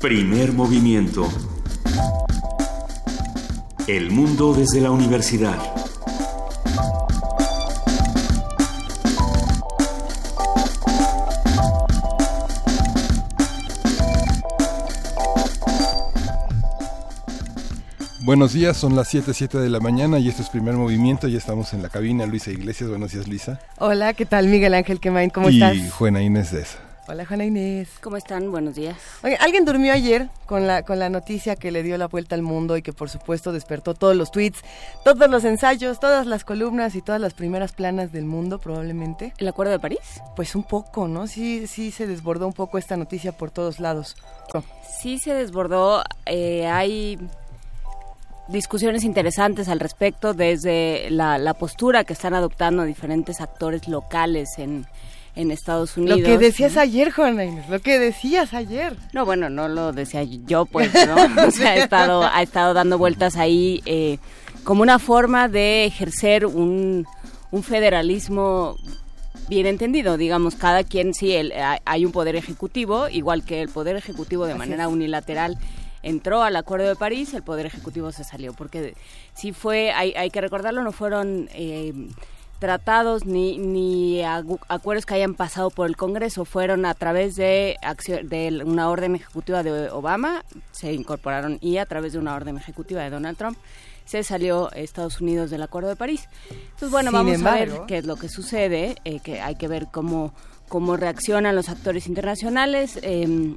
Primer movimiento. El mundo desde la universidad. Buenos días, son las 7, 7 de la mañana y este es primer movimiento. Ya estamos en la cabina. Luisa Iglesias, buenos días, Luisa. Hola, ¿qué tal, Miguel Ángel Quemain? ¿Cómo y estás? Y Juana Inés de esa. Hola, Juana Inés. ¿Cómo están? Buenos días. Oye, ¿alguien durmió ayer con la, con la noticia que le dio la vuelta al mundo y que, por supuesto, despertó todos los tweets, todos los ensayos, todas las columnas y todas las primeras planas del mundo, probablemente? ¿El Acuerdo de París? Pues un poco, ¿no? Sí, sí se desbordó un poco esta noticia por todos lados. Oh. Sí se desbordó. Eh, hay discusiones interesantes al respecto desde la, la, postura que están adoptando diferentes actores locales en, en Estados Unidos. Lo que decías ayer, Juana Inés, lo que decías ayer. No, bueno, no lo decía yo, pues, ¿no? o sea, ha estado, ha estado dando vueltas ahí eh, como una forma de ejercer un, un federalismo bien entendido, digamos, cada quien, sí, el, hay un poder ejecutivo, igual que el poder ejecutivo de Así manera es. unilateral entró al Acuerdo de París, el Poder Ejecutivo se salió, porque sí fue, hay, hay que recordarlo, no fueron eh, tratados ni, ni acuerdos que hayan pasado por el Congreso, fueron a través de, de una orden ejecutiva de Obama, se incorporaron y a través de una orden ejecutiva de Donald Trump se salió Estados Unidos del Acuerdo de París. Entonces, bueno, Sin vamos a ver qué es lo que sucede, eh, que hay que ver cómo, cómo reaccionan los actores internacionales. eh,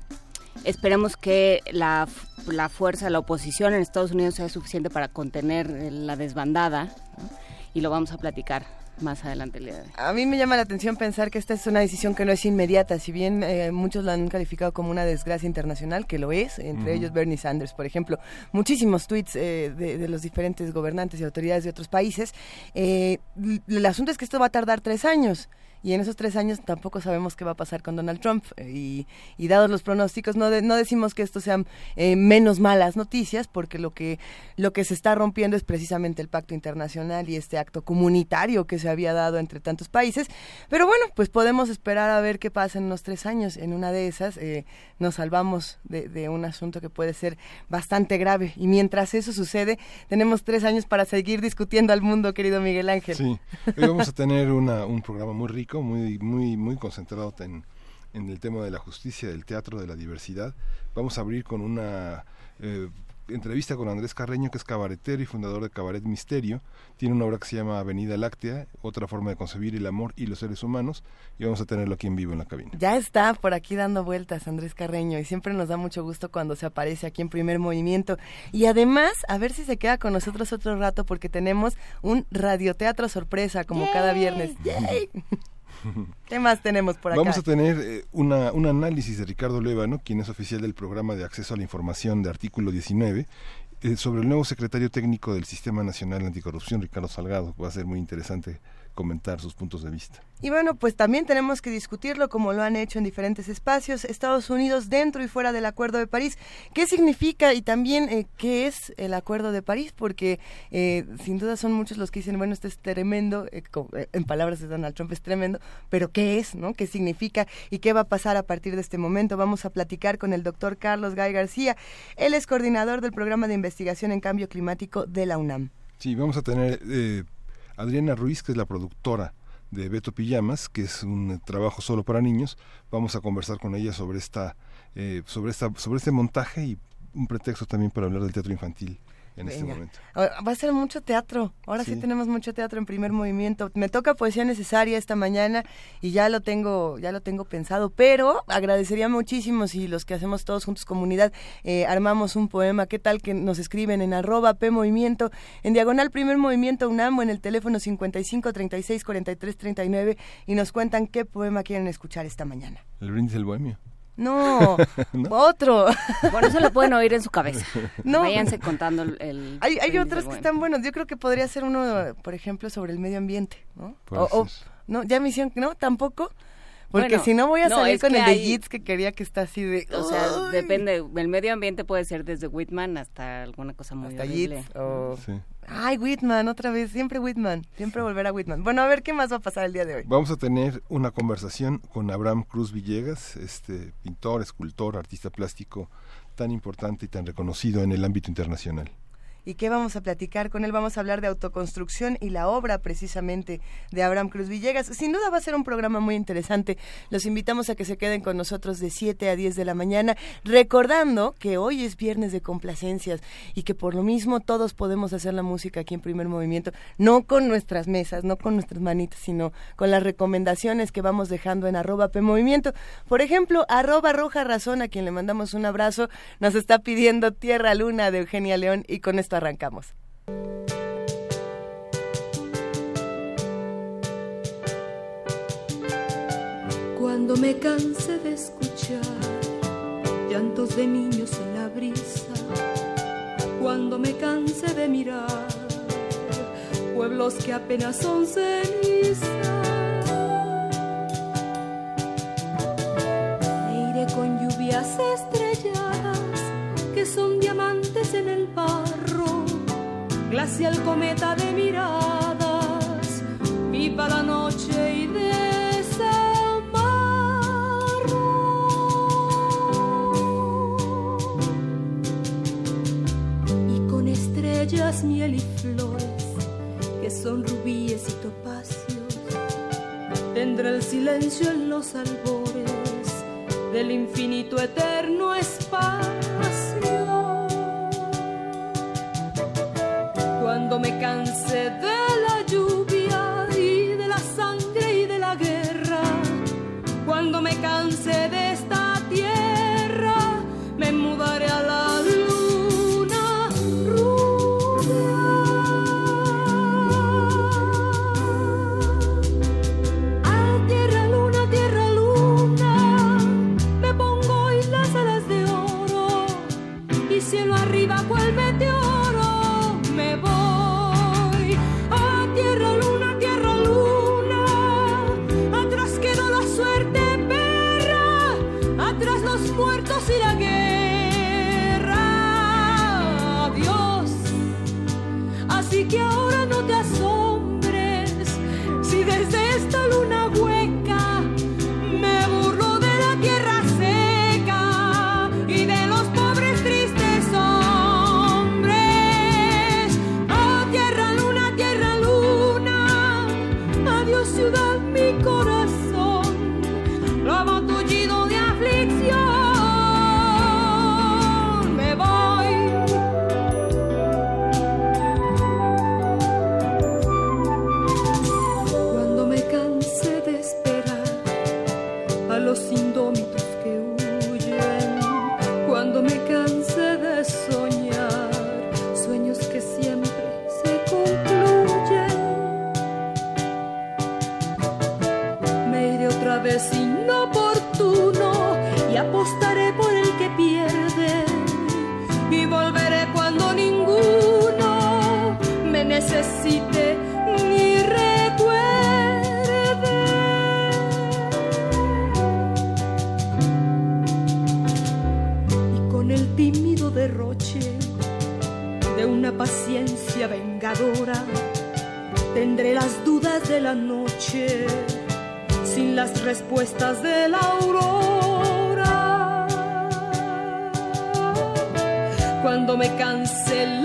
Esperemos que la, la fuerza de la oposición en Estados Unidos sea suficiente para contener la desbandada ¿no? y lo vamos a platicar más adelante el día de hoy. A mí me llama la atención pensar que esta es una decisión que no es inmediata, si bien eh, muchos la han calificado como una desgracia internacional, que lo es, entre ellos Bernie Sanders, por ejemplo, muchísimos tweets eh, de, de los diferentes gobernantes y autoridades de otros países. Eh, el asunto es que esto va a tardar tres años. Y en esos tres años tampoco sabemos qué va a pasar con Donald Trump. eh, Y, dados los pronósticos, no, de- no decimos que esto sean eh, menos malas noticias, porque lo que, lo que se está rompiendo es precisamente el pacto internacional y este acto comunitario que se había dado entre tantos países. Pero bueno, pues podemos esperar a ver qué pasa en unos tres años. En una de esas eh, nos salvamos de, un asunto que puede ser bastante grave. Y mientras eso sucede, tenemos tres años para seguir discutiendo al mundo, querido Miguel Ángel. Sí, hoy vamos a tener un programa muy rico, muy, muy, muy concentrado en, en el tema de la justicia, del teatro, de la diversidad. Vamos a abrir con una eh, entrevista con Andrés Carreño, que es cabaretero y fundador de Cabaret Misterio. Tiene una obra que se llama Avenida Láctea, otra forma de concebir el amor y los seres humanos. Y vamos a tenerlo aquí en vivo en la cabina. Ya está por aquí dando vueltas Andrés Carreño y siempre nos da mucho gusto cuando se aparece aquí en primer movimiento. Y además, a ver si se queda con nosotros otro rato porque tenemos un radioteatro sorpresa como cada viernes. ¡Yay! ¿Qué más tenemos por acá? Vamos a tener eh, una, un análisis de Ricardo Lévano, quien es oficial del programa de acceso a la información de artículo 19, eh, sobre el nuevo secretario técnico del Sistema Nacional Anticorrupción, Ricardo Salgado. Va a ser muy interesante comentar sus puntos de vista. Y bueno, pues también tenemos que discutirlo como lo han hecho en diferentes espacios, Estados Unidos dentro y fuera del Acuerdo de París. ¿Qué significa y también eh, qué es el Acuerdo de París? Porque eh, sin duda son muchos los que dicen, bueno, esto es tremendo, eh, en palabras de Donald Trump es tremendo, pero ¿qué es? ¿no? ¿Qué significa y qué va a pasar a partir de este momento? Vamos a platicar con el doctor Carlos Gay García. Él es coordinador del programa de investigación en cambio climático de la UNAM. Sí, vamos a tener Adriana Ruiz, que es la productora de Beto Pijamas, que es un trabajo solo para niños. Vamos a conversar con ella sobre esta, eh, sobre esta, sobre este montaje y un pretexto también para hablar del teatro infantil en este momento. Ahora, Va a ser mucho teatro. Ahora sí. Sí. tenemos mucho teatro en primer movimiento. Me toca poesía necesaria esta mañana y ya lo tengo, ya lo tengo pensado. Pero agradecería muchísimo si los que hacemos todos juntos comunidad eh, armamos un poema. ¿Qué tal que nos escriben en arroba P Movimiento, en diagonal primer movimiento UNAM o en el teléfono 55 36 43 39 y nos cuentan qué poema quieren escuchar esta mañana? El brindis del bohemio. No, ¿No? otro. Bueno, eso lo pueden oír en su cabeza. No. Váyanse contando el... el Hay, hay otros que están buenos. Yo creo que podría ser uno, por ejemplo, sobre el medio ambiente, ¿no? Puede O- no, ya me hicieron, no, tampoco. Porque Bueno, si no voy a no, salir con el de Yeats que quería que está así de... O sea, ¡ay! depende. El medio ambiente puede ser desde Whitman hasta alguna cosa muy Hasta horrible. Yeats o... Sí. Ay, Whitman, otra vez, siempre Whitman, siempre volver a Whitman. Bueno, a ver qué más va a pasar el día de hoy. Vamos a tener una conversación con Abraham Cruz Villegas, este pintor, escultor, artista plástico tan importante y tan reconocido en el ámbito internacional. ¿Y qué vamos a platicar con él? Vamos a hablar de autoconstrucción y la obra precisamente de Abraham Cruz Villegas. Sin duda va a ser un programa muy interesante. Los invitamos a que se queden con nosotros de 7 a 10 de la mañana, recordando que hoy es viernes de complacencias y que por lo mismo todos podemos hacer la música aquí en primer movimiento, no con nuestras mesas, no con nuestras manitas, sino con las recomendaciones que vamos dejando en arroba P Movimiento. Por ejemplo, arroba Roja Razón, a quien le mandamos un abrazo, nos está pidiendo Tierra Luna de Eugenia León y con arrancamos. Cuando me canse de escuchar llantos de niños en la brisa, cuando me canse de mirar pueblos que apenas son ceniza, me iré con lluvias estrelladas que son diamantes en el barro, glacial cometa de miradas, viva la noche y desamarro. Y con estrellas, miel y flores, que son rubíes y topacios, tendré el silencio en los albores del infinito eterno espacio. Cuando me canse de la lluvia y de la sangre y de la guerra, cuando me canse de tendré las dudas de la noche sin las respuestas de la aurora. Cuando me canse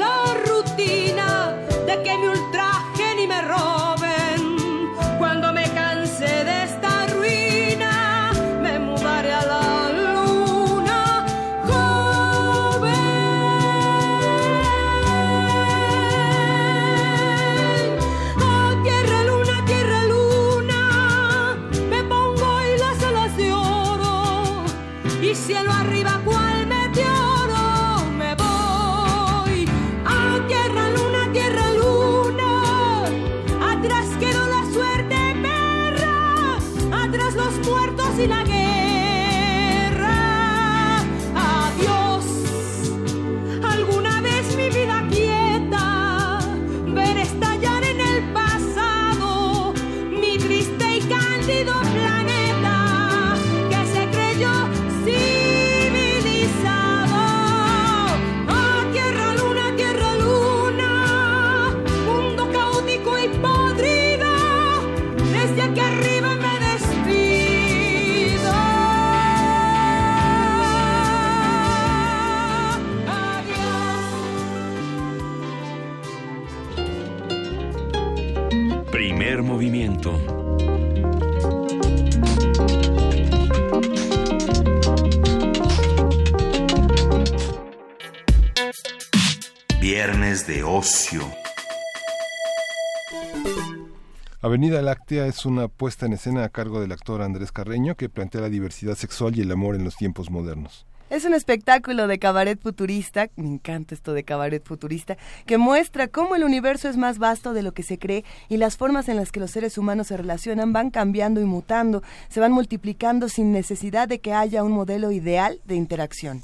Avenida Láctea es una puesta en escena a cargo del actor Andrés Carreño que plantea la diversidad sexual y el amor en los tiempos modernos. Es un espectáculo de cabaret futurista, me encanta esto de cabaret futurista, que muestra cómo el universo es más vasto de lo que se cree y las formas en las que los seres humanos se relacionan van cambiando y mutando, se van multiplicando sin necesidad de que haya un modelo ideal de interacción.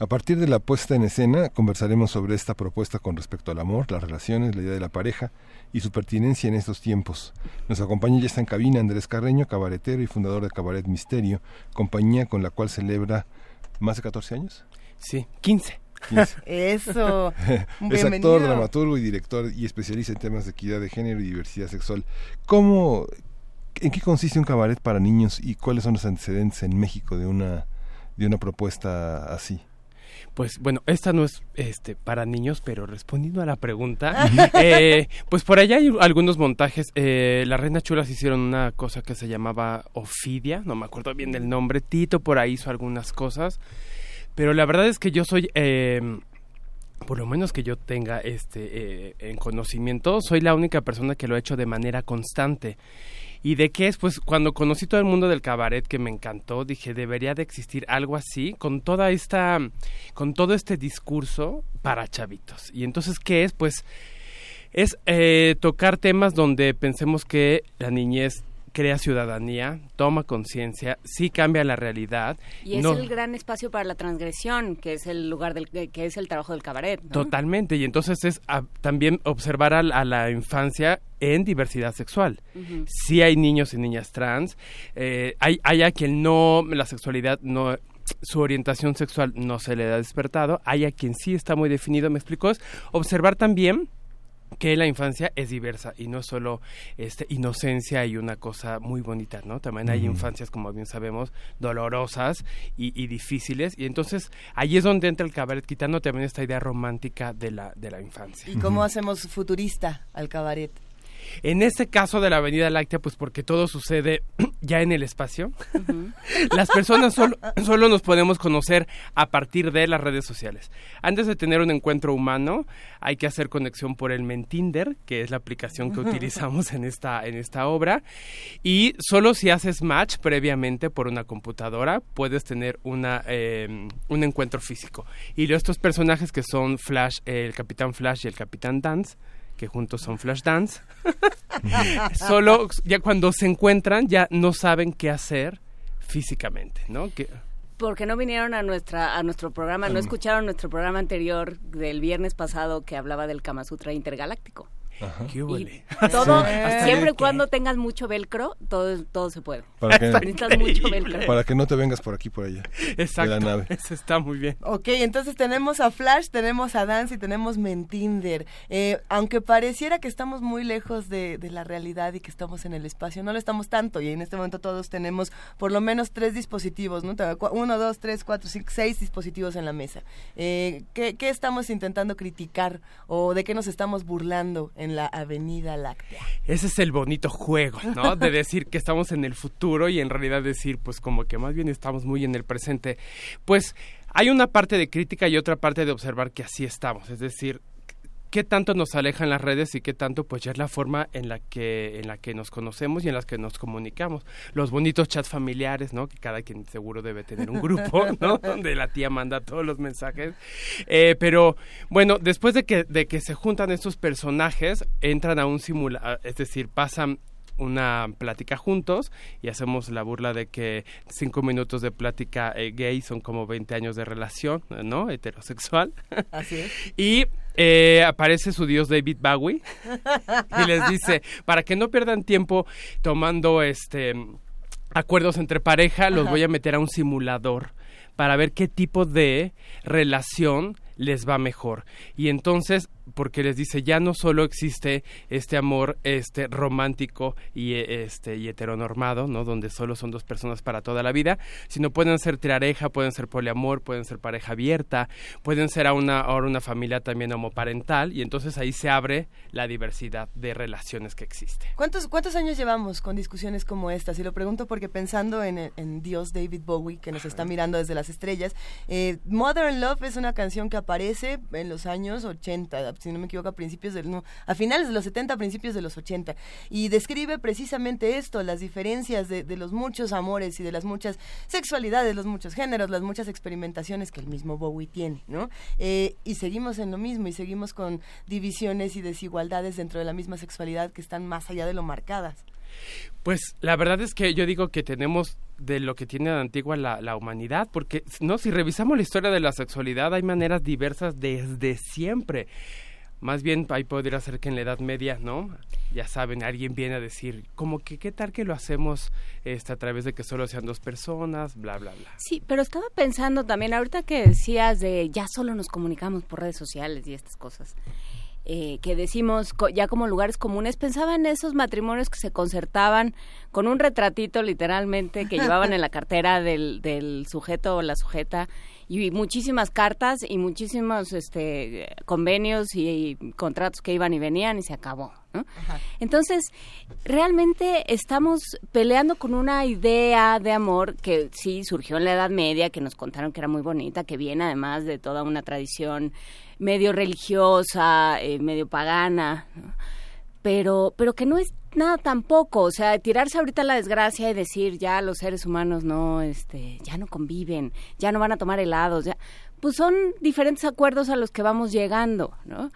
A partir de la puesta en escena conversaremos sobre esta propuesta con respecto al amor, las relaciones, la idea de la pareja y su pertinencia en estos tiempos. Nos acompaña ya está en cabina Andrés Carreño, cabaretero y fundador de Cabaret Misterio, compañía con la cual celebra más de 14 años. Sí, 15. 15. Eso. es actor, dramaturgo y director y especialista en temas de equidad de género y diversidad sexual. ¿Cómo, ¿En qué consiste un cabaret para niños y cuáles son los antecedentes en México de una, de una propuesta así? Pues bueno, esta no es este para niños, pero respondiendo a la pregunta, eh, pues por allá hay algunos montajes. Eh, la Reina Chulas hicieron una cosa que se llamaba Ofidia, no me acuerdo bien del nombre. Tito por ahí hizo algunas cosas, pero la verdad es que yo soy eh, por lo menos que yo tenga este eh, en conocimiento, soy la única persona que lo ha hecho de manera constante. ¿Y de qué es? Pues cuando conocí todo el mundo del cabaret que me encantó, dije, debería de existir algo así, con toda esta, con todo este discurso para chavitos. Y entonces, ¿qué es? Pues es eh, tocar temas donde pensemos que la niñez crea ciudadanía, toma conciencia, sí cambia la realidad. Y es no- el gran espacio para la transgresión, que es el lugar del que es el trabajo del cabaret. ¿no? Totalmente, y entonces es ah, también observar a, la- a la infancia en diversidad sexual. Ujú. Sí hay niños y niñas trans, eh, hay, hay a quien no, la sexualidad no su orientación sexual no se le da despertado, hay a quien sí está muy definido, me explico, es observar también que la infancia es diversa y no solo este inocencia y una cosa muy bonita, ¿no? También hay infancias, como bien sabemos, dolorosas y, y difíciles y entonces ahí es donde entra el cabaret quitando también esta idea romántica de la de la infancia. ¿Y cómo hacemos futurista al cabaret? En este caso de la Avenida Láctea, pues porque todo sucede ya en el espacio, las personas solo, solo nos podemos conocer a partir de las redes sociales. Antes de tener un encuentro humano, hay que hacer conexión por el Mentinder, que es la aplicación que utilizamos en esta, en esta obra. Y solo si haces match previamente por una computadora, puedes tener una, eh, un encuentro físico. Y estos personajes que son Flash, el Capitán Flash y el Capitán Dance, que juntos son Flash Dance, solo ya cuando se encuentran ya no saben qué hacer físicamente, ¿no? Que, Porque no vinieron a nuestra a nuestro programa, no escucharon nuestro programa anterior del viernes pasado que hablaba del Kama Sutra intergaláctico. ¿Qué huele? todo, Sí. siempre y cuando tengas mucho velcro, todo todo se puede. Para que, Necesitas mucho velcro. para que no te vengas por aquí por allá. Exacto, nave. eso está muy bien. Ok, entonces tenemos a Flash, tenemos a Dance y tenemos Mentinder. Eh, aunque pareciera que estamos muy lejos de, de la realidad y que estamos en el espacio, no lo estamos tanto. Y en este momento todos tenemos por lo menos tres dispositivos, ¿no? Uno, dos, tres, cuatro, cinco, seis dispositivos en la mesa. Eh, ¿qué, qué estamos intentando criticar o de qué nos estamos burlando en la Avenida Láctea? Ese es el bonito juego, ¿no? De decir que estamos en el futuro y en realidad decir, pues como que más bien estamos muy en el presente. Pues hay una parte de crítica y otra parte de observar que así estamos, es decir, qué tanto nos alejan las redes y qué tanto pues ya es la forma en la que en la que nos conocemos y en las que nos comunicamos. Los bonitos chats familiares, ¿no? Que cada quien seguro debe tener un grupo, ¿no? Donde la tía manda todos los mensajes. Eh, pero bueno, después de que de que se juntan estos personajes, entran a un simula, es decir, pasan una plática juntos y hacemos la burla de que cinco minutos de plática eh, gay son como 20 años de relación, ¿no? Heterosexual. Así es. Y eh, aparece su dios David Bowie y les dice, para que no pierdan tiempo tomando este acuerdos entre pareja, los voy a meter a un simulador para ver qué tipo de relación les va mejor. Y entonces porque les dice ya no solo existe este amor este romántico y eh, este y heteronormado no donde solo son dos personas para toda la vida sino pueden ser triareja pueden ser poliamor pueden ser pareja abierta pueden ser a una ahora una familia también homoparental y entonces ahí se abre la diversidad de relaciones que existe. ¿Cuántos, ¿Cuántos años llevamos con discusiones como estas? Y lo pregunto porque pensando en, en Dios David Bowie, que nos está mirando desde las estrellas, eh, Modern Love es una canción que aparece en los años 80, si no me equivoco, a principios del, no, a finales de los 70, a principios de los 80, y describe precisamente esto, las diferencias de, los muchos amores y de las muchas sexualidades, los muchos géneros, las muchas experimentaciones que el mismo Bowie tiene, ¿no? Eh, y seguimos en lo mismo y seguimos con divisiones y desigualdades dentro de la misma sexualidad que están más allá de lo marcadas. Pues la verdad es que yo digo que tenemos de lo que tiene de antigua la, la, humanidad, porque no, si revisamos la historia de la sexualidad hay maneras diversas desde siempre. Más bien ahí podría ser que en la Edad Media, ¿no? Ya saben, alguien viene a decir, como que qué tal que lo hacemos este, a través de que solo sean dos personas, bla, bla, bla. Sí, pero estaba pensando también, ahorita que decías de ya solo nos comunicamos por redes sociales y estas cosas eh, que decimos ya como lugares comunes, pensaba en esos matrimonios que se concertaban con un retratito literalmente que llevaban en la cartera del, del sujeto o la sujeta y muchísimas cartas y muchísimos este, convenios y, y, contratos que iban y venían y se acabó. ¿No? Entonces, realmente estamos peleando con una idea de amor que sí surgió en la Edad Media, que nos contaron que era muy bonita, que viene además de toda una tradición medio religiosa, eh, medio pagana, ¿no? pero, pero que no es nada tampoco, o sea, tirarse ahorita a la desgracia y decir ya los seres humanos no, este, ya no conviven, ya no van a tomar helados, ya, pues son diferentes acuerdos a los que vamos llegando, ¿no?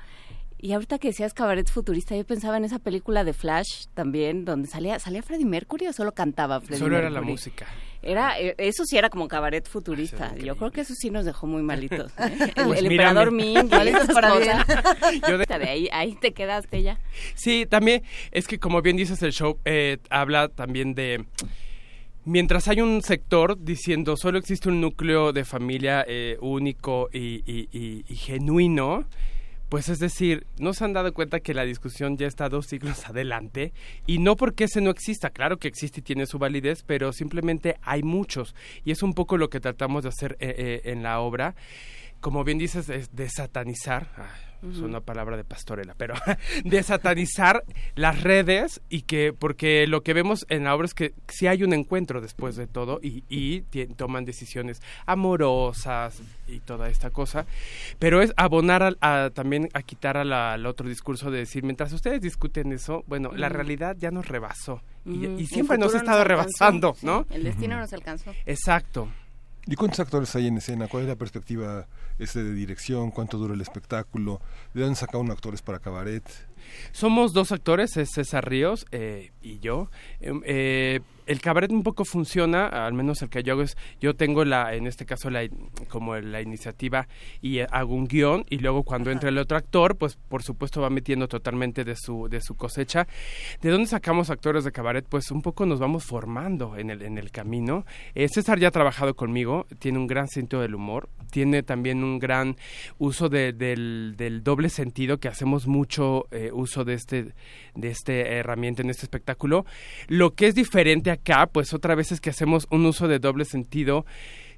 Y ahorita que decías cabaret futurista, yo pensaba en esa película de Flash también, donde salía, salía Freddie Mercury o solo cantaba Freddie Solo Mercury. era la música. Era, eh, eso sí era como cabaret futurista. Yo creo que eso sí nos dejó muy malitos. ¿eh? El, Pues el emperador Ming, para. Yo de- De ahí, ahí te quedaste ya. Sí, también es que como bien dices el show eh, habla también de mientras hay un sector diciendo solo existe un núcleo de familia eh, único y, y- y- y genuino, pues es decir, no se han dado cuenta que la discusión ya está dos siglos adelante y no porque ese no exista, claro que existe y tiene su validez, pero simplemente hay muchos y es un poco lo que tratamos de hacer eh, eh, en la obra. Como bien dices, es de satanizar, es una palabra de pastorela, pero de satanizar las redes y que, porque lo que vemos en la obra es que sí hay un encuentro después de todo y, y toman decisiones amorosas y toda esta cosa, pero es abonar al- a, también a quitar al, al otro discurso de decir, mientras ustedes discuten eso, bueno, la Ujú. realidad ya nos rebasó y, El siempre nos ha estado alcanzó, rebasando, sí, ¿no? El destino nos alcanzó. Exacto. ¿Y cuántos actores hay en escena? ¿Cuál es la perspectiva este de dirección? ¿Cuánto dura el espectáculo? ¿De dónde saca uno actores para cabaret? Somos dos actores, es César Ríos eh, y yo. Em, eh, el cabaret un poco funciona, al menos el que yo hago es, yo tengo la, en este caso la, como la iniciativa y eh, hago un guion y luego cuando entra el otro actor, pues por supuesto va metiendo totalmente de su, de su cosecha. ¿De dónde sacamos actores de cabaret? Pues un poco nos vamos formando en el, en el camino. Eh, César ya ha trabajado conmigo, tiene un gran sentido del humor, tiene también un gran uso de- del, del doble sentido que hacemos mucho eh, uso de este de este herramienta en este espectáculo lo que es diferente acá pues otra vez es que hacemos un uso de doble sentido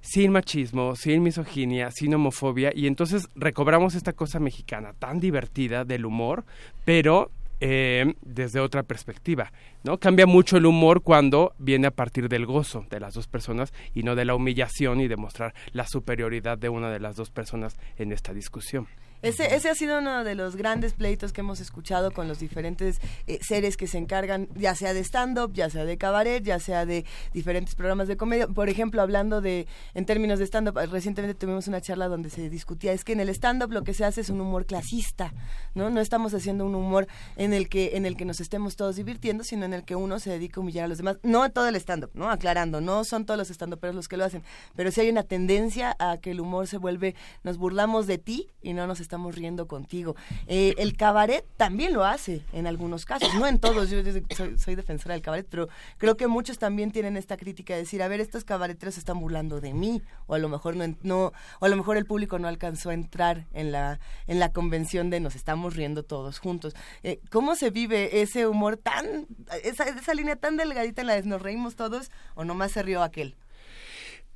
sin machismo, sin misoginia, sin homofobia y entonces recobramos esta cosa mexicana tan divertida del humor, pero eh, desde otra perspectiva, ¿no? Cambia mucho el humor cuando viene a partir del gozo de las dos personas y no de la humillación y demostrar la superioridad de una de las dos personas en esta discusión. Ese, ese ha sido uno de los grandes pleitos que hemos escuchado con los diferentes eh, seres que se encargan, ya sea de stand-up, ya sea de cabaret, ya sea de diferentes programas de comedia. Por ejemplo, hablando de, en términos de stand-up, eh, recientemente tuvimos una charla donde se discutía, es que en el stand-up lo que se hace es un humor clasista, ¿no? No estamos haciendo un humor en el que, en el que nos estemos todos divirtiendo, sino en el que uno se dedica a humillar a los demás. No todo el stand-up, ¿no? Aclarando, no son todos los stand-uperos los que lo hacen, pero sí hay una tendencia a que el humor se vuelve, nos burlamos de ti y no nos riendo contigo. Eh, el cabaret también lo hace en algunos casos, no en todos, yo, soy, soy defensora del cabaret, pero creo que muchos también tienen esta crítica de decir, a ver, estos cabareteros están burlando de mí, o a lo mejor no, no o a lo mejor el público no alcanzó a entrar en la, en la convención de nos estamos riendo todos juntos. Eh, ¿Cómo se vive ese humor tan, esa, esa línea tan delgadita en la de nos reímos todos o nomás se rió aquel?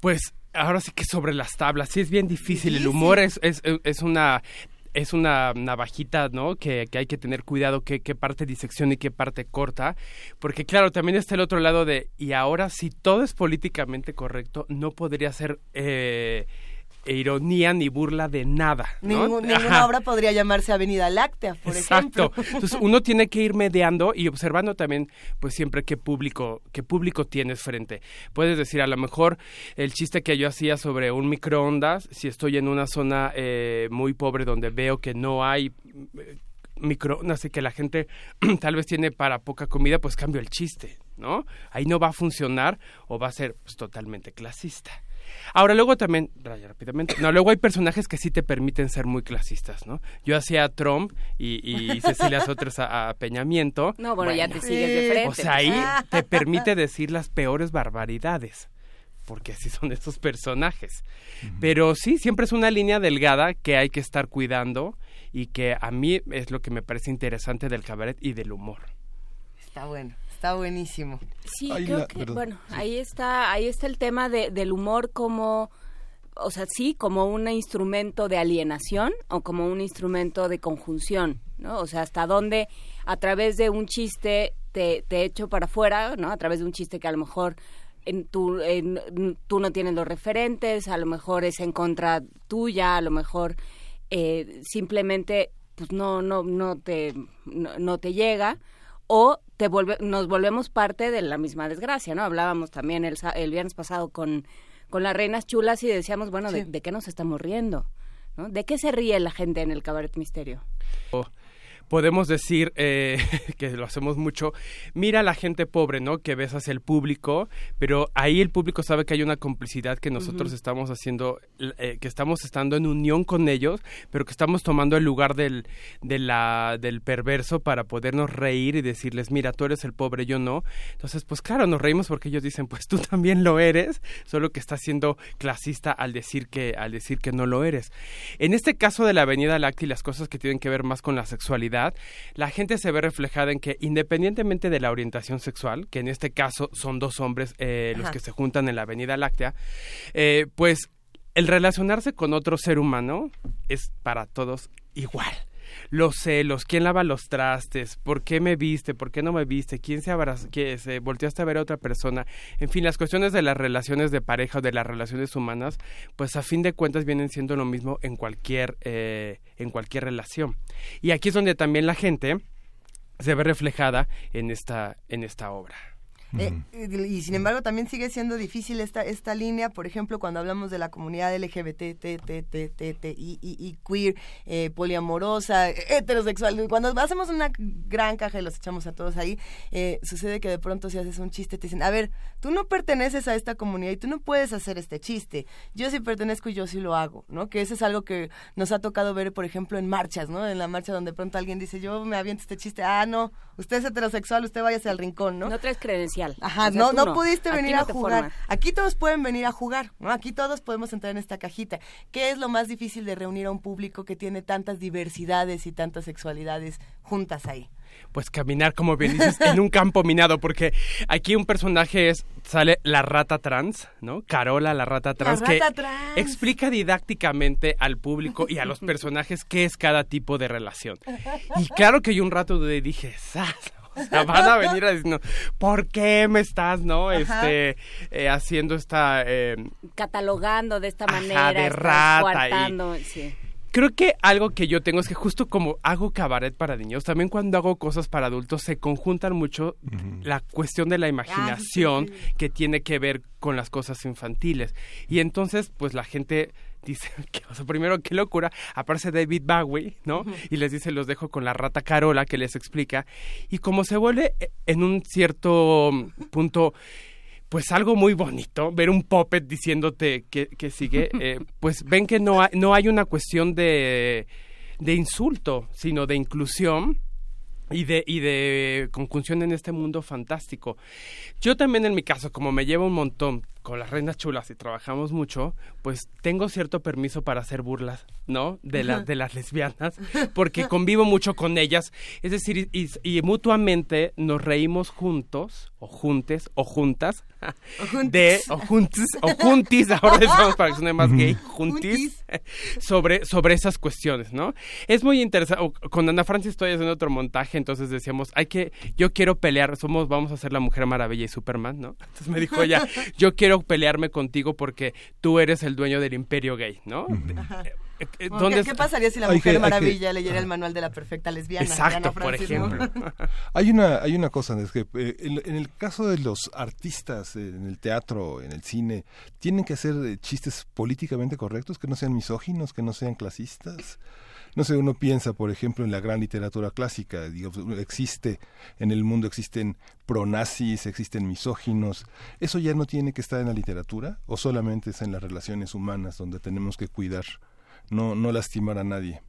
Pues ahora sí que sobre las tablas, sí es bien difícil. El humor es, es, es una es una navajita, ¿no? Que, que hay que tener cuidado qué, qué parte disección y qué parte corta, porque claro, también está el otro lado de, y ahora si todo es políticamente correcto, no podría ser eh, ironía ni burla de nada. ¿no? Ningún- ninguna obra podría llamarse Avenida Láctea, por Exacto. ejemplo. Entonces uno tiene que ir mediando y observando también, pues siempre qué público, qué público tienes frente. Puedes decir, a lo mejor el chiste que yo hacía sobre un microondas, si estoy en una zona eh, muy pobre donde veo que no hay eh, microondas y que la gente tal vez tiene para poca comida, pues cambio el chiste, ¿no? Ahí no va a funcionar o va a ser pues, totalmente clasista. Ahora, luego también, raya rápidamente, no, luego hay personajes que sí te permiten ser muy clasistas, ¿no? Yo hacía a Trump y, y Cecilia Sotres a, a Peñamiento. No, bueno, ya te sigues de frente. O sea, ahí Ah. te permite decir las peores barbaridades, porque así son esos personajes. Pero sí, siempre es una línea delgada que hay que estar cuidando y que a mí es lo que me parece interesante del cabaret y del humor. Está bueno, está buenísimo. Sí, creo la- que, perdón, bueno, sí. ahí está, ahí está el tema de, del humor como, o sea, sí, como un instrumento de alienación o como un instrumento de conjunción, ¿no? O sea, hasta dónde a través de un chiste te, te echo para afuera, ¿no? A través de un chiste que a lo mejor en tu, en- tú no tienes los referentes, a lo mejor es en contra tuya, a lo mejor eh, simplemente pues no, no, no te, no, no te llega o te vuelve, nos volvemos parte de la misma desgracia, ¿no? Hablábamos también el, sa- el viernes pasado con, con las reinas chulas y decíamos, bueno, ¿de, Sí. de qué nos estamos riendo? ¿no? ¿De qué se ríe la gente en el Cabaret Misterio? Podemos decir eh, que lo hacemos mucho, mira a la gente pobre, ¿no? Que ves hacia el público, pero ahí el público sabe que hay una complicidad que nosotros estamos haciendo, eh, que estamos estando en unión con ellos, pero que estamos tomando el lugar del, de la, del perverso para podernos reír y decirles, mira, tú eres el pobre, yo no. Entonces, pues claro, nos reímos porque ellos dicen, pues tú también lo eres, solo que estás siendo clasista al decir que, al decir que no lo eres. En este caso de la Avenida Láctea y las cosas que tienen que ver más con la sexualidad, la gente se ve reflejada en que independientemente de la orientación sexual, que en este caso son dos hombres eh, los que se juntan en la Avenida Láctea, eh, pues el relacionarse con otro ser humano es para todos igual. Los celos, quién lava los trastes, por qué me viste, por qué no me viste, quién se abraza, que se volteaste a ver a otra persona, en fin, las cuestiones de las relaciones de pareja o de las relaciones humanas, pues a fin de cuentas vienen siendo lo mismo en cualquier eh, en cualquier relación. Y aquí es donde también la gente se ve reflejada en esta en esta obra. Eh, y sin embargo también sigue siendo difícil esta esta línea, por ejemplo, cuando hablamos de la comunidad LGBT, T, T, T, T, T, I, I, I, queer, eh, poliamorosa, heterosexual, cuando hacemos una gran caja y los echamos a todos ahí, eh, sucede que de pronto si haces un chiste te dicen, a ver, tú no perteneces a esta comunidad y tú no puedes hacer este chiste, yo sí pertenezco y yo sí lo hago, ¿no? Que eso es algo que nos ha tocado ver, por ejemplo, en marchas, ¿no? En la marcha donde de pronto alguien dice, yo me aviento este chiste, ah, no, usted es heterosexual, usted váyase al rincón, ¿no? No traes credencial. Ajá, O sea, no, no, pudiste venir no a jugar. Aquí todos pueden venir a jugar, ¿no? Aquí todos podemos entrar en esta cajita. ¿Qué es lo más difícil de reunir a un público que tiene tantas diversidades y tantas sexualidades juntas ahí? Pues caminar, como bien dices, en un campo minado, porque aquí un personaje es, sale la rata trans, ¿no? Carola, la rata trans, rata que trans. explica didácticamente al público y a los personajes qué es cada tipo de relación. Y claro que yo un rato de- dije, "Sas", O sea, van a venir a decirnos, ¿por qué me estás, no? Este, eh, haciendo esta... eh, Catalogando de esta Ajá, manera, de rata y- coartando, sí. Creo que algo que yo tengo es que justo como hago cabaret para niños, también cuando hago cosas para adultos se conjuntan mucho la cuestión de la imaginación que tiene que ver con las cosas infantiles. Y entonces, pues la gente dice, que, o sea, primero, qué locura, aparece David Bowie, ¿no? Y les dice, los dejo con la rata Carola, que les explica. Y como se vuelve eh, en un cierto punto pues algo muy bonito, ver un puppet diciéndote que, que sigue, eh, pues ven que no hay, no hay una cuestión de, de insulto, sino de inclusión y de, y de conjunción en este mundo fantástico. Yo también en mi caso, como me llevo un montón con las reinas chulas y trabajamos mucho, pues tengo cierto permiso para hacer burlas, ¿no? De, las de las lesbianas, porque convivo mucho con ellas. Es decir, y, y mutuamente nos reímos juntos, o juntes, o juntas, de, o juntis, o juntis, ahora decimos para que suene más gay, juntis, sobre, sobre esas cuestiones, ¿no? Es muy interesante. Con Ana Francis estoy haciendo otro montaje, entonces decíamos, hay que, yo quiero pelear, somos, vamos a hacer la Mujer Maravilla y Superman, ¿no? Entonces me dijo ella, yo quiero pelearme contigo porque tú eres el dueño del imperio gay, ¿no? Eh, eh, ¿Qué, ¿Qué, pasaría si la Mujer que, Maravilla que... leyera el manual de la perfecta lesbiana? Exacto, por ejemplo. hay una hay una cosa, es que eh, en, en, el caso de los artistas eh, en el teatro, en el cine, tienen que hacer eh, chistes políticamente correctos, que no sean misóginos, que no sean clasistas. No sé, uno piensa, por ejemplo, en la gran literatura clásica, digamos, existe, en el mundo existen pronazis, existen misóginos. ¿Eso ya no tiene que estar en la literatura o solamente es en las relaciones humanas donde tenemos que cuidar, no, no lastimar a nadie?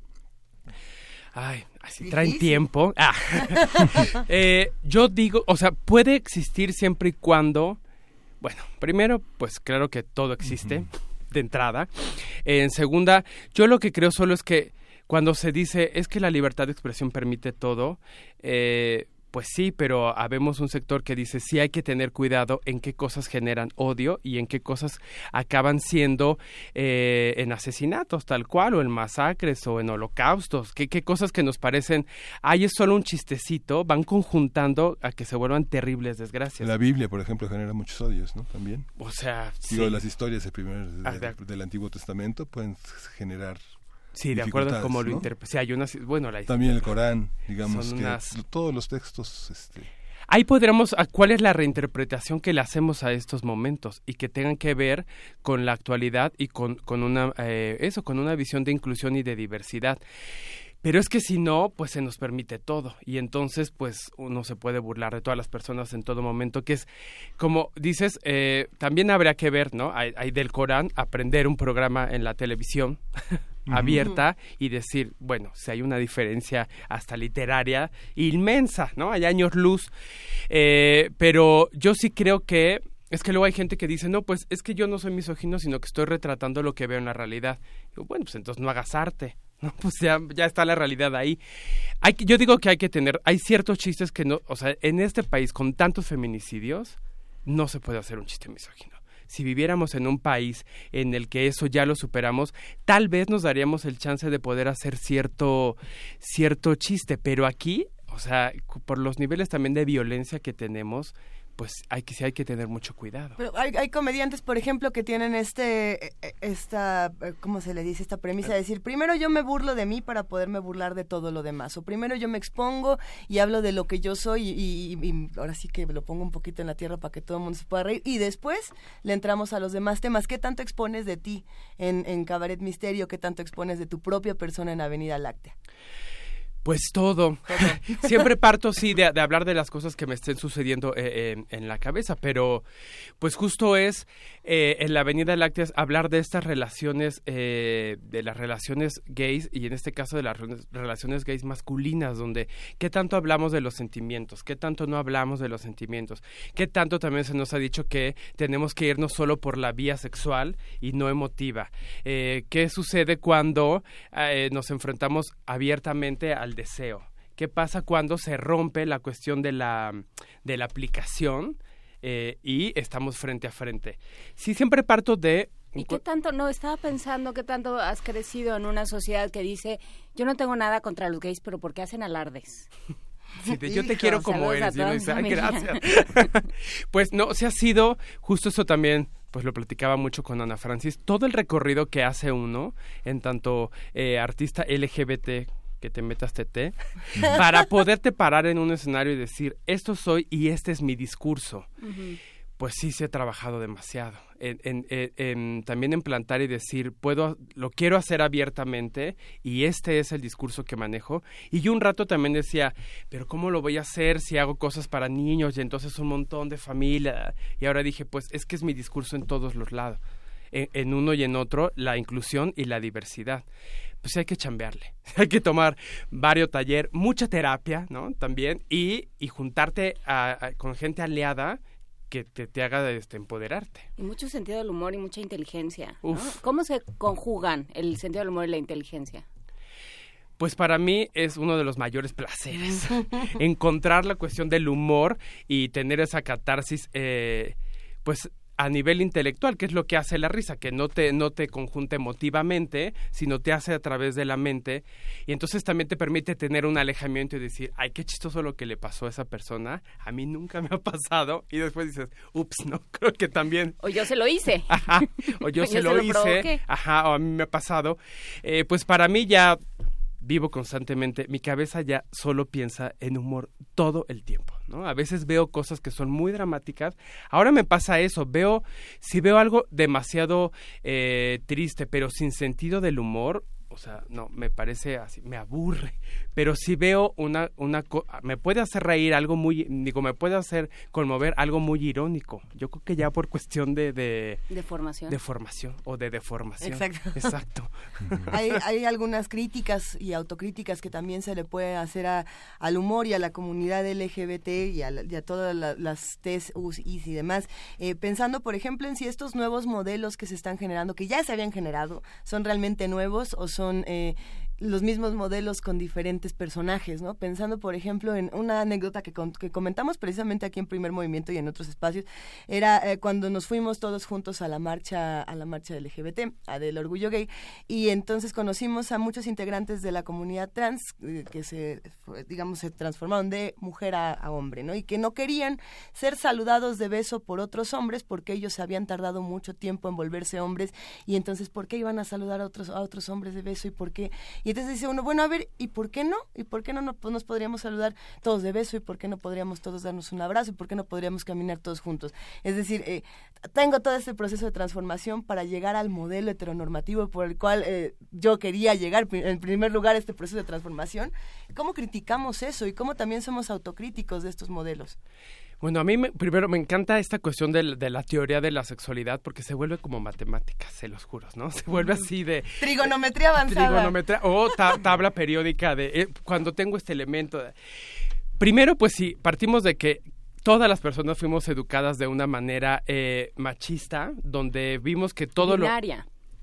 Ay, así traen tiempo. Ah. eh, yo digo, o sea, puede existir siempre y cuando, bueno, primero, pues claro que todo existe uh -huh. de entrada. Eh, en segunda, yo lo que creo solo es que cuando se dice es que la libertad de expresión permite todo, eh, pues sí, pero habemos un sector que dice sí hay que tener cuidado en qué cosas generan odio y en qué cosas acaban siendo eh, en asesinatos tal cual o en masacres o en holocaustos, qué, qué cosas que nos parecen, ay es solo un chistecito, van conjuntando a que se vuelvan terribles desgracias. La Biblia, por ejemplo, genera muchos odios, ¿no? También. O sea, Digo, sí. las historias del, primer, del Antiguo Testamento pueden generar Sí, de acuerdo a cómo lo interpreta. Sí, hay unas, bueno, la También el Corán, digamos que unas... todos los textos... Este... Ahí podríamos, ¿cuál es la reinterpretación que le hacemos a estos momentos y que tengan que ver con la actualidad y con, con una, eh, eso, con una visión de inclusión y de diversidad? Pero es que si no, pues se nos permite todo. Y entonces, pues uno se puede burlar de todas las personas en todo momento, que es, como dices, eh, también habría que ver, ¿no? Hay, hay, del Corán, aprender un programa en la televisión. abierta y decir, bueno, si hay una diferencia hasta literaria inmensa, ¿no? Hay años luz, eh, pero yo sí creo que es que luego hay gente que dice, no, pues es que yo no soy misógino, sino que estoy retratando lo que veo en la realidad. Digo, bueno, pues entonces no hagas arte. No, pues ya, ya está la realidad ahí. Hay yo digo que hay que tener, hay ciertos chistes que no, o sea, en este país con tantos feminicidios, no se puede hacer un chiste misógino si viviéramos en un país en el que eso ya lo superamos, tal vez nos daríamos el chance de poder hacer cierto, cierto chiste, pero aquí, o sea, por los niveles también de violencia que tenemos, pues hay que sí hay que tener mucho cuidado. Pero hay, hay comediantes, por ejemplo, que tienen este esta ¿cómo se le dice? esta premisa de decir, primero yo me burlo de mí para poderme burlar de todo lo demás, o primero yo me expongo y hablo de lo que yo soy y, y, y ahora sí que lo pongo un poquito en la tierra para que todo el mundo se pueda reír y después le entramos a los demás temas. ¿Qué tanto expones de ti en, en Cabaret Misterio? ¿Qué tanto expones de tu propia persona en Avenida Láctea? Pues todo. todo. Siempre parto, sí, de, de, hablar de las cosas que me estén sucediendo eh, en, en, la cabeza, pero pues justo es eh, en la Avenida Láctea hablar de estas relaciones, eh, de las relaciones gays y en este caso de las relaciones gays masculinas, donde qué tanto hablamos de los sentimientos, qué tanto no hablamos de los sentimientos, qué tanto también se nos ha dicho que tenemos que irnos solo por la vía sexual y no emotiva. ¿Qué sucede cuando nos enfrentamos abiertamente al deseo. ¿Qué pasa cuando se rompe la cuestión de la, de la aplicación eh, y estamos frente a frente? Sí, siempre parto de... ¿Y qué tanto, no, estaba pensando qué tanto has crecido en una sociedad que dice, yo no tengo nada contra los gays, pero porque hacen alardes? Sí, de, yo Hijo, te quiero como eres. Dice, Ay, gracias. pues no, se ha sido, justo eso también, pues lo platicaba mucho con Ana Francis, todo el recorrido que hace uno en tanto eh, artista LGBT que te metas TT, para poderte parar en un escenario y decir, esto soy y este es mi discurso. Uh -huh. Pues sí se ha trabajado demasiado. En, en, en, también en plantar y decir, puedo, lo quiero hacer abiertamente y este es el discurso que manejo. Y yo un rato también decía, pero ¿cómo lo voy a hacer si hago cosas para niños y entonces un montón de familia? Y ahora dije, pues es que es mi discurso en todos los lados en, en uno y en otro la inclusión y la diversidad pues hay que chambearle, hay que tomar varios taller, mucha terapia, ¿no? También, y, y juntarte a- a- con gente aliada que te, te haga este, empoderarte. Y mucho sentido del humor y mucha inteligencia. ¿Cómo se conjugan el sentido del humor y la inteligencia? Pues para mí es uno de los mayores placeres, encontrar la cuestión del humor y tener esa catarsis, eh, pues a nivel intelectual, que es lo que hace la risa, que no te, no te conjunta emotivamente, sino te hace a través de la mente, y entonces también te permite tener un alejamiento y decir, ay, qué chistoso lo que le pasó a esa persona, a mí nunca me ha pasado, y después dices, ups, no, creo que también O yo se lo hice. Ajá, o yo, Yo se se lo, hice, ajá, o a mí me ha pasado. Eh, pues para mí ya vivo constantemente, mi cabeza ya solo piensa en humor todo el tiempo, ¿no? A veces veo cosas que son muy dramáticas. Ahora me pasa eso, veo, si veo algo demasiado eh, triste, pero sin sentido del humor, o sea, no, me parece así, me aburre. Pero si veo una, una, co- me puede hacer reír algo muy, digo, me puede hacer conmover algo muy irónico. Yo creo que ya por cuestión de, de, De formación. de formación o de deformación. Exacto. Exacto. hay, hay algunas críticas y autocríticas que también se le puede hacer a- al humor y a la comunidad LGBT y a, la- y a todas la- las T's, U's, I's y demás, eh, pensando, por ejemplo, en si estos nuevos modelos que se están generando, que ya se habían generado, son realmente nuevos o son... eh, los mismos modelos con diferentes personajes, ¿no? Pensando, por ejemplo, en una anécdota que, con- que comentamos precisamente aquí en Primer Movimiento y en otros espacios, era eh, cuando nos fuimos todos juntos a la marcha, a la marcha LGBT, a del orgullo gay, y entonces conocimos a muchos integrantes de la comunidad trans eh, que se, digamos, se transformaron de mujer a, hombre, ¿no? Y que no querían ser saludados de beso por otros hombres porque ellos habían tardado mucho tiempo en volverse hombres y entonces ¿por qué iban a saludar a otros a otros hombres de beso y por qué? Y entonces dice uno, bueno, a ver, ¿y por qué no? ¿Y por qué no, pues nos podríamos saludar todos de beso y por qué no podríamos todos darnos un abrazo y por qué no podríamos caminar todos juntos? Es decir, eh, tengo todo este proceso de transformación para llegar al modelo heteronormativo por el cual eh, yo quería llegar en primer lugar a este proceso de transformación. ¿Cómo criticamos eso y cómo también somos autocríticos de estos modelos? Bueno, a mí me- primero me encanta esta cuestión de, la teoría de la sexualidad porque se vuelve como matemáticas, se los juro, ¿no? Se vuelve así de Trigonometría avanzada. trigonometría o ta- tabla periódica de eh, cuando tengo este elemento. de- Primero, pues sí, partimos de que todas las personas fuimos educadas de una manera eh, machista, donde vimos que todo lo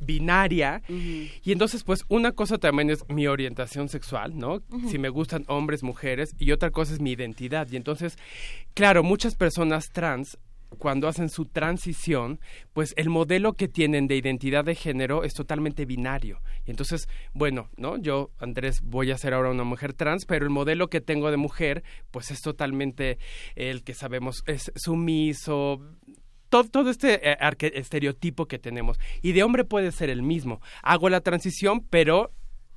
Binaria. y entonces, pues, una cosa también es mi orientación sexual, ¿no? Si me gustan hombres, mujeres, y otra cosa es mi identidad. Y entonces, claro, muchas personas trans, cuando hacen su transición, pues el modelo que tienen de identidad de género es totalmente binario. Y entonces, bueno, ¿no? Yo, Andrés, voy a ser ahora una mujer trans, pero el modelo que tengo de mujer, pues es totalmente el que sabemos es sumiso, todo, todo este eh, estereotipo que tenemos. Y de hombre puede ser el mismo. Hago la transición, pero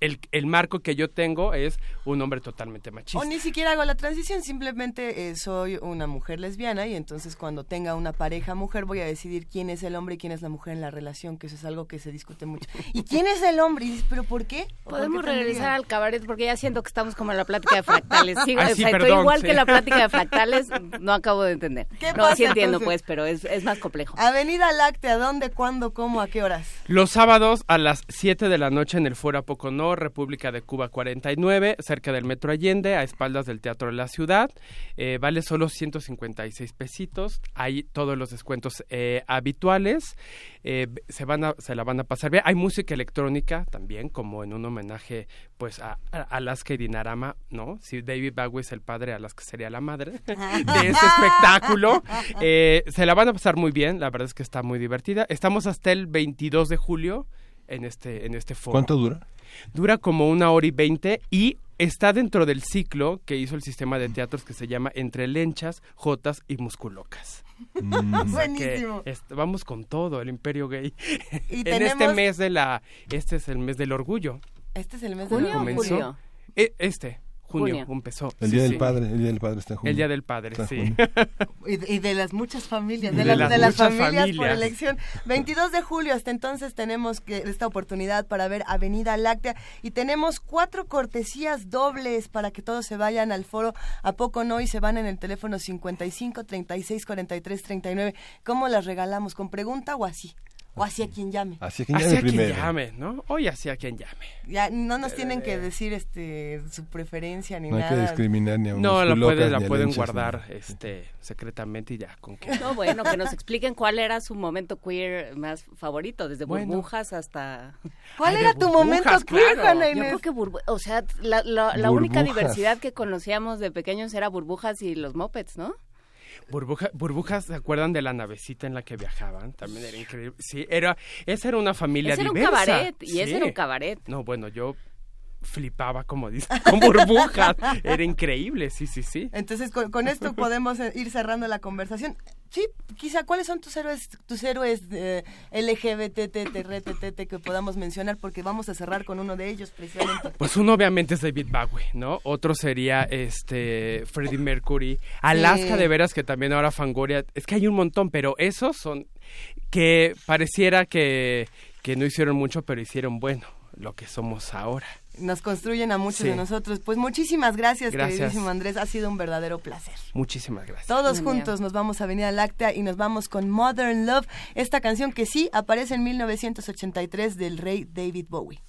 el, marco que yo tengo es un hombre totalmente machista. O ni siquiera hago la transición, simplemente eh, soy una mujer lesbiana y entonces cuando tenga una pareja mujer voy a decidir quién es el hombre y quién es la mujer en la relación, que eso es algo que se discute mucho. ¿Y quién es el hombre? Y dices, ¿pero por qué? Podemos regresar al cabaret porque ya siento que estamos como en la plática de fractales. Sí, ah, igual que la plática de fractales, no acabo de entender. No, pasa, sí entiendo pues, pero es, más complejo. Avenida Láctea, ¿dónde, cuándo, cómo, a qué horas? Los sábados a las 7 de la noche en el Fuera Poco Norte República de Cuba 49, cerca del Metro Allende, a espaldas del Teatro de la Ciudad. Eh, vale solo 156 pesitos. Hay todos los descuentos eh, habituales. Eh, se, van a, se la van a pasar bien. Hay música electrónica también, como en un homenaje pues a, a Alaska y Dinarama, ¿no? Si David Bowie es el padre, Alaska sería la madre de este espectáculo. Eh, se la van a pasar muy bien. La verdad es que está muy divertida. Estamos hasta el 22 de julio en este, en este foro. ¿Cuánto dura? Dura como una hora y veinte y está dentro del ciclo que hizo el sistema de teatros que se llama Entre Lenchas, Jotas y Musculocas. Mm. O sea que Buenísimo. vamos con todo, el imperio gay. Y en este mes de la... Este es el mes del orgullo. Este es el mes de ¿Junio la- o comenzó. julio? E- este, junio, Junio. empezó. El Día sí. del Padre, el Día del Padre está en junio. El Día del Padre, sí. junio. Y de, y de las muchas familias, de, de las, las de las muchas familias, por familias. elección. 22 de julio, hasta entonces tenemos que, esta oportunidad para ver Avenida Láctea y tenemos cuatro cortesías dobles para que todos se vayan al foro. ¿A poco no? Y se van en el teléfono 55 36 43 39. ¿Cómo las regalamos? ¿Con pregunta o así? O hacia quien llame. Hacia quien llame Hacia quien primero. llame, ¿no? Hoy hacia quien llame. Ya no nos tienen que decir este su preferencia ni No hay que nada. discriminar ni a No, la, puede- la pueden guardar este, secretamente y ya, con que... No, bueno, que nos expliquen cuál era su momento queer más favorito, desde Bueno. burbujas hasta... ¿Cuál Ay, era tu momento queer, claro. Juana Yo Inés? creo que, burbu- o sea, la, la- la única diversidad que conocíamos de pequeños era burbujas y los mopeds, ¿no? Burbuja, burbujas, ¿se acuerdan de la navecita en la que viajaban? También era increíble. Sí, era, esa era una familia Ese era un diversa. cabaret, y ese era un cabaret. No, bueno, yo flipaba, como dice, con burbujas. Era increíble, sí, sí, sí. Entonces con, con esto podemos eh, ir cerrando la conversación. Sí, quizá cuáles son tus héroes, tus héroes eh, que podamos mencionar porque vamos a cerrar con uno de ellos precisamente. Pues uno obviamente es David Bowie, ¿no? Otro sería este Freddie Mercury, Alaska de veras que también ahora Fangoria, es que hay un montón, pero esos son que pareciera que, que no hicieron mucho, pero hicieron bueno, lo que somos ahora. Nos construyen a muchos Sí. de nosotros. Pues muchísimas gracias, Gracias. queridísimo Andrés. Ha sido un verdadero placer. Muchísimas gracias. Todos juntos nos vamos a Avenida Láctea y nos vamos con Modern Love, esta canción que sí aparece en 1983 del rey David Bowie.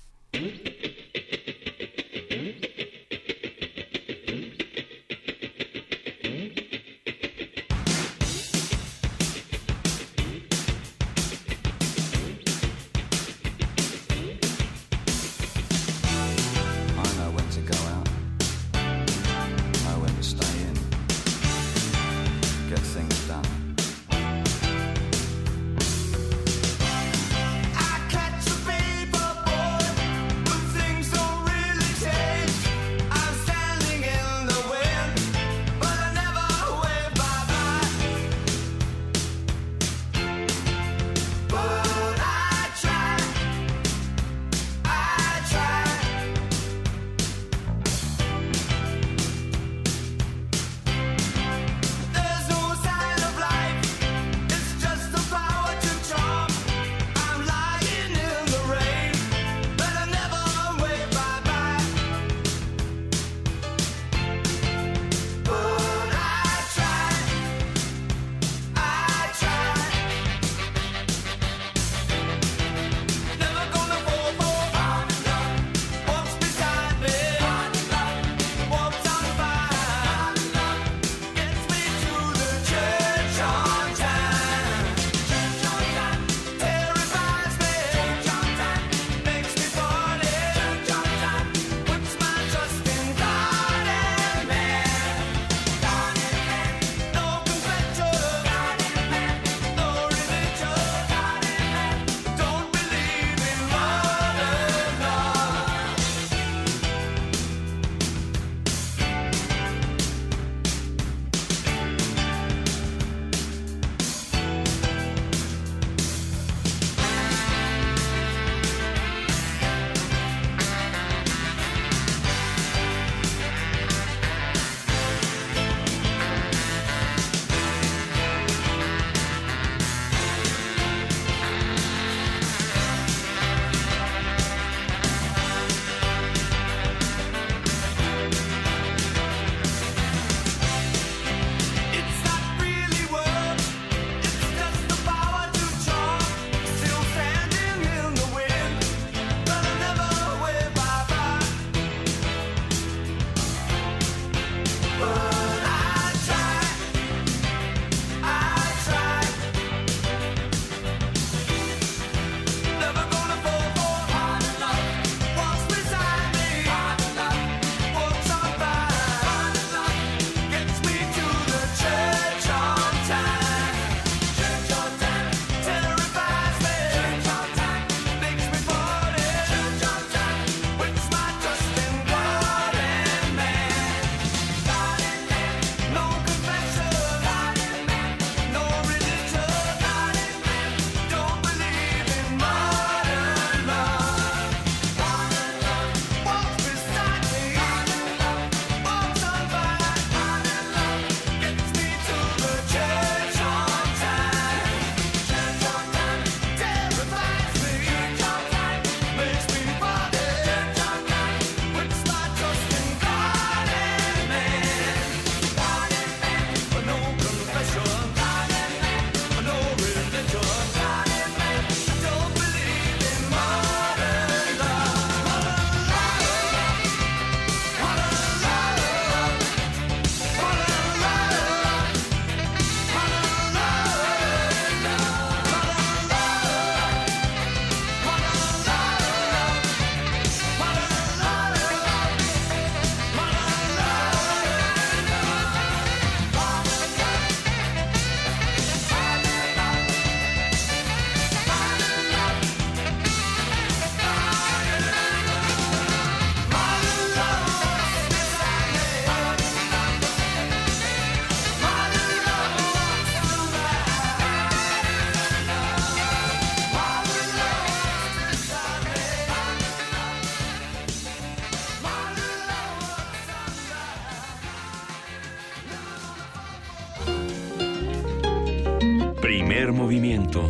Movimiento.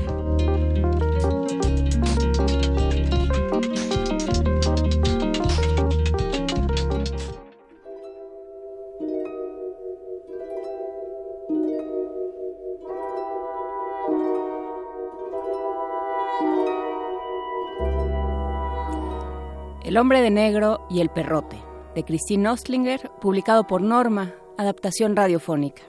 El hombre de negro y el perrote, de Christine Ostlinger, publicado por Norma, adaptación radiofónica.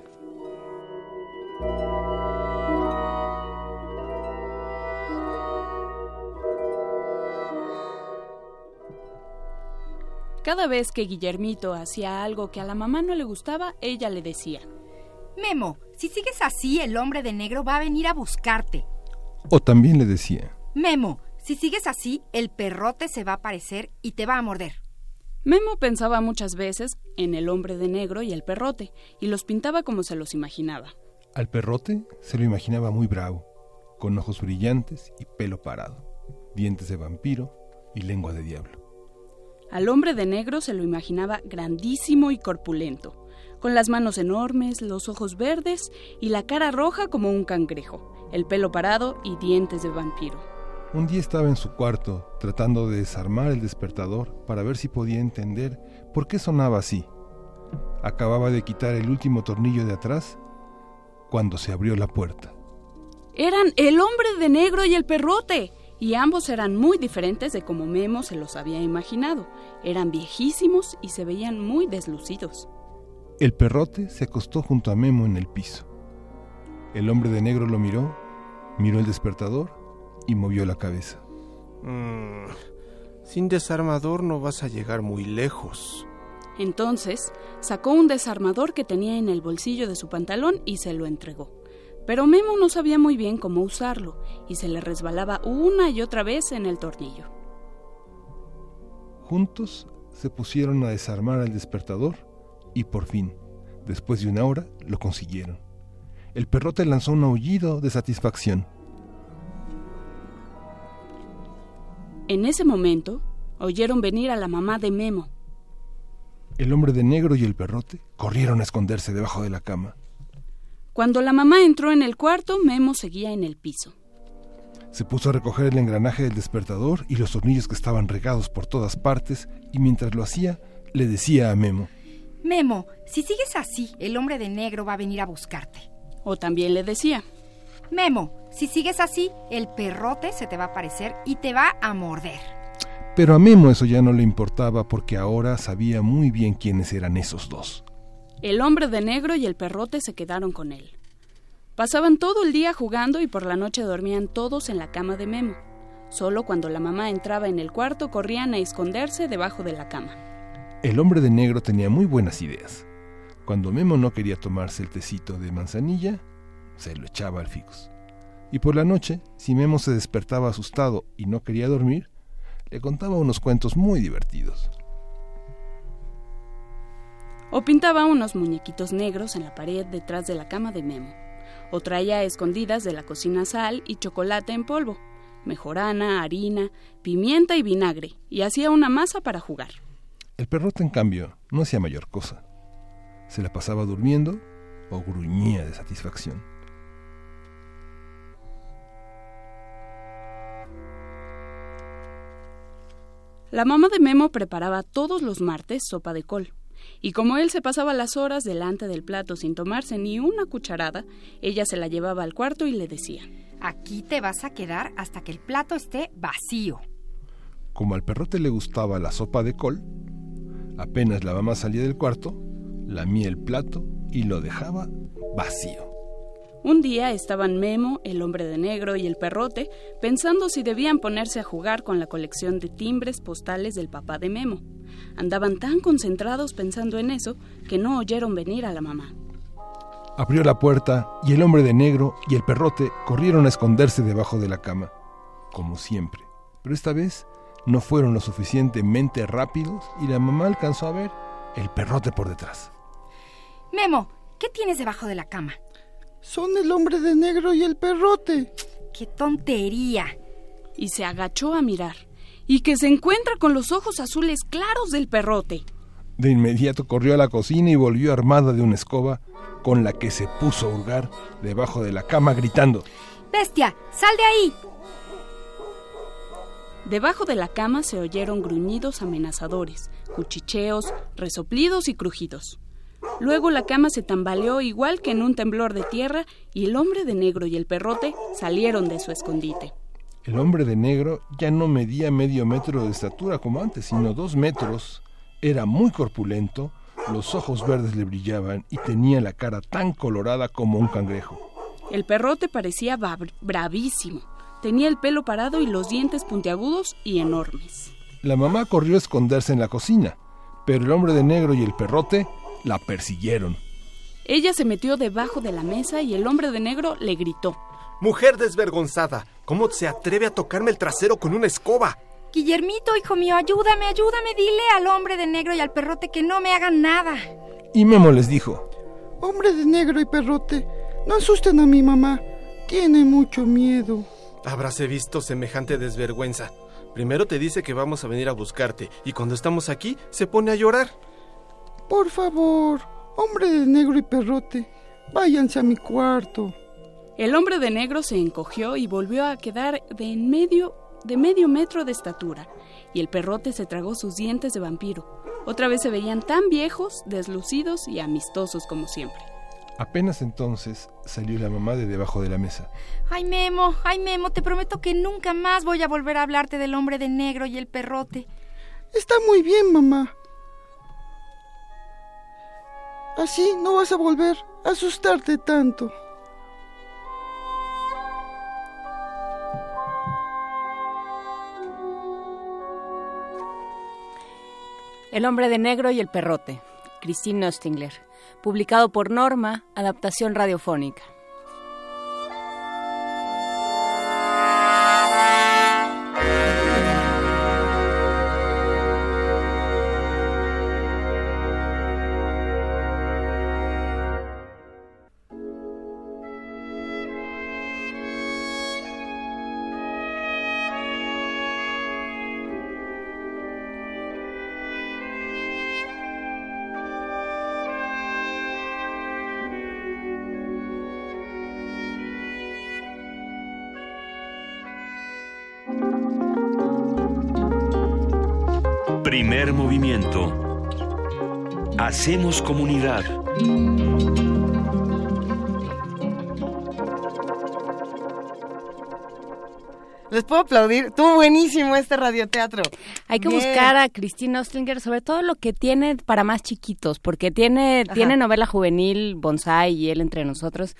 Cada vez que Guillermito hacía algo que a la mamá no le gustaba, ella le decía, Memo, si sigues así, el hombre de negro va a venir a buscarte. O también le decía, Memo, si sigues así, el perrote se va a aparecer y te va a morder. Memo pensaba muchas veces en el hombre de negro y el perrote, y los pintaba como se los imaginaba. al perrote se lo imaginaba muy bravo, con ojos brillantes y pelo parado, dientes de vampiro y lengua de diablo. Al hombre de negro se lo imaginaba grandísimo y corpulento, con las manos enormes, los ojos verdes y la cara roja como un cangrejo, el pelo parado y dientes de vampiro. Un día estaba en su cuarto tratando de desarmar el despertador para ver si podía entender por qué sonaba así. Acababa de quitar el último tornillo de atrás cuando se abrió la puerta. Eran el hombre de negro y el perrote, y ambos eran muy diferentes de como Memo se los había imaginado. Eran viejísimos y se veían muy deslucidos. El perrote se acostó junto a Memo en el piso. El hombre de negro lo miró, miró el despertador y movió la cabeza. Mm, sin desarmador no vas a llegar muy lejos. Entonces sacó un desarmador que tenía en el bolsillo de su pantalón y se lo entregó. Pero Memo no sabía muy bien cómo usarlo y se le resbalaba una y otra vez en el tornillo. Juntos se pusieron a desarmar el despertador y por fin, después de una hora, lo consiguieron. El perrote lanzó un aullido de satisfacción. En ese momento, oyeron venir a la mamá de Memo. El hombre de negro y el perrote corrieron a esconderse debajo de la cama. Cuando la mamá entró en el cuarto, Memo seguía en el piso. Se puso a recoger el engranaje del despertador y los tornillos que estaban regados por todas partes y mientras lo hacía le decía a Memo, Memo, si sigues así, el hombre de negro va a venir a buscarte. O también le decía, Memo, si sigues así, el perrote se te va a aparecer y te va a morder. pero a Memo eso ya no le importaba porque ahora sabía muy bien quiénes eran esos dos. El hombre de negro y el perrote se quedaron con él. Pasaban todo el día jugando y por la noche dormían todos en la cama de Memo. Solo cuando la mamá entraba en el cuarto corrían a esconderse debajo de la cama. El hombre de negro tenía muy buenas ideas. Cuando Memo no quería tomarse el tecito de manzanilla, se lo echaba al ficus. Y por la noche, si Memo se despertaba asustado y no quería dormir, le contaba unos cuentos muy divertidos. O pintaba unos muñequitos negros en la pared detrás de la cama de Memo. O traía a escondidas de la cocina sal y chocolate en polvo, mejorana, harina, pimienta y vinagre, y hacía una masa para jugar. El perrote, en cambio, no hacía mayor cosa. Se la pasaba durmiendo o gruñía de satisfacción. La mamá de Memo preparaba todos los martes sopa de col. Y como él se pasaba las horas delante del plato sin tomarse ni una cucharada, ella se la llevaba al cuarto y le decía, Aquí te vas a quedar hasta que el plato esté vacío. Como al perrote le gustaba la sopa de col, apenas la mamá salía del cuarto, lamía el plato y lo dejaba vacío. Un día estaban Memo, el hombre de negro y el perrote pensando si debían ponerse a jugar con la colección de timbres postales del papá de Memo. Andaban tan concentrados pensando en eso que no oyeron venir a la mamá. Abrió la puerta y el hombre de negro y el perrote corrieron a esconderse debajo de la cama, como siempre. Pero esta vez no fueron lo suficientemente rápidos y la mamá alcanzó a ver el perrote por detrás. Memo, ¿qué tienes debajo de la cama? Son el hombre de negro y el perrote. ¡Qué tontería! Y se agachó a mirar, y que se encuentra con los ojos azules claros del perrote. De inmediato corrió a la cocina y volvió armada de una escoba con la que se puso a hurgar debajo de la cama gritando. Bestia, sal de ahí. Debajo de la cama se oyeron gruñidos amenazadores, cuchicheos, resoplidos y crujidos. Luego la cama se tambaleó igual que en un temblor de tierra y el hombre de negro y el perrote salieron de su escondite. El hombre de negro ya no medía medio metro de estatura como antes, sino dos metros. Era muy corpulento, los ojos verdes le brillaban y tenía la cara tan colorada como un cangrejo. El perrote parecía bravísimo. Tenía el pelo parado y los dientes puntiagudos y enormes. La mamá corrió a esconderse en la cocina, pero el hombre de negro y el perrote la persiguieron. Ella se metió debajo de la mesa y el hombre de negro le gritó. Mujer desvergonzada, ¿cómo se atreve a tocarme el trasero con una escoba? Guillermito, hijo mío, ayúdame, ayúdame. Dile al hombre de negro y al perrote que no me hagan nada. Y Memo les dijo, Hombre de negro y perrote, no asusten a mi mamá. Tiene mucho miedo. Habráse visto semejante desvergüenza. Primero te dice que vamos a venir a buscarte y cuando estamos aquí se pone a llorar. Por favor, hombre de negro y perrote, váyanse a mi cuarto. El hombre de negro se encogió y volvió a quedar de en medio de medio metro de estatura, y el perrote se tragó sus dientes de vampiro. Otra vez se veían tan viejos, deslucidos y amistosos como siempre. apenas entonces salió la mamá de debajo de la mesa. Ay, Memo, ay, Memo, te prometo que nunca más voy a volver a hablarte del hombre de negro y el perrote. Está muy bien, mamá. Así no vas a volver a asustarte tanto. El hombre de negro y el perrote, Christine Nostingler, publicado por Norma, adaptación radiofónica. Movimiento. Hacemos comunidad. Les puedo aplaudir. Estuvo buenísimo este radioteatro. Hay que Bien. buscar a Christine Ostlinger, sobre todo lo que tiene para más chiquitos, porque tiene, Ajá. tiene novela juvenil, Bonsai y él entre nosotros,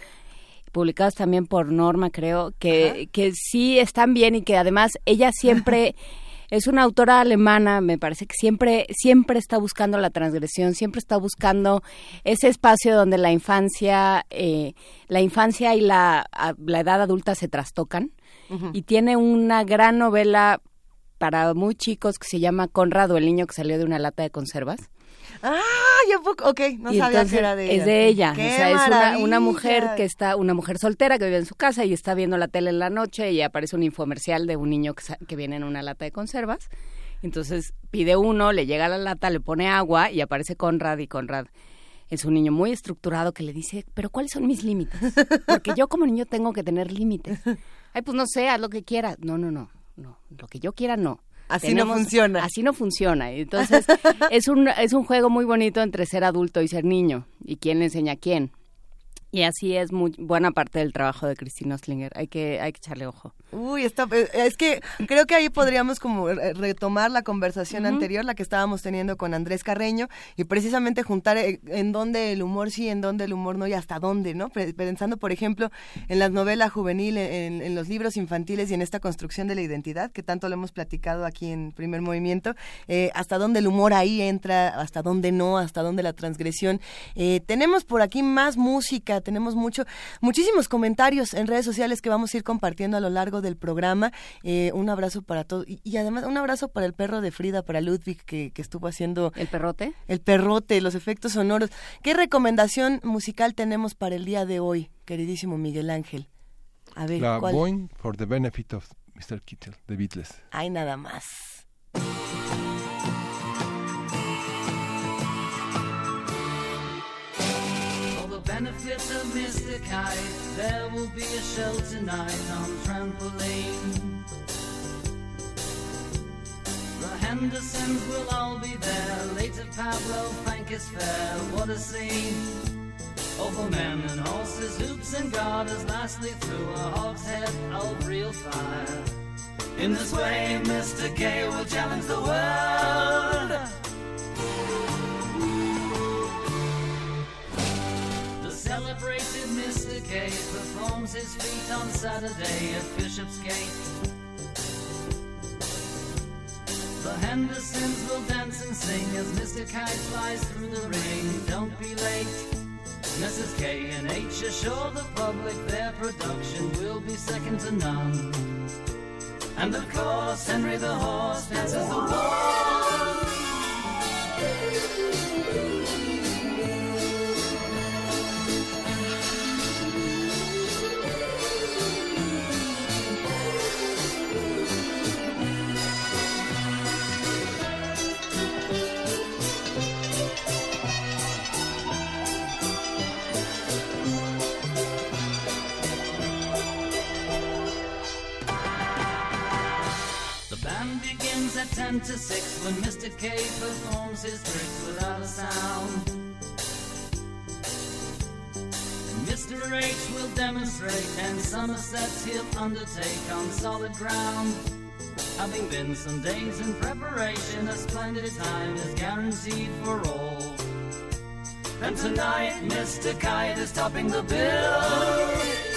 publicados también por Norma, creo, que, que sí están bien y que además ella siempre es una autora alemana, me parece que siempre, siempre está buscando la transgresión, siempre está buscando ese espacio donde la infancia, eh, la infancia y la, la edad adulta se trastocan. Y tiene una gran novela para muy chicos que se llama Conrado, el niño que salió de una lata de conservas. Ah, ya poco. Ok, no y sabía que era de ella. es de ella. ¡Qué o sea, es una, una mujer que está, una mujer soltera que vive en su casa y está viendo la tele en la noche y aparece un infomercial de un niño que, que viene en una lata de conservas. Entonces pide uno, le llega la lata, le pone agua y aparece Conrad y Conrad es un niño muy estructurado que le dice, pero ¿cuáles son mis límites? Porque yo como niño tengo que tener límites. Ay, pues no sé, haz lo que quieras. No, no, no, no, lo que yo quiera no. Así no funciona. Así no funciona. Entonces, es un, es un juego muy bonito entre ser adulto y ser niño. Y quién le enseña a quién. Y así es muy buena parte del trabajo de Cristina Oslinger. Hay que, hay que echarle ojo. Uy, está, eh, es que creo que ahí podríamos como retomar la conversación anterior, la que estábamos teniendo con Andrés Carreño, y precisamente juntar eh, en dónde el humor sí, en dónde el humor no y hasta dónde, ¿no? Pensando, por ejemplo, en las novelas juveniles, en, en los libros infantiles y en esta construcción de la identidad, que tanto lo hemos platicado aquí en Primer Movimiento, eh, hasta dónde el humor ahí entra, hasta dónde no, hasta dónde la transgresión. Eh, tenemos por aquí más música, tenemos mucho, muchísimos comentarios en redes sociales que vamos a ir compartiendo a lo largo del programa. Eh, un abrazo para todos. Y, además, un abrazo para el perro de Frida, para Ludwig, que, estuvo haciendo. ¿El perrote? El perrote, los efectos sonoros. ¿Qué recomendación musical tenemos para el día de hoy, queridísimo Miguel Ángel? A ver, La ¿cuál? For the Benefit of Mr. Kittel, de Beatles. Hay nada más. benefit of Mr. Kite, there will be a show tonight on trampoline. The Hendersons will all be there. Later, Pablo Frank is fair. What a scene! Over men and horses, hoops and garters, lastly through a hogshead of real fire. In this way, Mr. K will challenge the world. Celebrated Mr. K performs his feat on Saturday at Bishopsgate. The Hendersons will dance and sing as Mr. Kite flies through the ring. Don't be late. Mrs. K and H assure the public their production will be second to none. And of course, Henry the Horse dances the waltz. Begins at 10 to 6 when Mr. K performs his tricks without a sound. And Mr. H will demonstrate and Somerset's he'll undertake on solid ground. Having been some days in preparation, a splendid time is guaranteed for all. And tonight, Mr. Kite is topping the bill.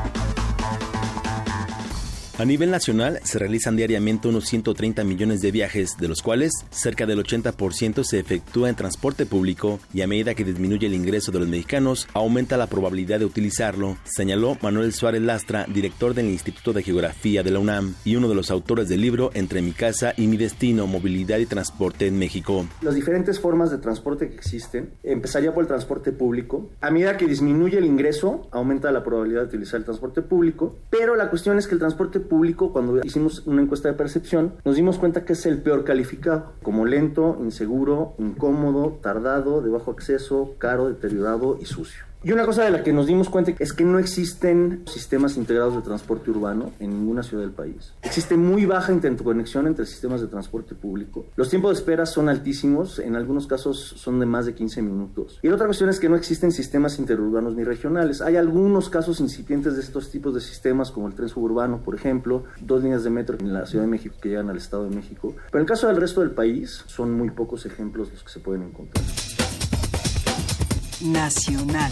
A nivel nacional se realizan diariamente unos 130 millones de viajes, de los cuales cerca del 80% se efectúa en transporte público y a medida que disminuye el ingreso de los mexicanos, aumenta la probabilidad de utilizarlo, señaló Manuel Suárez Lastra, director del Instituto de Geografía de la UNAM y uno de los autores del libro Entre mi casa y mi destino, movilidad y transporte en México. Las diferentes formas de transporte que existen, empezaría por el transporte público. A medida que disminuye el ingreso, aumenta la probabilidad de utilizar el transporte público, pero la cuestión es que el transporte público, cuando hicimos una encuesta de percepción, nos dimos cuenta que es el peor calificado, como lento, inseguro, incómodo, tardado, de bajo acceso, caro, deteriorado y sucio. Y una cosa de la que nos dimos cuenta es que no existen sistemas integrados de transporte urbano en ninguna ciudad del país. Existe muy baja interconexión entre sistemas de transporte público. Los tiempos de espera son altísimos, en algunos casos son de más de 15 minutos. Y la otra cuestión es que no existen sistemas interurbanos ni regionales. Hay algunos casos incipientes de estos tipos de sistemas, como el tren suburbano, por ejemplo, dos líneas de metro en la Ciudad de México que llegan al Estado de México. Pero en el caso del resto del país, son muy pocos ejemplos los que se pueden encontrar. Nacional.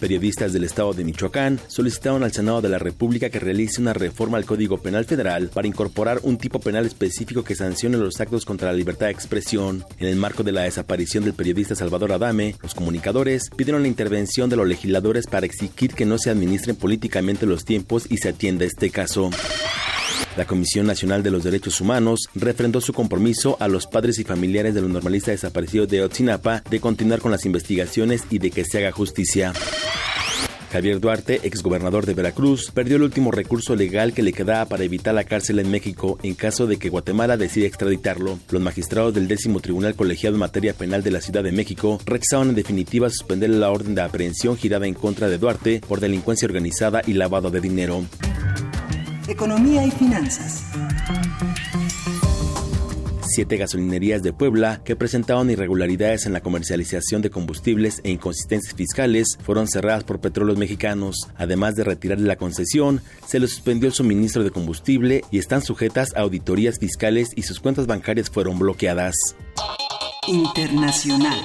Periodistas del estado de Michoacán solicitaron al Senado de la República que realice una reforma al Código Penal Federal para incorporar un tipo penal específico que sancione los actos contra la libertad de expresión. En el marco de la desaparición del periodista Salvador Adame, los comunicadores pidieron la intervención de los legisladores para exigir que no se administren políticamente los tiempos y se atienda este caso. La Comisión Nacional de los Derechos Humanos refrendó su compromiso a los padres y familiares de los normalistas desaparecidos de Otzinapa de continuar con las investigaciones y de que se haga justicia. Javier Duarte, exgobernador de Veracruz, perdió el último recurso legal que le quedaba para evitar la cárcel en México en caso de que Guatemala decida extraditarlo. Los magistrados del décimo Tribunal Colegiado en Materia Penal de la Ciudad de México rechazaron en definitiva suspender la orden de aprehensión girada en contra de Duarte por delincuencia organizada y lavado de dinero. Economía y finanzas. siete gasolinerías de Puebla que presentaban irregularidades en la comercialización de combustibles e inconsistencias fiscales fueron cerradas por petróleos mexicanos. Además de retirarle la concesión, se les suspendió el suministro de combustible y están sujetas a auditorías fiscales y sus cuentas bancarias fueron bloqueadas. Internacional.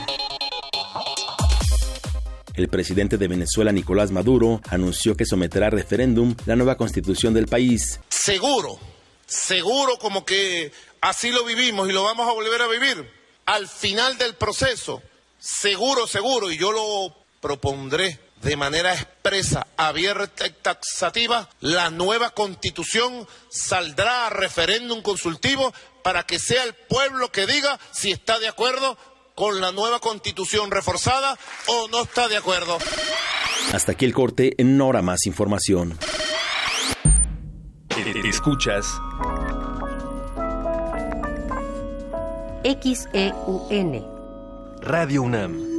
El presidente de Venezuela, Nicolás Maduro, anunció que someterá a referéndum la nueva constitución del país. Seguro, seguro como que así lo vivimos y lo vamos a volver a vivir. Al final del proceso, seguro, seguro, y yo lo propondré de manera expresa, abierta y taxativa, la nueva constitución saldrá a referéndum consultivo para que sea el pueblo que diga si está de acuerdo con la nueva constitución reforzada o no está de acuerdo. Hasta aquí el corte, en una hora más información. Escuchas XEUN. Radio UNAM.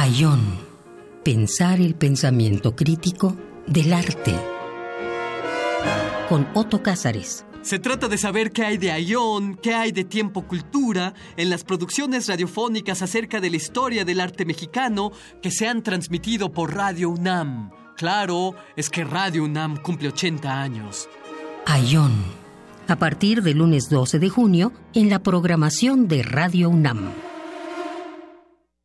Ayón. Pensar el pensamiento crítico del arte. Con Otto Cázares. Se trata de saber qué hay de Ayón, qué hay de Tiempo Cultura en las producciones radiofónicas acerca de la historia del arte mexicano que se han transmitido por Radio UNAM. Claro, es que Radio UNAM cumple 80 años. Ayón. A partir del lunes 12 de junio en la programación de Radio UNAM.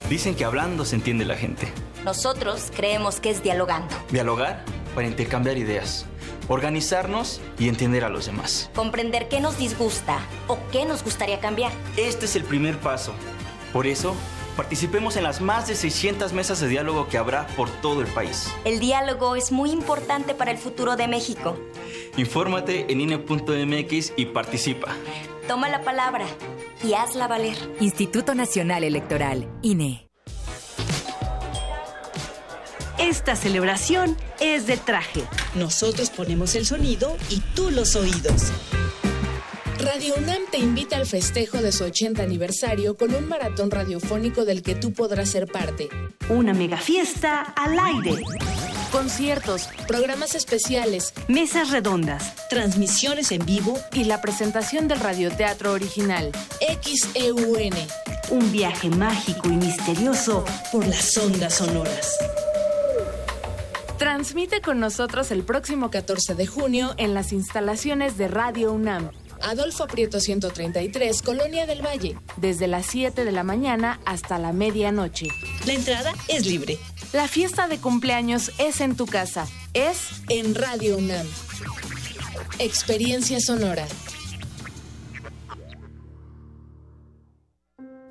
Dicen que hablando se entiende la gente. Nosotros creemos que es dialogando. Dialogar para intercambiar ideas. Organizarnos y entender a los demás. Comprender qué nos disgusta o qué nos gustaría cambiar. Este es el primer paso. Por eso, participemos en las más de 600 mesas de diálogo que habrá por todo el país. El diálogo es muy importante para el futuro de México. Infórmate en INE.mx y participa. Toma la palabra y hazla valer. Instituto Nacional Electoral, INE. Esta celebración es de traje. Nosotros ponemos el sonido y tú los oídos. Radio UNAM te invita al festejo de su 80 aniversario con un maratón radiofónico del que tú podrás ser parte. Una mega fiesta al aire. Conciertos, programas especiales, Mesas redondas, transmisiones en vivo y la presentación del radioteatro original XEUN. Un viaje mágico y misterioso por las ondas sonoras. Transmite con nosotros el próximo 14 de junio en las instalaciones de Radio UNAM. Adolfo Prieto 133, Colonia del Valle, desde las 7 de la mañana hasta la medianoche. La entrada es libre. La fiesta de cumpleaños es en tu casa, es en Radio UNAM. Experiencia sonora.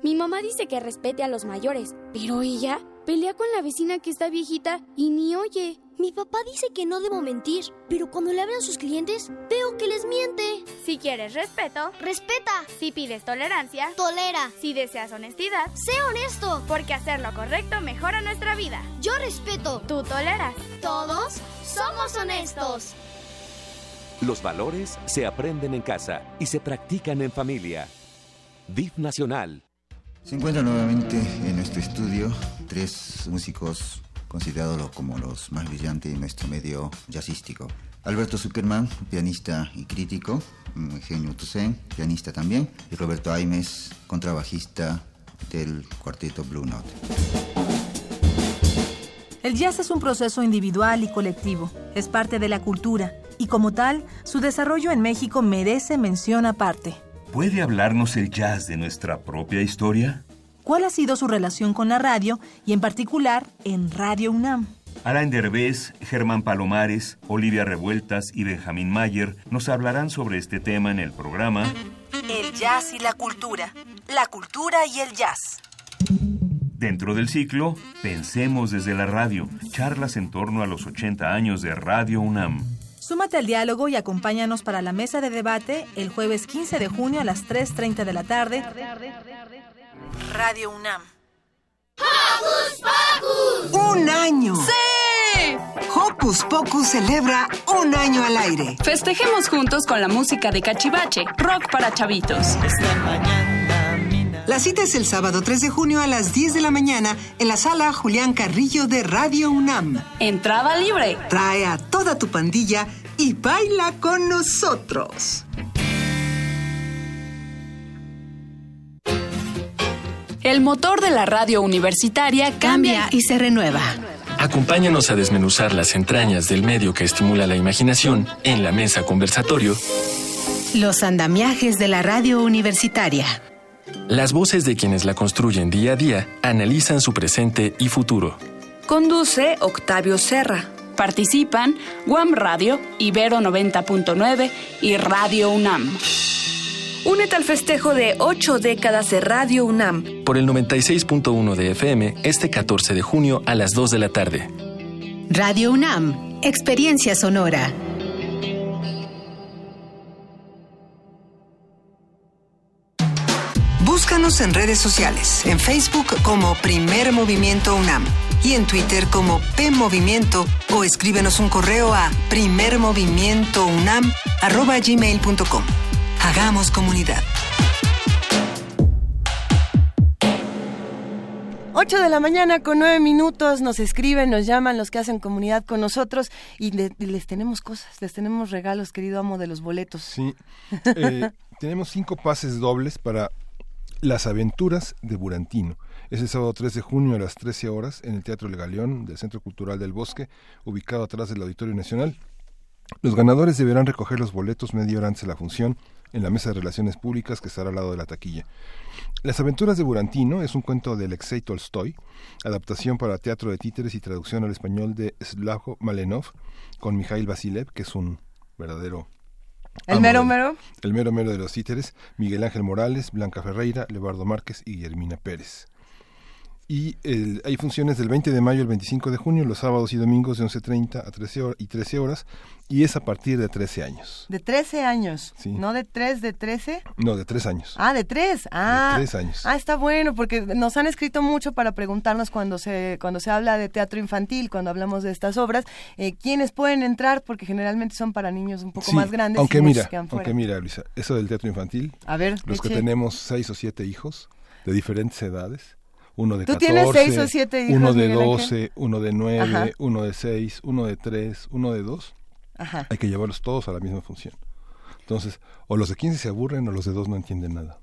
Mi mamá dice que respete a los mayores, pero ella pelea con la vecina que está viejita y ni oye. Mi papá dice que no debo mentir, pero cuando le hablan sus clientes, veo que les miente. Si quieres respeto, Respeta. si pides tolerancia, Tolera. si deseas honestidad, Sé honesto. porque hacer lo correcto mejora nuestra vida. Yo respeto. Tú toleras. Todos somos honestos. Los valores se aprenden en casa y se practican en familia. DIF Nacional. Se encuentran nuevamente en nuestro estudio tres músicos considerados como los más brillantes de nuestro medio jazzístico. Alberto Zuckerman, pianista y crítico, Eugenio Toussaint, pianista también, y Roberto Aimes, contrabajista del cuarteto Blue Note. El jazz es un proceso individual y colectivo, es parte de la cultura, y como tal, su desarrollo en México merece mención aparte. ¿Puede hablarnos el jazz de nuestra propia historia? ¿Cuál ha sido su relación con la radio y en particular en Radio UNAM? Alain Derbez, Germán Palomares, Olivia Revueltas y Benjamín Mayer nos hablarán sobre este tema en el programa El jazz y la cultura, la cultura y el jazz. Dentro del ciclo, Pensemos desde la radio, charlas en torno a los 80 años de Radio UNAM. Súmate al diálogo y acompáñanos para la mesa de debate el jueves 15 de junio a las 3.30 de la tarde. Radio UNAM. ¡Un año! ¡Sí! Hocus Pocus celebra un año al aire. Festejemos juntos con la música de Cachivache, rock para chavitos. La cita es el sábado 3 de junio a las 10 de la mañana en la sala Julián Carrillo de Radio UNAM. Entrada libre. Trae a toda tu pandilla y baila con nosotros. El motor de la radio universitaria cambia y se renueva. Acompáñanos a desmenuzar las entrañas del medio que estimula la imaginación en la mesa conversatorio. Los andamiajes de la radio universitaria. Las voces de quienes la construyen día a día analizan su presente y futuro. Conduce Octavio Serra. Participan Guam Radio, Ibero 90.9 y Radio UNAM. Únete al festejo de ocho décadas de Radio UNAM. Por el 96.1 de FM este 14 de junio a las 2 de la tarde. Radio UNAM, experiencia sonora. Búscanos en redes sociales, en Facebook como Primer Movimiento UNAM y en Twitter como P Movimiento o escríbenos un correo a primermovimientounam@gmail.com. Hagamos comunidad. 8 de la mañana con 9 minutos nos escriben, nos llaman los que hacen comunidad con nosotros y, le- y les tenemos cosas, les tenemos regalos, querido amo de los boletos. Sí. Eh, tenemos cinco pases dobles para Las aventuras de Burantino. Es el sábado 3 de junio a las 13 horas en el Teatro El Galeón del Centro Cultural del Bosque, ubicado atrás del Auditorio Nacional. Los ganadores deberán recoger los boletos media hora antes de la función en la mesa de relaciones públicas que estará al lado de la taquilla. Las aventuras de Burantino es un cuento de Alexei Tolstoy, adaptación para teatro de títeres y traducción al español de Slavko Malenov con Mikhail Vasilev, que es un verdadero ¿El mero del- mero? El mero mero de los títeres, Miguel Ángel Morales, Blanca Ferreira, Lebardo Márquez y Guillermina Pérez. Y el- hay funciones del 20 de mayo al 25 de junio, los sábados y domingos de 11.30 a 13 horas, y 13 horas, y es a partir de 13 años. De 13 años, Sí. no de 3, de 13. No, de 3 años. Ah, de 3. Ah, tres años. Ah, está bueno, porque nos han escrito mucho para preguntarnos cuando se, cuando se habla de teatro infantil, cuando hablamos de estas obras, eh, quiénes pueden entrar, porque generalmente son para niños un poco Sí, más grandes. aunque y mira, aunque mira, Luisa, eso del teatro infantil, A ver, los que eche. tenemos 6 o 7 hijos de diferentes edades, uno de ¿Tú 14, tienes seis o siete hijos, uno de Miguel Ángel? 12, uno de 9, Ajá. uno de 6, uno de 3, uno de 2, Ajá. hay que llevarlos todos a la misma función. Entonces, o los de 15 se aburren o los de 2 no entienden nada.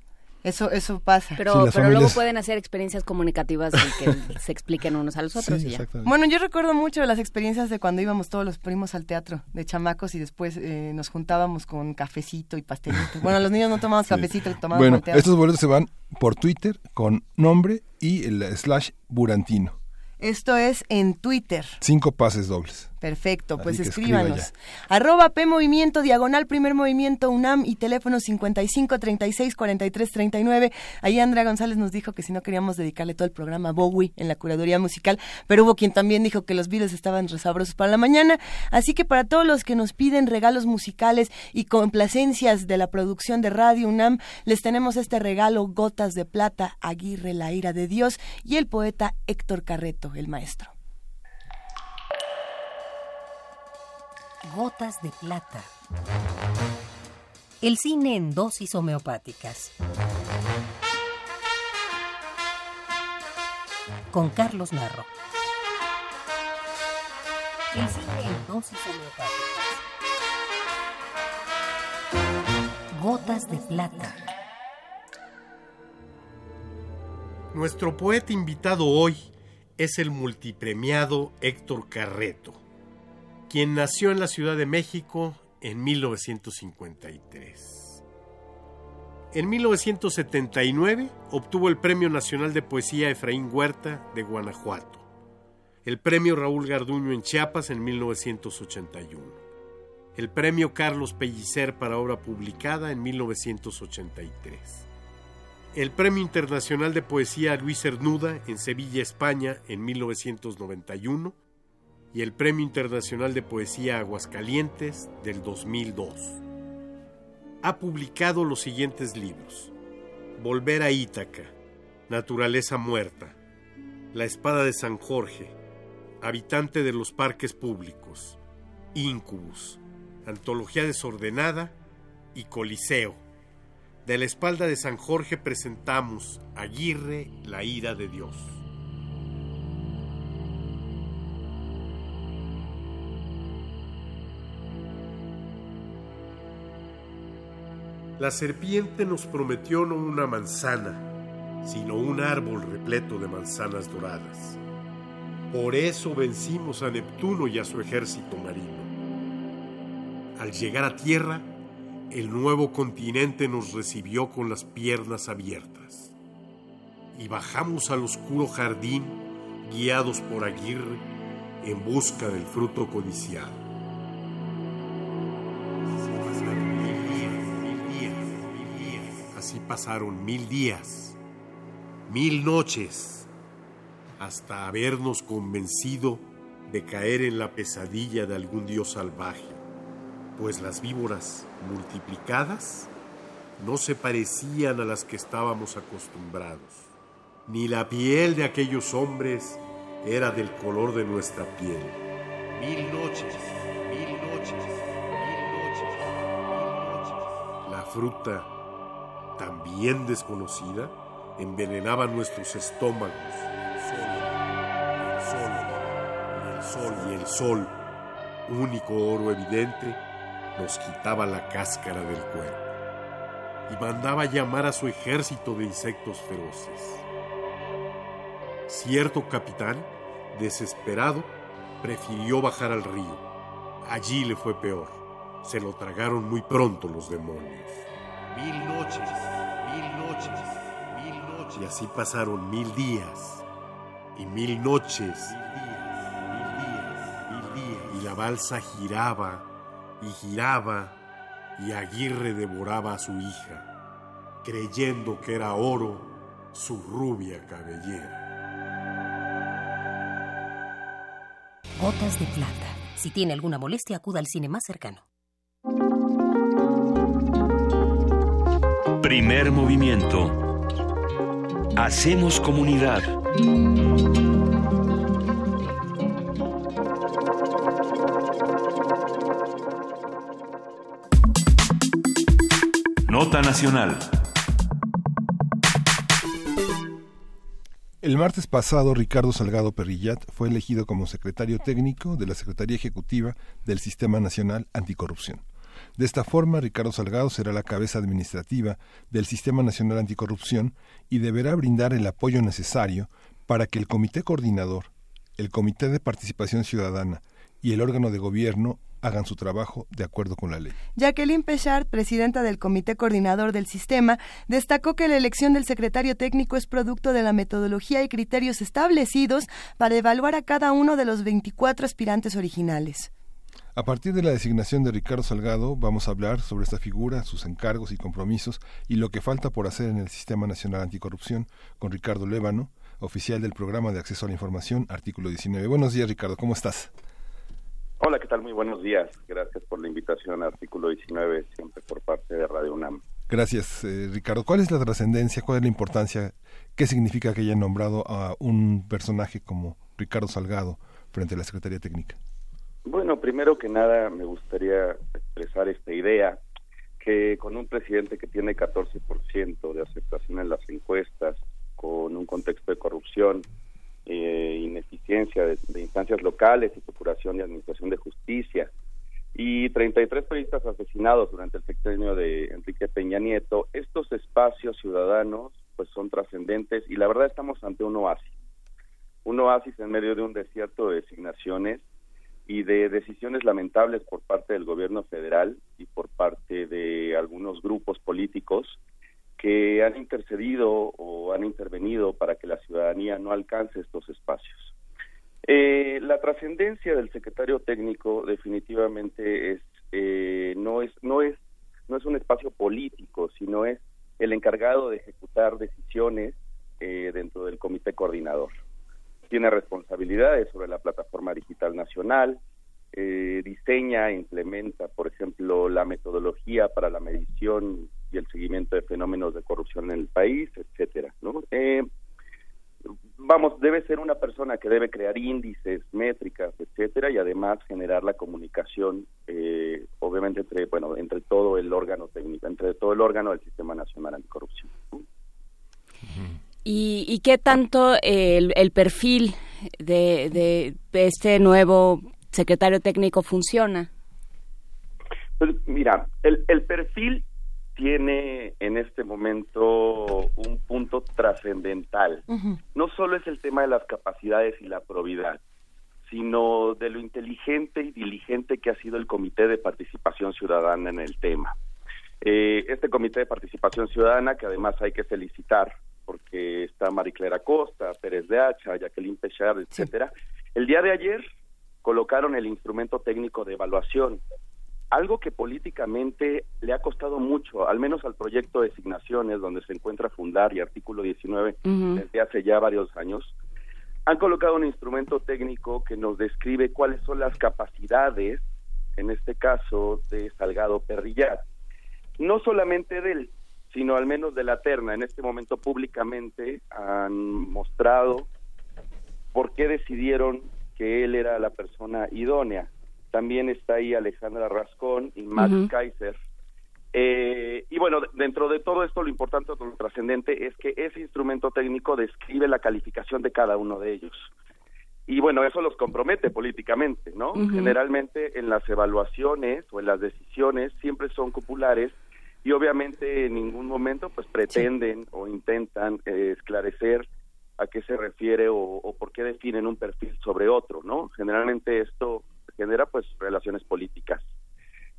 Eso, eso pasa. Pero, Sí, pero luego familias- pueden hacer experiencias comunicativas y que se expliquen unos a los otros y ya. Bueno, yo recuerdo mucho las experiencias de cuando íbamos todos los primos al teatro de chamacos y después eh, nos juntábamos con cafecito y pastelito. Bueno, los niños no tomamos cafecito, tomábamos Bueno, teatro. estos boletos se van por Twitter con nombre y el slash Burantino. Esto es en Twitter. Cinco pases dobles. Perfecto, pues escríbanos. Arroba P Movimiento, diagonal Primer Movimiento UNAM y teléfono 55 36 43 39. Ahí Andrea González nos dijo que si no queríamos dedicarle todo el programa a Bowie en la curaduría musical, pero hubo quien también dijo que los Beatles estaban resabrosos para la mañana. Así que para todos los que nos piden regalos musicales y complacencias de la producción de Radio UNAM, les tenemos este regalo Gotas de Plata, Aguirre, la ira de Dios y el poeta Héctor Carreto, el maestro. Gotas de plata. El cine en dosis homeopáticas. Con Carlos Narro. El cine en dosis homeopáticas. Gotas de plata. Nuestro poeta invitado hoy es el multipremiado Héctor Carreto, quien nació en la Ciudad de México en 1953. En 1979 obtuvo el Premio Nacional de Poesía Efraín Huerta de Guanajuato, el Premio Raúl Garduño en Chiapas en 1981. el Premio Carlos Pellicer para obra publicada en 1983, el Premio Internacional de Poesía Luis Cernuda en Sevilla, España en 1991 y el Premio Internacional de Poesía Aguascalientes del 2002. Ha publicado los siguientes libros. Volver a Ítaca, Naturaleza Muerta, La Espada de San Jorge, Habitante de los Parques Públicos, Incubus, Antología Desordenada y Coliseo. De la espalda de San Jorge presentamos Aguirre, la ira de Dios. La serpiente nos prometió no una manzana, sino un árbol repleto de manzanas doradas. Por eso vencimos a Neptuno y a su ejército marino. Al llegar a tierra, el nuevo continente nos recibió con las piernas abiertas. Y bajamos al oscuro jardín, guiados por Aguirre, en busca del fruto codiciado. Pasaron mil días, mil noches, hasta habernos convencido de caer en la pesadilla de algún dios salvaje, pues las víboras multiplicadas no se parecían a las que estábamos acostumbrados, ni la piel de aquellos hombres era del color de nuestra piel. Mil noches, mil noches, mil noches, mil noches. La fruta también desconocida, envenenaba nuestros estómagos. El sol, el sol, y el sol, único oro evidente, nos quitaba la cáscara del cuerpo y mandaba llamar a su ejército de insectos feroces. Cierto capitán, desesperado, prefirió bajar al río. Allí le fue peor. Se lo tragaron muy pronto los demonios. Mil noches, mil noches, mil noches. Y así pasaron mil días. Y mil noches. Mil días, mil días. Y la balsa giraba y giraba. Y Aguirre devoraba a su hija, creyendo que era oro su rubia cabellera. Gotas de plata. Si tiene alguna molestia, acuda al cine más cercano. Primer movimiento. Hacemos comunidad. Nota Nacional. El martes pasado, Ricardo Salgado Perrillat fue elegido como secretario técnico de la Secretaría Ejecutiva del Sistema Nacional Anticorrupción. De esta forma, Ricardo Salgado será la cabeza administrativa del Sistema Nacional Anticorrupción y deberá brindar el apoyo necesario para que el Comité Coordinador, el Comité de Participación Ciudadana y el órgano de gobierno hagan su trabajo de acuerdo con la ley. Jacqueline Pechard, presidenta del Comité Coordinador del Sistema, destacó que la elección del secretario técnico es producto de la metodología y criterios establecidos para evaluar a cada uno de los 24 aspirantes originales. A partir de la designación de Ricardo Salgado, vamos a hablar sobre esta figura, sus encargos y compromisos y lo que falta por hacer en el Sistema Nacional Anticorrupción con Ricardo Lévano, oficial del Programa de Acceso a la Información, artículo 19. Buenos días, Ricardo, ¿cómo estás? Hola, ¿qué tal? Muy buenos días. Gracias por la invitación a artículo 19, siempre por parte de Radio UNAM. Gracias, eh, Ricardo. ¿Cuál es la trascendencia, cuál es la importancia, qué significa que hayan nombrado a un personaje como Ricardo Salgado frente a la Secretaría Técnica? Bueno, primero que nada me gustaría expresar esta idea que con un presidente que tiene 14% de aceptación en las encuestas, con un contexto de corrupción, eh, ineficiencia de, de, instancias locales y procuración y administración de justicia, y 33 periodistas asesinados durante el sexenio de Enrique Peña Nieto, estos espacios ciudadanos pues son trascendentes y la verdad estamos ante un oasis, un oasis en medio de un desierto de designaciones y de decisiones lamentables por parte del gobierno federal y por parte de algunos grupos políticos que han intercedido o han intervenido para que la ciudadanía no alcance estos espacios. Eh, la trascendencia del secretario técnico definitivamente eh, no es no es no es un espacio político, sino es el encargado de ejecutar decisiones eh, dentro del comité coordinador. Tiene responsabilidades sobre la plataforma digital nacional, eh, diseña e implementa, por ejemplo, la metodología para la medición y el seguimiento de fenómenos de corrupción en el país, etcétera, ¿no? Eh, vamos, debe ser una persona que debe crear índices, métricas, etcétera, y además generar la comunicación, eh, obviamente entre, bueno, entre todo el órgano técnico, entre todo el órgano del Sistema Nacional Anticorrupción. ¿Y, y qué tanto el, el perfil de, de este nuevo secretario técnico funciona? Pues mira, el, el perfil tiene en este momento un punto trascendental. No solo es el tema de las capacidades y la probidad, sino de lo inteligente y diligente que ha sido el Comité de Participación Ciudadana en el tema. Eh, este Comité de Participación Ciudadana, que además hay que felicitar, porque está Mariclera Costa, Pérez de Hacha, Jacqueline Pechard, etcétera, el día de ayer colocaron el instrumento técnico de evaluación algo que políticamente le ha costado mucho, al menos al proyecto de designaciones, donde se encuentra Fundar y artículo 19 desde hace ya varios años, han colocado un instrumento técnico que nos describe cuáles son las capacidades, en este caso, de Salgado Perrillat. No solamente de él, sino al menos de la terna. En este momento públicamente han mostrado por qué decidieron que él era la persona idónea también está ahí Alejandra Rascón y Max Kaiser. Eh, y bueno, dentro de todo esto lo importante, lo trascendente es que ese instrumento técnico describe la calificación de cada uno de ellos. Y bueno, eso los compromete políticamente, ¿no? Generalmente en las evaluaciones o en las decisiones siempre son populares y obviamente en ningún momento pues pretenden o intentan eh, esclarecer a qué se refiere o, o por qué definen un perfil sobre otro, ¿no? Generalmente esto genera pues relaciones políticas.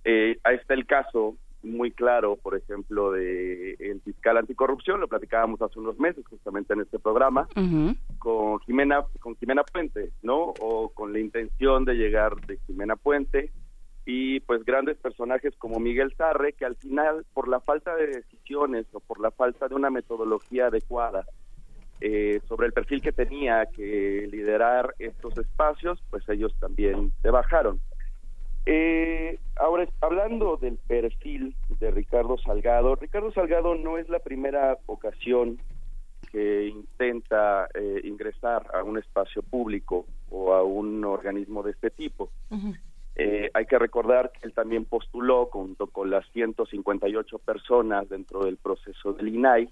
Eh, ahí está el caso muy claro, por ejemplo, de el fiscal anticorrupción, lo platicábamos hace unos meses justamente en este programa, con Jimena, con Jimena Puente, ¿no? O con la intención de llegar de Jimena Puente y pues grandes personajes como Miguel Sarre, que al final, por la falta de decisiones o por la falta de una metodología adecuada, eh, sobre el perfil que tenía que liderar estos espacios, pues ellos también se bajaron. Eh, ahora, hablando del perfil de Ricardo Salgado, Ricardo Salgado no es la primera ocasión que intenta eh, ingresar a un espacio público o a un organismo de este tipo. Hay que recordar que él también postuló junto con las 158 personas dentro del proceso del INAI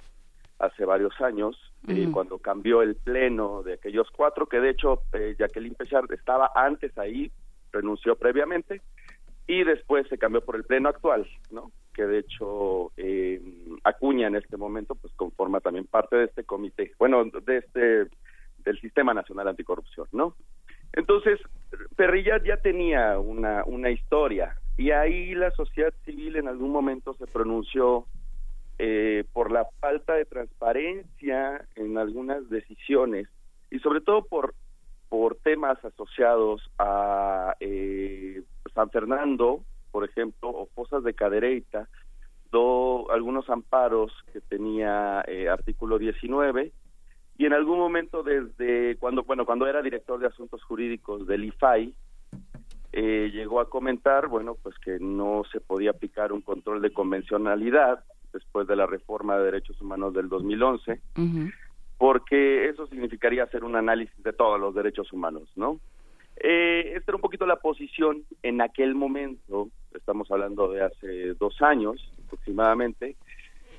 hace varios años, eh, cuando cambió el pleno de aquellos cuatro, que de hecho eh, Jacqueline Pechard estaba antes ahí, renunció previamente, y después se cambió por el pleno actual, ¿no? que de hecho eh, Acuña en este momento pues conforma también parte de este comité, bueno, de este del Sistema Nacional Anticorrupción, ¿no? Entonces, Perrilla ya tenía una, una historia y ahí la sociedad civil en algún momento se pronunció eh, por la falta de transparencia en algunas decisiones y sobre todo por por temas asociados a eh, San Fernando, por ejemplo, o Fosas de Cadereyta, do, algunos amparos que tenía eh, artículo 19 y en algún momento desde cuando bueno cuando era director de asuntos jurídicos del IFAI llegó a comentar bueno pues que no se podía aplicar un control de convencionalidad después de la reforma de derechos humanos del 2011, porque eso significaría hacer un análisis de todos los derechos humanos, ¿no? Eh, esta era un poquito la posición en aquel momento, estamos hablando de hace dos años aproximadamente,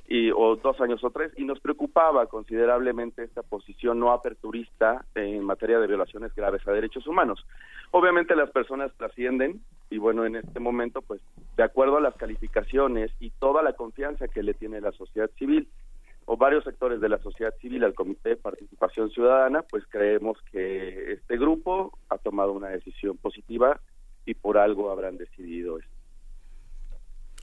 y, o dos años o tres, y nos preocupaba considerablemente esta posición no aperturista en materia de violaciones graves a derechos humanos. Obviamente las personas trascienden y bueno, en este momento, pues de acuerdo a las calificaciones y toda la confianza que le tiene la sociedad civil o varios sectores de la sociedad civil al Comité de Participación Ciudadana, pues creemos que este grupo ha tomado una decisión positiva y por algo habrán decidido esto.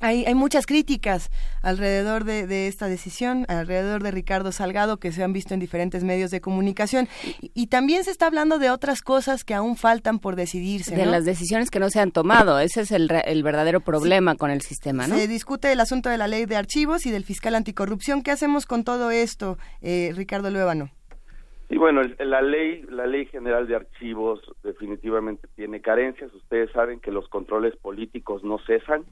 Hay, hay muchas críticas alrededor de, esta decisión, alrededor de Ricardo Salgado, que se han visto en diferentes medios de comunicación. Y, también se está hablando de otras cosas que aún faltan por decidirse. De las decisiones que no se han tomado. Ese es el, el verdadero problema con el sistema, ¿no? Se discute el asunto de la ley de archivos y del fiscal anticorrupción. ¿Qué hacemos con todo esto, eh, Ricardo Luébano? Y bueno, la ley, la ley general de archivos definitivamente tiene carencias. Ustedes saben que los controles políticos no cesan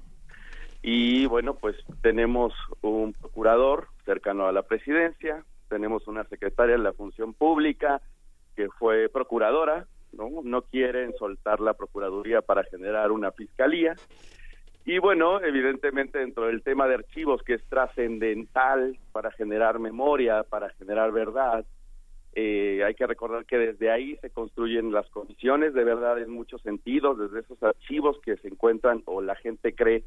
y bueno, pues tenemos un procurador cercano a la presidencia, tenemos una secretaria de la función pública que fue procuradora, ¿no? No quieren soltar la procuraduría para generar una fiscalía. Y bueno, evidentemente dentro del tema de archivos que es trascendental para generar memoria, para generar verdad, eh, hay que recordar que desde ahí se construyen las condiciones de verdad en muchos sentidos, desde esos archivos que se encuentran o la gente cree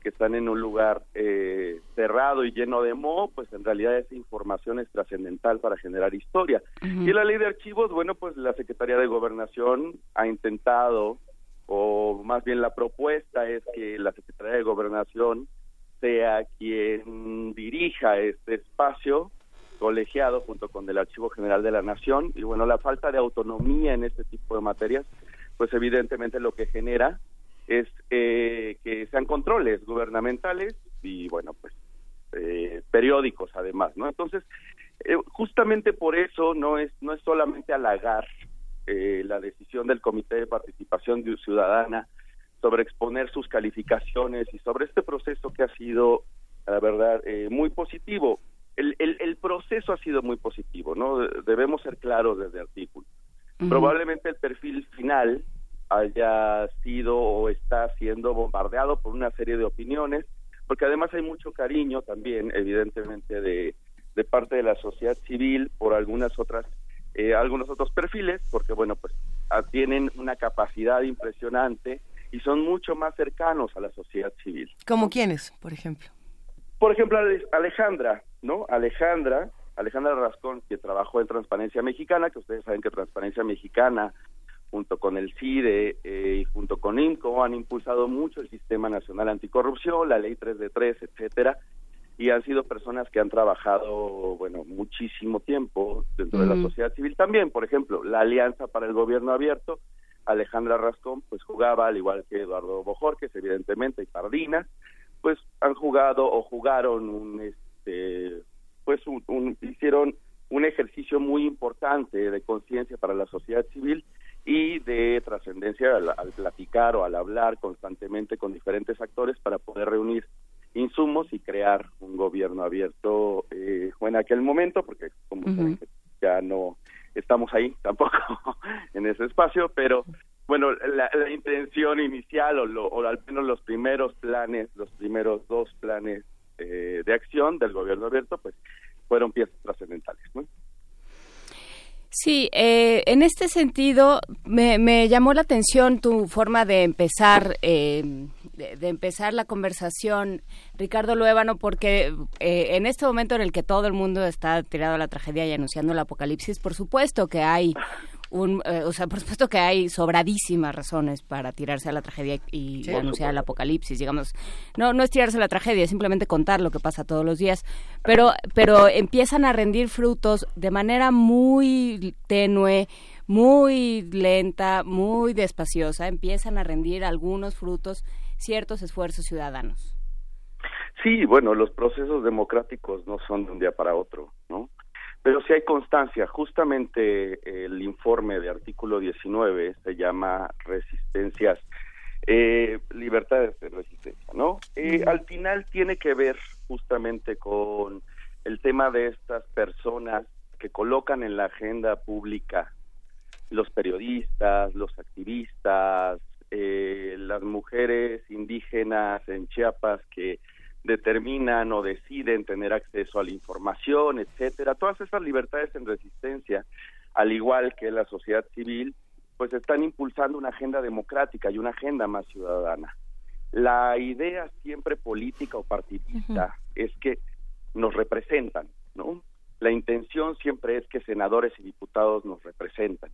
que están en un lugar eh, cerrado y lleno de moho, pues en realidad esa información es trascendental para generar historia. Y la ley de archivos, bueno, pues la Secretaría de Gobernación ha intentado, o más bien la propuesta es que la Secretaría de Gobernación sea quien dirija este espacio colegiado junto con el Archivo General de la Nación y bueno, la falta de autonomía en este tipo de materias, pues evidentemente lo que genera es eh, que sean controles gubernamentales y bueno pues eh, periódicos además no entonces eh, justamente por eso no es no es solamente halagar la decisión del comité de participación ciudadana sobre exponer sus calificaciones y sobre este proceso que ha sido la verdad muy positivo. El, el, el, proceso ha sido muy positivo no debemos ser claros desde el artículo. Probablemente el perfil final haya sido o está siendo bombardeado por una serie de opiniones, porque además hay mucho cariño también, evidentemente, de, de parte de la sociedad civil por algunas otras, eh, algunos otros perfiles, porque bueno, pues ah, tienen una capacidad impresionante y son mucho más cercanos a la sociedad civil. ¿Como quiénes, por ejemplo? Por ejemplo, Alejandra, ¿no? Alejandra, Alejandra Rascón, que trabajó en Transparencia Mexicana, que ustedes saben que Transparencia Mexicana junto con el CIDE eh, y junto con INCO han impulsado mucho el Sistema Nacional Anticorrupción, la Ley 3 de 3, etcétera, y han sido personas que han trabajado, bueno, muchísimo tiempo dentro de la sociedad civil también. Por ejemplo, la Alianza para el Gobierno Abierto, Alejandra Rascón, pues jugaba, al igual que Eduardo Bojorques, evidentemente, y Pardina, pues han jugado o jugaron un, este, pues un hicieron un ejercicio muy importante de conciencia para la sociedad civil y de trascendencia al, platicar o al hablar constantemente con diferentes actores para poder reunir insumos y crear un gobierno abierto eh, en aquel momento, porque como ya no estamos ahí tampoco en ese espacio, pero bueno, la, intención inicial o, o, al menos los primeros planes, los primeros dos planes eh, de acción del gobierno abierto, pues fueron piezas trascendentales. ¿no? Sí, eh, en este sentido me, llamó la atención tu forma de empezar, eh, de, empezar la conversación, Ricardo Luébano, porque eh, en este momento en el que todo el mundo está tirado a la tragedia y anunciando el apocalipsis, por supuesto que hay un, eh, o sea, por supuesto que hay sobradísimas razones para tirarse a la tragedia y, anunciar el apocalipsis, digamos. No, no es tirarse a la tragedia, es simplemente contar lo que pasa todos los días. Pero, pero empiezan a rendir frutos de manera muy tenue, muy lenta, muy despaciosa. Empiezan a rendir algunos frutos ciertos esfuerzos ciudadanos. Sí, bueno, los procesos democráticos no son de un día para otro, ¿no? Pero si hay constancia, justamente el informe de artículo 19 se llama resistencias, eh, libertades de resistencia, ¿no? Eh, al final tiene que ver justamente con el tema de estas personas que colocan en la agenda pública los periodistas, los activistas, eh, las mujeres indígenas en Chiapas que determinan o deciden tener acceso a la información, etcétera. Todas esas libertades en resistencia, al igual que la sociedad civil, pues están impulsando una agenda democrática y una agenda más ciudadana. La idea siempre política o partidista es que nos representan, ¿no? La intención siempre es que senadores y diputados nos representan.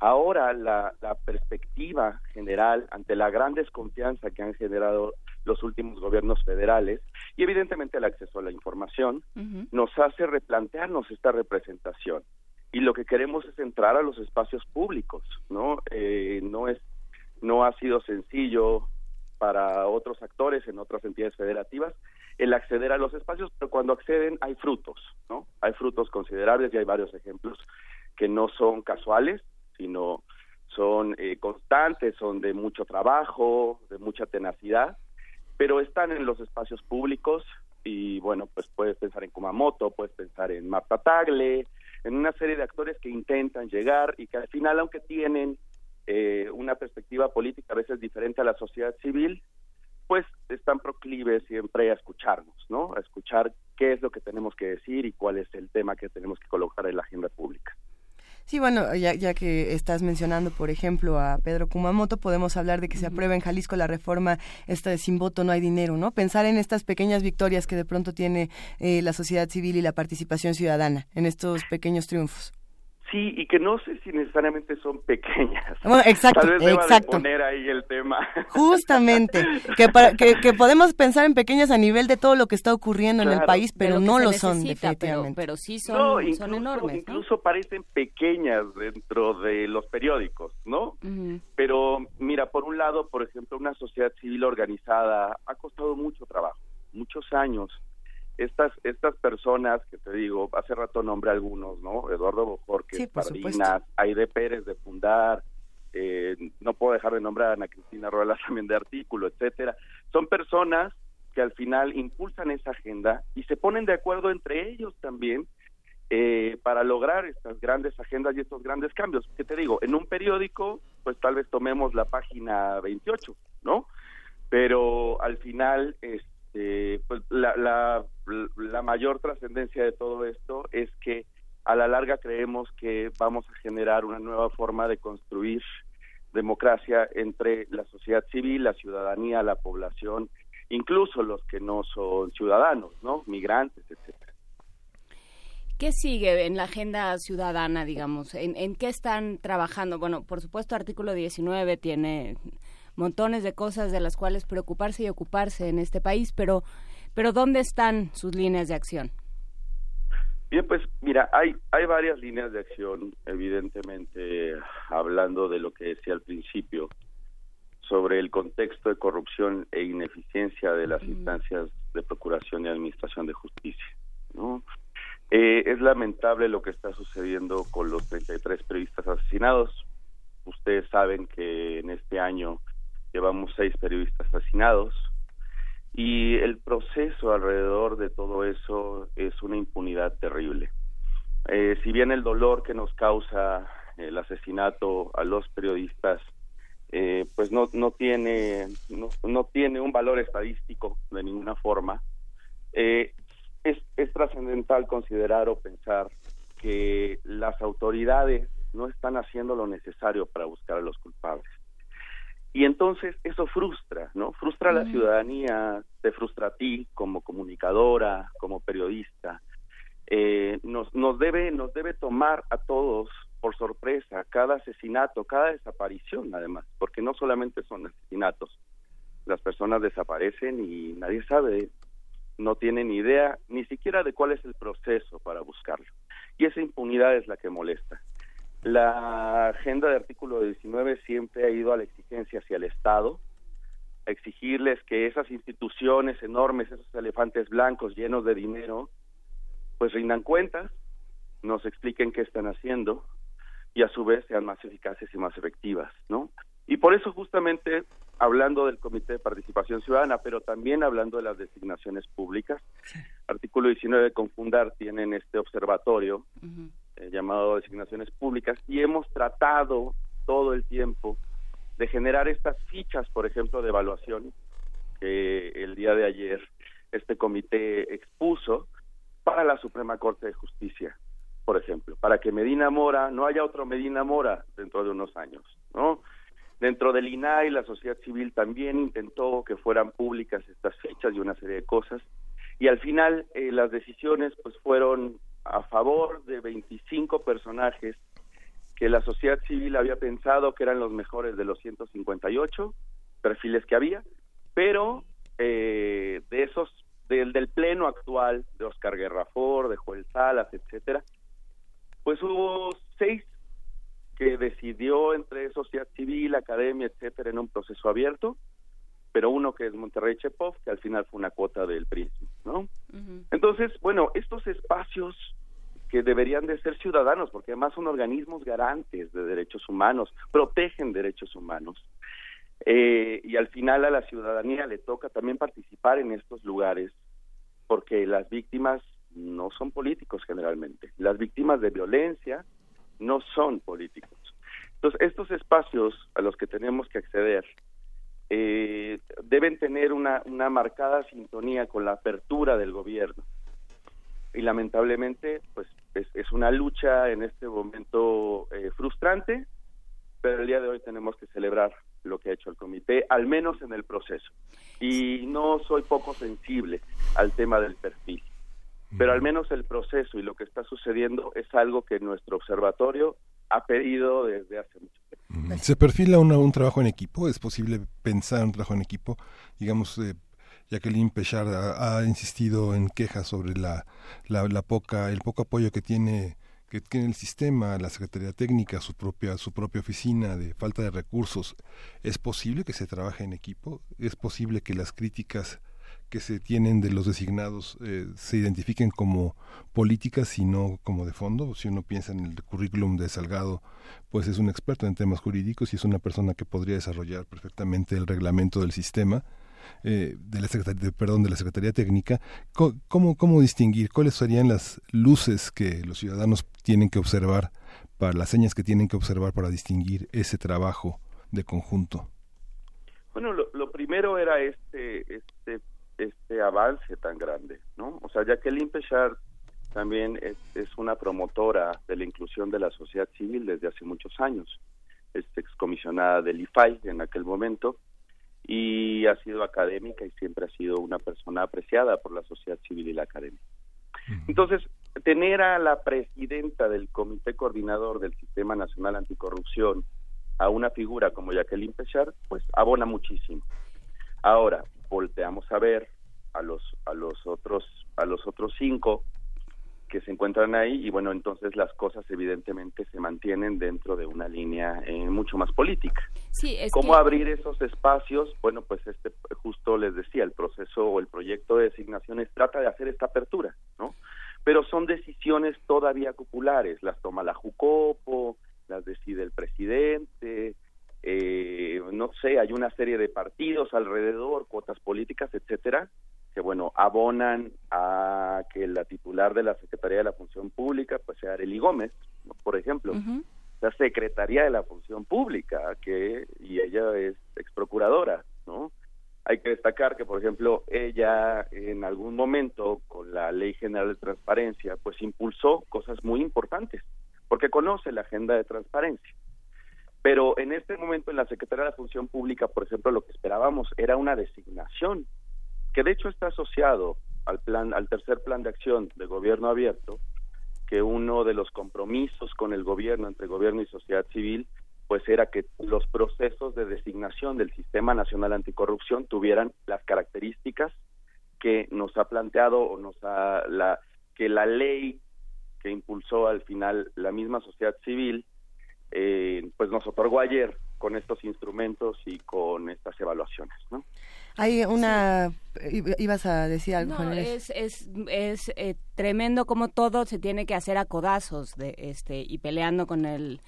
Ahora la, la perspectiva general ante la gran desconfianza que han generado los últimos gobiernos federales y evidentemente el acceso a la información nos hace replantearnos esta representación. Y lo que queremos es entrar a los espacios públicos no eh, no es no ha sido sencillo para otros actores en otras entidades federativas el acceder a los espacios pero cuando acceden hay frutos no hay frutos considerables y hay varios ejemplos que no son casuales sino son eh, constantes son de mucho trabajo de mucha tenacidad pero están en los espacios públicos y bueno, pues puedes pensar en Kumamoto, puedes pensar en Marta Tagle, en una serie de actores que intentan llegar y que al final, aunque tienen eh, una perspectiva política a veces diferente a la sociedad civil, pues están proclives siempre a escucharnos, ¿no? A escuchar qué es lo que tenemos que decir y cuál es el tema que tenemos que colocar en la agenda pública. Sí, bueno, ya, ya que estás mencionando, por ejemplo, a Pedro Kumamoto, podemos hablar de que se aprueba en Jalisco la reforma esta de sin voto no hay dinero, ¿no? Pensar en estas pequeñas victorias que de pronto tiene eh, la sociedad civil y la participación ciudadana, en estos pequeños triunfos. Sí, y que no sé si necesariamente son pequeñas. exacto, Tal vez deba exacto. De poner ahí el tema. Justamente, que, para, que, que, podemos pensar en pequeñas a nivel de todo lo que está ocurriendo en el país, pero lo no lo son, definitivamente. Pero, pero sí son, No, son incluso, enormes, ¿no? incluso parecen pequeñas dentro de los periódicos, ¿no? Pero mira, por un lado, por ejemplo, una sociedad civil organizada ha costado mucho trabajo, muchos años. Estas estas personas que te digo, hace rato nombré algunos, ¿no? Eduardo Bojorquez, Sí, Pardinas, Aide Pérez de Fundar, eh, no puedo dejar de nombrar a Ana Cristina Ruelas también de Artículo, etcétera. Son personas que al final impulsan esa agenda y se ponen de acuerdo entre ellos también eh, para lograr estas grandes agendas y estos grandes cambios. ¿Qué te digo? En un periódico, pues tal vez tomemos la página 28, ¿no? Pero al final, este, pues la, la, la mayor trascendencia de todo esto es que a la larga creemos que vamos a generar una nueva forma de construir democracia entre la sociedad civil, la ciudadanía, la población, incluso los que no son ciudadanos, ¿no? Migrantes, etcétera. ¿Qué sigue en la agenda ciudadana, digamos? ¿En, en qué están trabajando? Bueno, por supuesto, artículo 19 tiene montones de cosas de las cuales preocuparse y ocuparse en este país, pero, pero ¿dónde están sus líneas de acción? Bien, pues mira, hay, hay varias líneas de acción, evidentemente, hablando de lo que decía al principio, sobre el contexto de corrupción e ineficiencia de las instancias de procuración y administración de justicia. ¿no? Eh, es lamentable lo que está sucediendo con los 33 periodistas asesinados. Ustedes saben que en este año llevamos seis periodistas asesinados y el proceso alrededor de todo eso es una impunidad terrible. Eh, si bien el dolor que nos causa el asesinato a los periodistas eh, pues no no tiene no, no tiene un valor estadístico de ninguna forma eh, es, es trascendental considerar o pensar que las autoridades no están haciendo lo necesario para buscar a los culpables y entonces eso frustra, ¿no? Frustra a la ciudadanía, te frustra a ti como comunicadora, como periodista. Eh, nos, nos debe nos debe tomar a todos por sorpresa cada asesinato, cada desaparición, además, porque no solamente son asesinatos, las personas desaparecen y nadie sabe, no tienen ni idea ni siquiera de cuál es el proceso para buscarlo. Y esa impunidad es la que molesta. La agenda de artículo 19 siempre ha ido a la exigencia hacia el Estado, a exigirles que esas instituciones enormes, esos elefantes blancos llenos de dinero, pues rindan cuentas, nos expliquen qué están haciendo y a su vez sean más eficaces y más efectivas, ¿no? Y por eso justamente hablando del Comité de Participación Ciudadana, pero también hablando de las designaciones públicas, artículo 19 de Confundar tienen este observatorio llamado designaciones públicas y hemos tratado todo el tiempo de generar estas fichas, por ejemplo, de evaluación que el día de ayer este comité expuso para la Suprema Corte de Justicia, por ejemplo, para que Medina Mora no haya otro Medina Mora dentro de unos años, ¿no? Dentro del INAI, la sociedad civil también intentó que fueran públicas estas fechas y una serie de cosas, y al final eh, las decisiones pues fueron a favor de 25 personajes que la sociedad civil había pensado que eran los mejores de los 158 perfiles que había, pero eh, de esos, del, del pleno actual, de Oscar Guerrafor, de Joel Salas, etcétera, pues hubo seis que decidió entre sociedad civil, academia, etcétera, en un proceso abierto, pero uno que es Monterrey Chepov, que al final fue una cuota del PRISM, ¿no? Entonces, bueno, estos espacios que deberían de ser ciudadanos, porque además son organismos garantes de derechos humanos, protegen derechos humanos, eh, y al final a la ciudadanía le toca también participar en estos lugares, porque las víctimas no son políticos generalmente, las víctimas de violencia no son políticos. Entonces, estos espacios a los que tenemos que acceder eh, deben tener una, una marcada sintonía con la apertura del gobierno. Y lamentablemente, pues es, es una lucha en este momento eh, frustrante, pero el día de hoy tenemos que celebrar lo que ha hecho el comité, al menos en el proceso. Y no soy poco sensible al tema del perfil, pero al menos el proceso y lo que está sucediendo es algo que nuestro observatorio ha pedido desde hace mucho tiempo. ¿Se perfila una- un trabajo en equipo? ¿Es posible pensar un trabajo en equipo? Digamos, eh, Jacqueline Pechard ha, ha insistido en quejas sobre la, la, la poca, el poco apoyo que tiene que tiene el sistema, la Secretaría Técnica, su propia, su propia oficina, de falta de recursos. ¿Es posible que se trabaje en equipo? ¿Es posible que las críticas que se tienen de los designados eh, se identifiquen como políticas y no como de fondo. Si uno piensa en el currículum de Salgado, pues es un experto en temas jurídicos y es una persona que podría desarrollar perfectamente el reglamento del sistema. eh, de la Secretaría, de- perdón, de la Secretaría Técnica, ¿cómo, ¿cómo distinguir cuáles serían las luces que los ciudadanos tienen que observar, para las señas que tienen que observar para distinguir ese trabajo de conjunto? Bueno, lo, lo primero era este, este, este avance tan grande, ¿no? O sea, Jacqueline Pechard también es, es una promotora de la inclusión de la sociedad civil desde hace muchos años. Es excomisionada del IFAI en aquel momento y ha sido académica y siempre ha sido una persona apreciada por la sociedad civil y la academia. Entonces, tener a la presidenta del Comité Coordinador del Sistema Nacional Anticorrupción a una figura como Jacqueline Pechard, pues abona muchísimo. Ahora, volteamos a ver a los a los otros a los otros cinco que se encuentran ahí y bueno, entonces las cosas evidentemente se mantienen dentro de una línea eh, mucho más política. Sí, es ¿Cómo que- abrir esos espacios? Bueno, pues este justo les decía, el proceso o el proyecto de designaciones trata de hacer esta apertura, ¿no? Pero son decisiones todavía populares, las toma la Jucopo, las decide el presidente, eh, no sé, hay una serie de partidos alrededor, cuotas políticas, etcétera, que bueno, abonan a que la titular de la Secretaría de la Función Pública pues sea Arely Gómez, ¿no? por ejemplo la Secretaría de la Función Pública, que y ella es ex procuradora, ¿no? Hay que destacar que, por ejemplo, ella en algún momento con la Ley General de Transparencia, pues impulsó cosas muy importantes, porque conoce la agenda de transparencia. Pero en este momento en la Secretaría de la Función Pública, por ejemplo, lo que esperábamos era una designación, que de hecho está asociado al plan, al tercer plan de acción de gobierno abierto, que uno de los compromisos con el gobierno, entre gobierno y sociedad civil, pues era que los procesos de designación del Sistema Nacional Anticorrupción tuvieran las características que nos ha planteado o nos ha la que la ley que impulsó al final la misma sociedad civil eh, pues nos otorgó ayer con estos instrumentos y con estas evaluaciones, ¿no? Hay una... Ibas a decir algo, No, es, es, es eh, tremendo como todo se tiene que hacer a codazos de, este, y peleando con el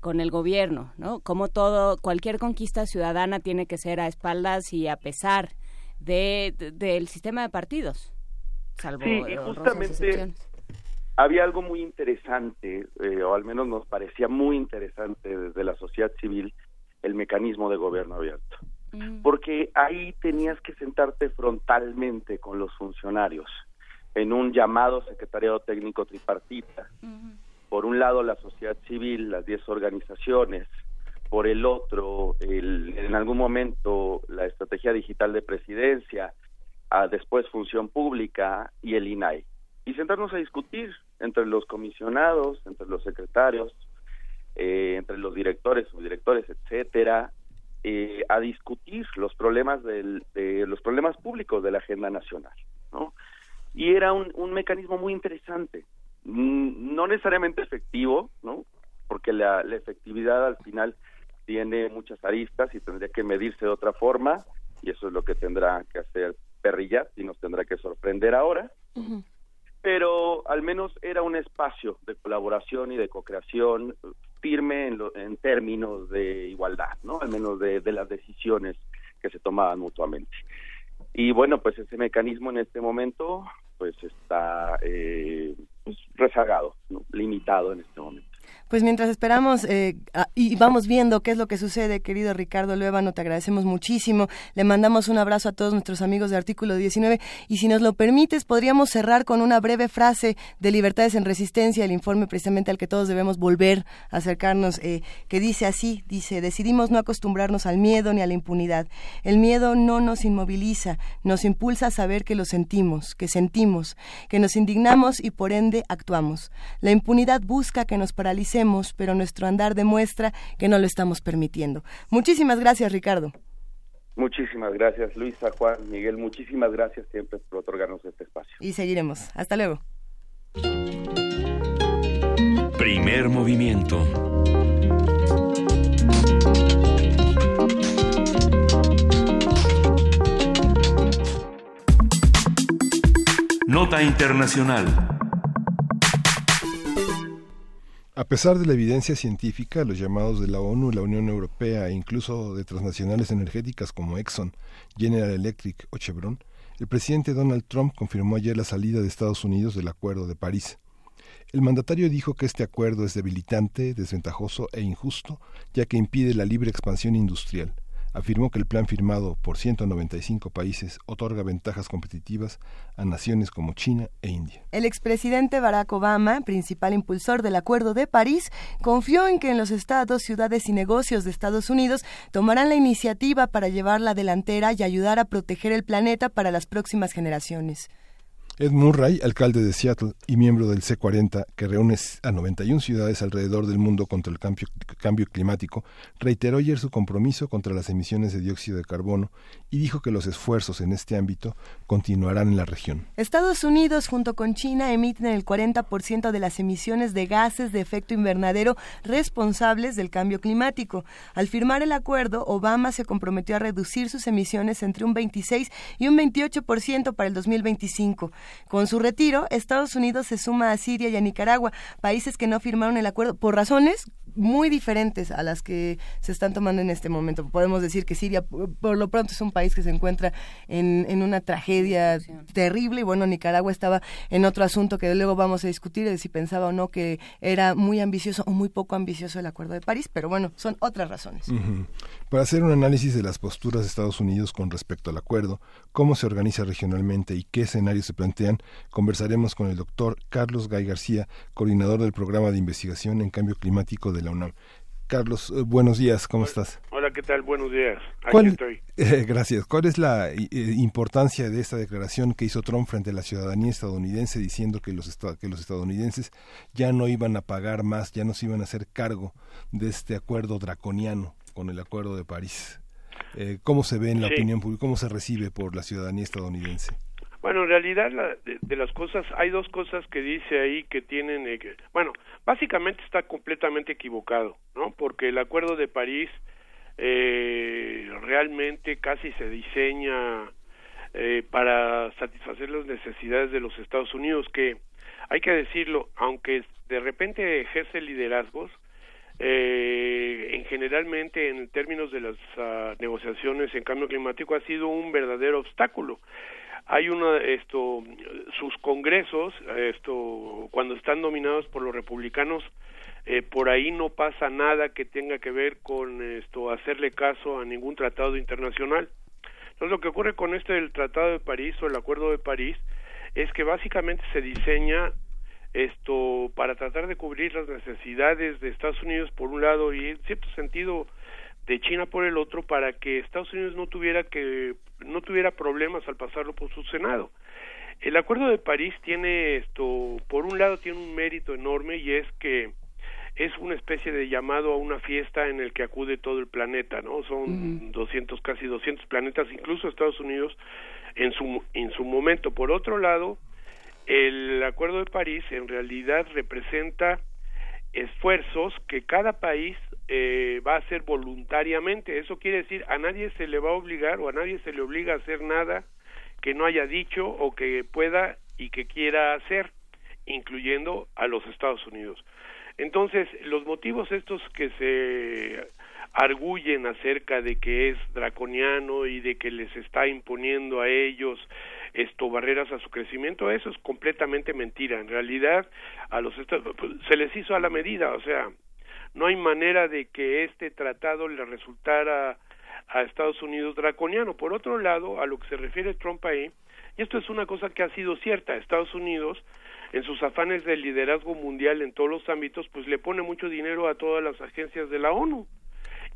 con el gobierno, ¿no? Como todo, cualquier conquista ciudadana tiene que ser a espaldas y a pesar de, de- del sistema de partidos, salvo Sí, y justamente excepciones. Había algo muy interesante, eh, o al menos nos parecía muy interesante desde la sociedad civil, el mecanismo de gobierno abierto. Porque ahí tenías que sentarte frontalmente con los funcionarios en un llamado secretariado técnico tripartita. Por un lado la sociedad civil, las 10 organizaciones, por el otro, el- en algún momento la estrategia digital de presidencia, ah, después función pública y el INAI. Y sentarnos a discutir entre los comisionados, entre los secretarios, eh, entre los directores, subdirectores, etcétera, eh, a discutir los problemas del, de los problemas públicos de la agenda nacional, ¿no? Y era un, mecanismo muy interesante, mm, no necesariamente efectivo, ¿no? Porque la, la efectividad al final tiene muchas aristas y tendría que medirse de otra forma y eso es lo que tendrá que hacer Perrilla y nos tendrá que sorprender ahora. Pero al menos era un espacio de colaboración y de co-creación firme en, lo- en términos de igualdad, ¿no? Al menos de, las decisiones que se tomaban mutuamente. Y bueno, pues ese mecanismo en este momento pues está eh, pues, rezagado, limitado en este momento. Pues mientras esperamos eh, y vamos viendo qué es lo que sucede, querido Ricardo Luébano, te agradecemos muchísimo. Le mandamos un abrazo a todos nuestros amigos de Artículo 19 y si nos lo permites, podríamos cerrar con una breve frase de Libertades en Resistencia, el informe precisamente al que todos debemos volver a acercarnos, eh, que dice así, dice, decidimos no acostumbrarnos al miedo ni a la impunidad. El miedo no nos inmoviliza, nos impulsa a saber que lo sentimos, que sentimos, que nos indignamos y por ende actuamos. La impunidad busca que nos paralicemos, pero nuestro andar demuestra que no lo estamos permitiendo. Muchísimas gracias, Ricardo. Muchísimas gracias, Luisa, Juan, Miguel, muchísimas gracias siempre por otorgarnos este espacio. Y seguiremos. Hasta luego. Primer movimiento. Nota Internacional. A pesar de la evidencia científica, los llamados de la ONU, la Unión Europea e incluso de transnacionales energéticas como Exxon, General Electric o Chevron, el presidente Donald Trump confirmó ayer la salida de Estados Unidos del Acuerdo de París. El mandatario dijo que este acuerdo es debilitante, desventajoso e injusto, ya que impide la libre expansión industrial. Afirmó que el plan firmado por 195 países otorga ventajas competitivas a naciones como China e India. El expresidente Barack Obama, principal impulsor del Acuerdo de París, confió en que en los estados, ciudades y negocios de Estados Unidos tomarán la iniciativa para llevar la delantera y ayudar a proteger el planeta para las próximas generaciones. Ed Murray, alcalde de Seattle y miembro del C40, que reúne a 91 ciudades alrededor del mundo contra el cambio, climático, reiteró ayer su compromiso contra las emisiones de dióxido de carbono y dijo que los esfuerzos en este ámbito continuarán en la región. Estados Unidos junto con China emiten el 40% de las emisiones de gases de efecto invernadero responsables del cambio climático. Al firmar el acuerdo, Obama se comprometió a reducir sus emisiones entre un 26 y un 28% para el 2025. Con su retiro, Estados Unidos se suma a Siria y a Nicaragua, países que no firmaron el acuerdo por razones muy diferentes a las que se están tomando en este momento. Podemos decir que Siria, por por lo pronto, es un país que se encuentra en, en una tragedia terrible y bueno, Nicaragua estaba en otro asunto que luego vamos a discutir de si pensaba o no que era muy ambicioso o muy poco ambicioso el Acuerdo de París, pero bueno, son otras razones. Para hacer un análisis de las posturas de Estados Unidos con respecto al acuerdo, cómo se organiza regionalmente y qué escenarios se plantean, conversaremos con el doctor Carlos Gay García, coordinador del programa de investigación en cambio climático de la UNAM. Carlos, eh, buenos días, ¿cómo estás? Hola, ¿qué tal? Buenos días. Aquí ¿Cuál- estoy. Eh, gracias. ¿Cuál es la eh, importancia de esta declaración que hizo Trump frente a la ciudadanía estadounidense diciendo que los, que los estadounidenses ya no iban a pagar más, ya no se iban a hacer cargo de este acuerdo draconiano con el Acuerdo de París? Eh, ¿Cómo se ve en la Sí. opinión pública? ¿Cómo se recibe por la ciudadanía estadounidense? Bueno, en realidad la- de, de las cosas, hay dos cosas que dice ahí que tienen, eh, que- bueno, básicamente está completamente equivocado, ¿no? Porque el Acuerdo de París eh, realmente casi se diseña eh, para satisfacer las necesidades de los Estados Unidos, que hay que decirlo, aunque de repente ejerce liderazgos, eh, en generalmente en términos de las ah, negociaciones en cambio climático ha sido un verdadero obstáculo. Hay una esto sus congresos esto cuando están dominados por los republicanos eh, por ahí no pasa nada que tenga que ver con esto hacerle caso a ningún tratado internacional. Entonces lo que ocurre con este del tratado de París o el acuerdo de París es que básicamente se diseña esto para tratar de cubrir las necesidades de Estados Unidos por un lado y en cierto sentido de China por el otro para que Estados Unidos no tuviera que no tuviera problemas al pasarlo por su Senado. El Acuerdo de París tiene esto por un lado tiene un mérito enorme y es que es una especie de llamado a una fiesta en el que acude todo el planeta, ¿no? Son 200, casi 200 planetas, incluso Estados Unidos en su, en su momento. Por otro lado, el Acuerdo de París en realidad representa esfuerzos que cada país eh, va a hacer voluntariamente. Eso quiere decir, a nadie se le va a obligar o a nadie se le obliga a hacer nada que no haya dicho o que pueda y que quiera hacer, incluyendo a los Estados Unidos. Entonces, los motivos estos que se arguyen acerca de que es draconiano y de que les está imponiendo a ellos esto barreras a su crecimiento, eso es completamente mentira. En realidad, a los se les hizo a la medida, o sea, no hay manera de que este tratado le resultara a Estados Unidos draconiano. Por otro lado, a lo que se refiere Trump ahí, y esto es una cosa que ha sido cierta, Estados Unidos en sus afanes de liderazgo mundial en todos los ámbitos, pues le pone mucho dinero a todas las agencias de la ONU,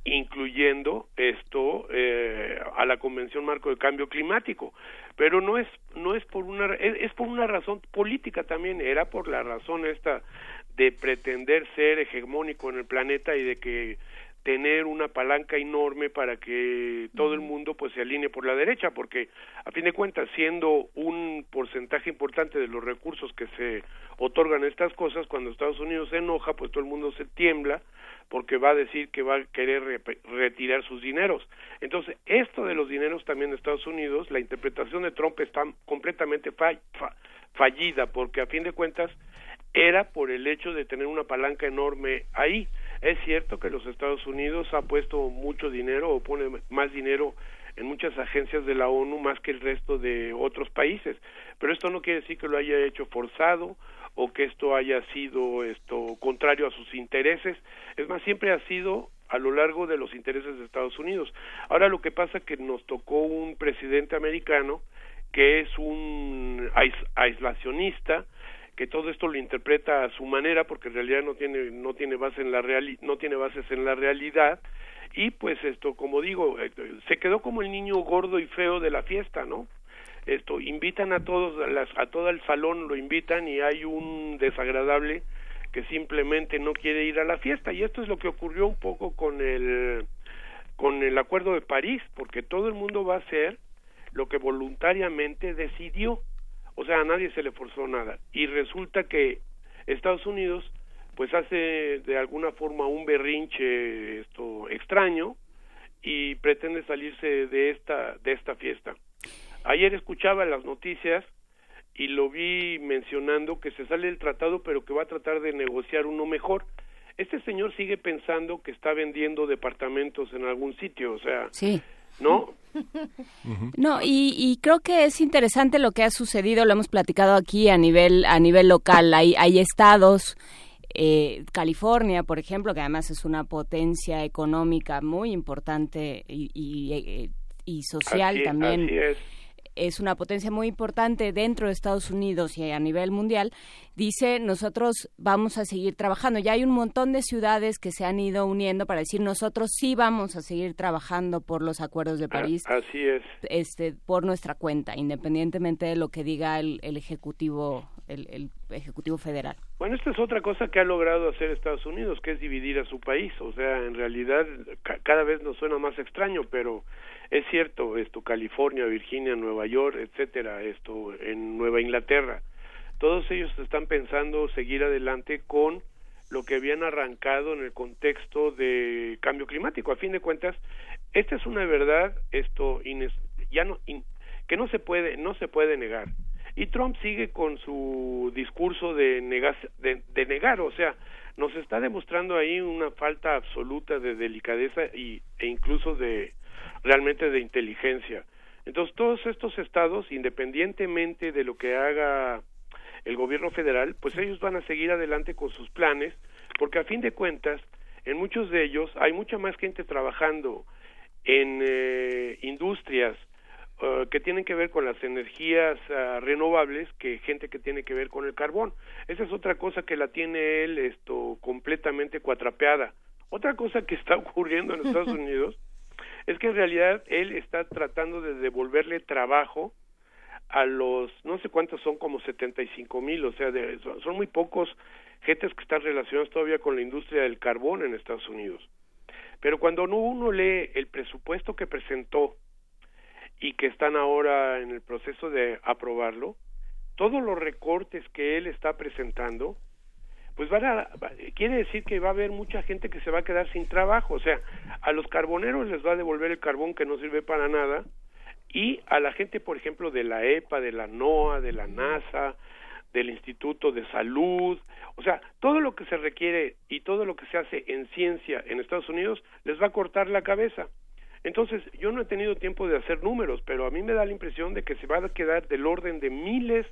incluyendo esto eh, a la Convención Marco de Cambio Climático, pero no es no es por una es, por una razón política también, era por la razón esta de pretender ser hegemónico en el planeta y de que tener una palanca enorme para que todo el mundo pues se alinee por la derecha porque a fin de cuentas siendo un porcentaje importante de los recursos que se otorgan estas cosas cuando Estados Unidos se enoja pues todo el mundo se tiembla porque va a decir que va a querer retirar sus dineros entonces esto de los dineros también de Estados Unidos la interpretación de Trump está completamente fallida porque a fin de cuentas era por el hecho de tener una palanca enorme ahí. Es cierto que los Estados Unidos ha puesto mucho dinero o pone más dinero en muchas agencias de la ONU más que el resto de otros países, pero esto no quiere decir que lo haya hecho forzado o que esto haya sido esto contrario a sus intereses, es más siempre ha sido a lo largo de los intereses de Estados Unidos. Ahora lo que pasa es que nos tocó un presidente americano que es un aislacionista, que todo esto lo interpreta a su manera porque en realidad no tiene no tiene base en la reali no tiene bases en la realidad. Y pues esto como digo eh, se quedó como el niño gordo y feo de la fiesta no esto invitan a todos a, las, a todo el salón lo invitan y hay un desagradable que simplemente no quiere ir a la fiesta. Y esto es lo que ocurrió un poco con el con el acuerdo de París porque todo el mundo va a hacer lo que voluntariamente decidió o sea, a nadie se le forzó nada. Y resulta que Estados Unidos pues hace de alguna forma un berrinche esto extraño y pretende salirse de esta de esta fiesta. Ayer escuchaba las noticias y lo vi mencionando que se sale del tratado pero que va a tratar de negociar uno mejor. Este señor sigue pensando que está vendiendo departamentos en algún sitio, o sea, sí. ¿No? No, y, creo que es interesante lo que ha sucedido, lo hemos platicado aquí a nivel, a nivel local. Hay, hay estados, eh, California, por ejemplo, que además es una potencia económica muy importante y, y, y social también es una potencia muy importante dentro de Estados Unidos y a nivel mundial, dice nosotros vamos a seguir trabajando. Ya hay un montón de ciudades que se han ido uniendo para decir nosotros sí vamos a seguir trabajando por los acuerdos de ah, París. Así es. Este, por nuestra cuenta, independientemente de lo que diga el, ejecutivo el, ejecutivo federal. Bueno, esta es otra cosa que ha logrado hacer Estados Unidos, que es dividir a su país. O sea, en realidad cada vez nos suena más extraño, pero es cierto, esto California, Virginia, Nueva York, etcétera, esto en Nueva Inglaterra. Todos ellos están pensando seguir adelante con lo que habían arrancado en el contexto de cambio climático. A fin de cuentas, esta es una verdad esto ya no que no se puede no se puede negar. Y Trump sigue con su discurso de, de, de negar, o sea, nos está demostrando ahí una falta absoluta de delicadeza y, e incluso de, realmente de inteligencia. Entonces, todos estos estados, independientemente de lo que haga el gobierno federal, pues ellos van a seguir adelante con sus planes, porque a fin de cuentas, en muchos de ellos hay mucha más gente trabajando en eh, industrias uh, que tienen que ver con las energías uh, renovables que gente que tiene que ver con el carbón. Esa es otra cosa que la tiene él esto completamente cuatrapeada. Otra cosa que está ocurriendo en Estados Unidos es que en realidad él está tratando de devolverle trabajo a los, no sé cuántos son, como 75 mil, o sea, son muy pocos gentes que están relacionadas todavía con la industria del carbón en Estados Unidos. Pero cuando uno lee el presupuesto que presentó y que están ahora en el proceso de aprobarlo, todos los recortes que él está presentando, pues van a, quiere decir que va a haber mucha gente que se va a quedar sin trabajo, o sea, a los carboneros les va a devolver el carbón que no sirve para nada y a la gente, por ejemplo, de la EPA, de la NOAA, de la NASA, del Instituto de Salud, o sea, todo lo que se requiere y todo lo que se hace en ciencia en Estados Unidos les va a cortar la cabeza. Entonces, yo no he tenido tiempo de hacer números, pero a mí me da la impresión de que se va a quedar del orden de miles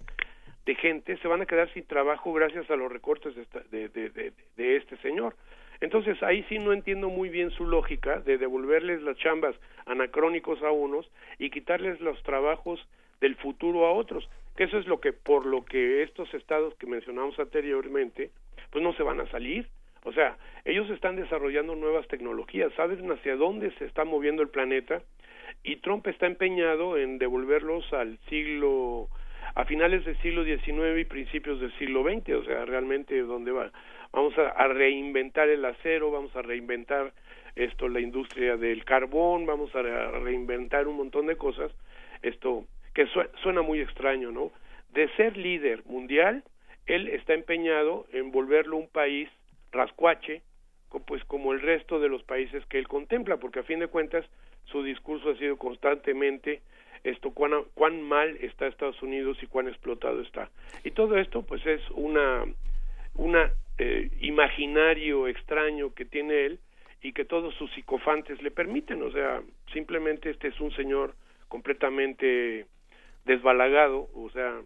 de gente, se van a quedar sin trabajo gracias a los recortes de, de, este señor. Entonces, ahí sí no entiendo muy bien su lógica de devolverles las chambas anacrónicos a unos y quitarles los trabajos del futuro a otros, que eso es lo que, por lo que estos estados que mencionamos anteriormente, pues no se van a salir o sea, ellos están desarrollando nuevas tecnologías, saben hacia dónde se está moviendo el planeta y Trump está empeñado en devolverlos al siglo, a finales del siglo XIX y principios del siglo XX, o sea, realmente donde va. Vamos a, reinventar el acero, vamos a reinventar esto, la industria del carbón, vamos a, reinventar un montón de cosas, esto que suena muy extraño, ¿no? De ser líder mundial, él está empeñado en volverlo un país rascuache, pues como el resto de los países que él contempla, porque a fin de cuentas su discurso ha sido constantemente esto cuán, cuán mal está Estados Unidos y cuán explotado está. Y todo esto pues es una una eh, imaginario extraño que tiene él y que todos sus psicofantes le permiten, o sea, simplemente este es un señor completamente desbalagado, o sea,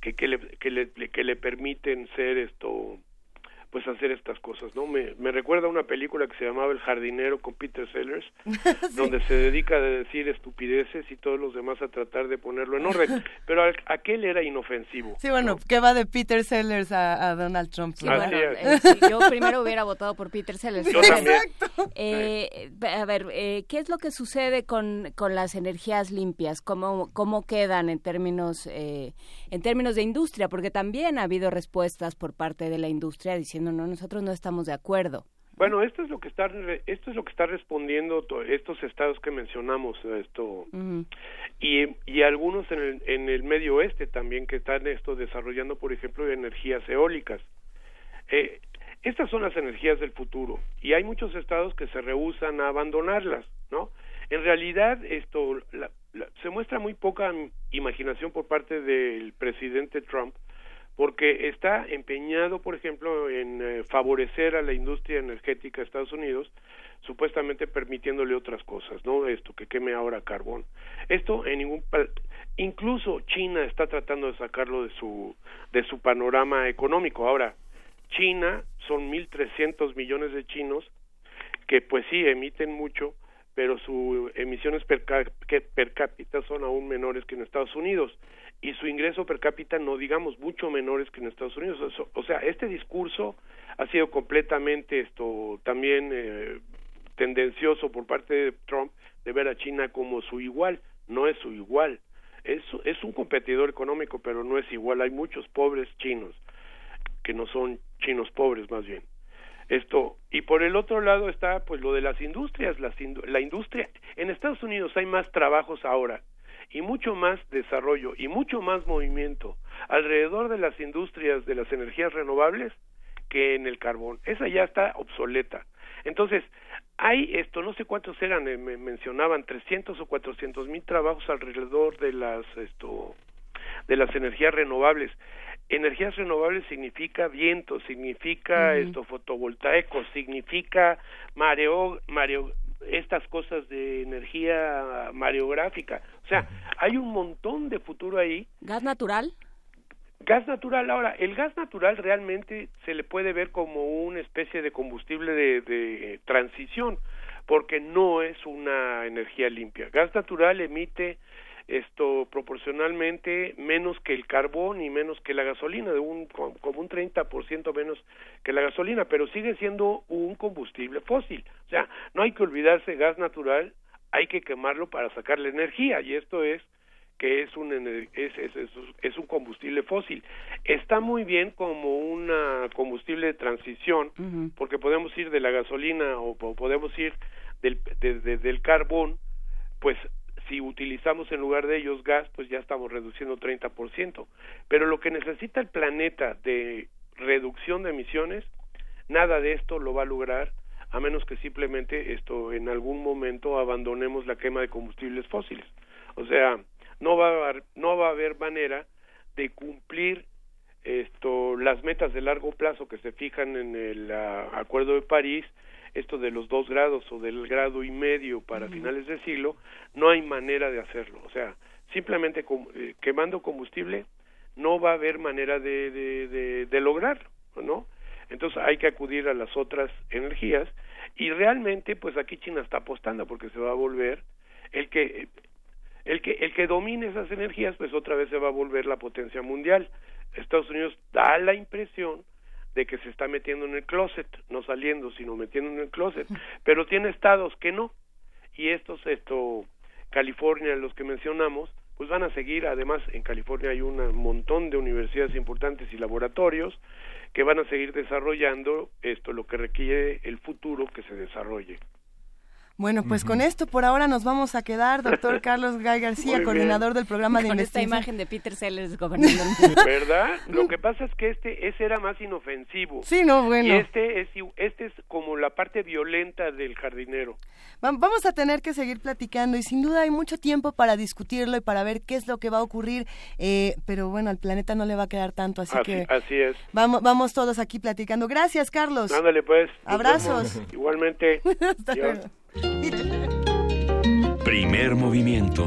que, que, le, que, le, que le permiten ser esto pues hacer estas cosas, ¿no? Me, me recuerda una película que se llamaba El jardinero con Peter Sellers, donde se dedica a decir estupideces y todos los demás a tratar de ponerlo en orden, pero aquel era inofensivo. Sí, bueno, ¿qué va de Peter Sellers a, Donald Trump? Eh, yo primero hubiera votado por Peter Sellers. Yo también. Eh, a ver, eh, ¿qué es lo que sucede con, con las energías limpias? ¿Cómo, cómo quedan en términos, en términos de industria? Porque también ha habido respuestas por parte de la industria diciendo no, nosotros no estamos de acuerdo. Bueno, esto es lo que está esto es lo que está respondiendo estos estados que mencionamos esto y, y algunos en el, en el medio oeste también que están esto desarrollando, por ejemplo, energías eólicas. Eh, estas son las energías del futuro y hay muchos estados que se rehusan a abandonarlas, ¿no? En realidad esto se muestra muy poca imaginación por parte del presidente Trump porque está empeñado, por ejemplo, en eh, favorecer a la industria energética de Estados Unidos, supuestamente permitiéndole otras cosas, ¿no? Esto que queme ahora carbón. Esto en ningún incluso China está tratando de sacarlo de su de su panorama económico. Ahora, China son 1300 millones de chinos que pues sí emiten mucho, pero sus emisiones per, per cápita son aún menores que en Estados Unidos y su ingreso per cápita no digamos mucho menores que en Estados Unidos. O sea, este discurso ha sido completamente esto también eh, tendencioso por parte de Trump de ver a China como su igual, no es su igual. Es, es un competidor económico, pero no es igual. Hay muchos pobres chinos que no son chinos pobres más bien. Esto y por el otro lado está pues lo de las industrias, las la industria en Estados Unidos hay más trabajos ahora y mucho más desarrollo y mucho más movimiento alrededor de las industrias de las energías renovables que en el carbón. Esa ya está obsoleta. Entonces, hay esto, no sé cuántos eran, eh, me mencionaban 300 o 400 mil trabajos alrededor de las esto de las energías renovables. Energías renovables significa viento, significa esto fotovoltaico, significa mareo, mareo, estas cosas de energía mareográfica. O sea, hay un montón de futuro ahí. ¿Gas natural? Gas natural, ahora, el gas natural realmente se le puede ver como una especie de combustible de, de transición, porque no es una energía limpia. Gas natural emite esto proporcionalmente menos que el carbón y menos que la gasolina, de un como un 30% menos que la gasolina, pero sigue siendo un combustible fósil. O sea, no hay que olvidarse gas natural, hay que quemarlo para sacar la energía y esto es que es un es, es, es, es, un combustible fósil. Está muy bien como un combustible de transición, porque podemos ir de la gasolina o, podemos ir del, del carbón, pues si utilizamos en lugar de ellos gas, pues ya estamos reduciendo 30%. Pero lo que necesita el planeta de reducción de emisiones, nada de esto lo va a lograr a menos que simplemente esto en algún momento abandonemos la quema de combustibles fósiles. O sea, no va a haber, no va a haber manera de cumplir esto las metas de largo plazo que se fijan en el ah, Acuerdo de París, esto de los dos grados o del grado y medio para finales de siglo, no hay manera de hacerlo. O sea, simplemente eh, quemando combustible no va a haber manera de, de, de lograrlo, ¿no? Entonces hay que acudir a las otras energías y realmente pues aquí China está apostando porque se va a volver el que el que el que domine esas energías pues otra vez se va a volver la potencia mundial. Estados Unidos da la impresión de que se está metiendo en el closet, no saliendo, sino metiendo en el closet, pero tiene estados que no. Y estos esto California, los que mencionamos, pues van a seguir, además en California hay un montón de universidades importantes y laboratorios que van a seguir desarrollando esto, lo que requiere el futuro que se desarrolle. Bueno, pues con esto por ahora nos vamos a quedar, doctor Carlos Gay García, coordinador del programa de con esta imagen de Peter Sellers gobernador. ¿Verdad? Lo que pasa es que este ese era más inofensivo. Sí, no, bueno. Y este es este es como la parte violenta del jardinero. Vamos a tener que seguir platicando y sin duda hay mucho tiempo para discutirlo y para ver qué es lo que va a ocurrir, eh, pero bueno, al planeta no le va a quedar tanto, así, que así es. Vamos, vamos todos aquí platicando. Gracias, Carlos. Ándale pues. Abrazos. Igualmente. Primer movimiento.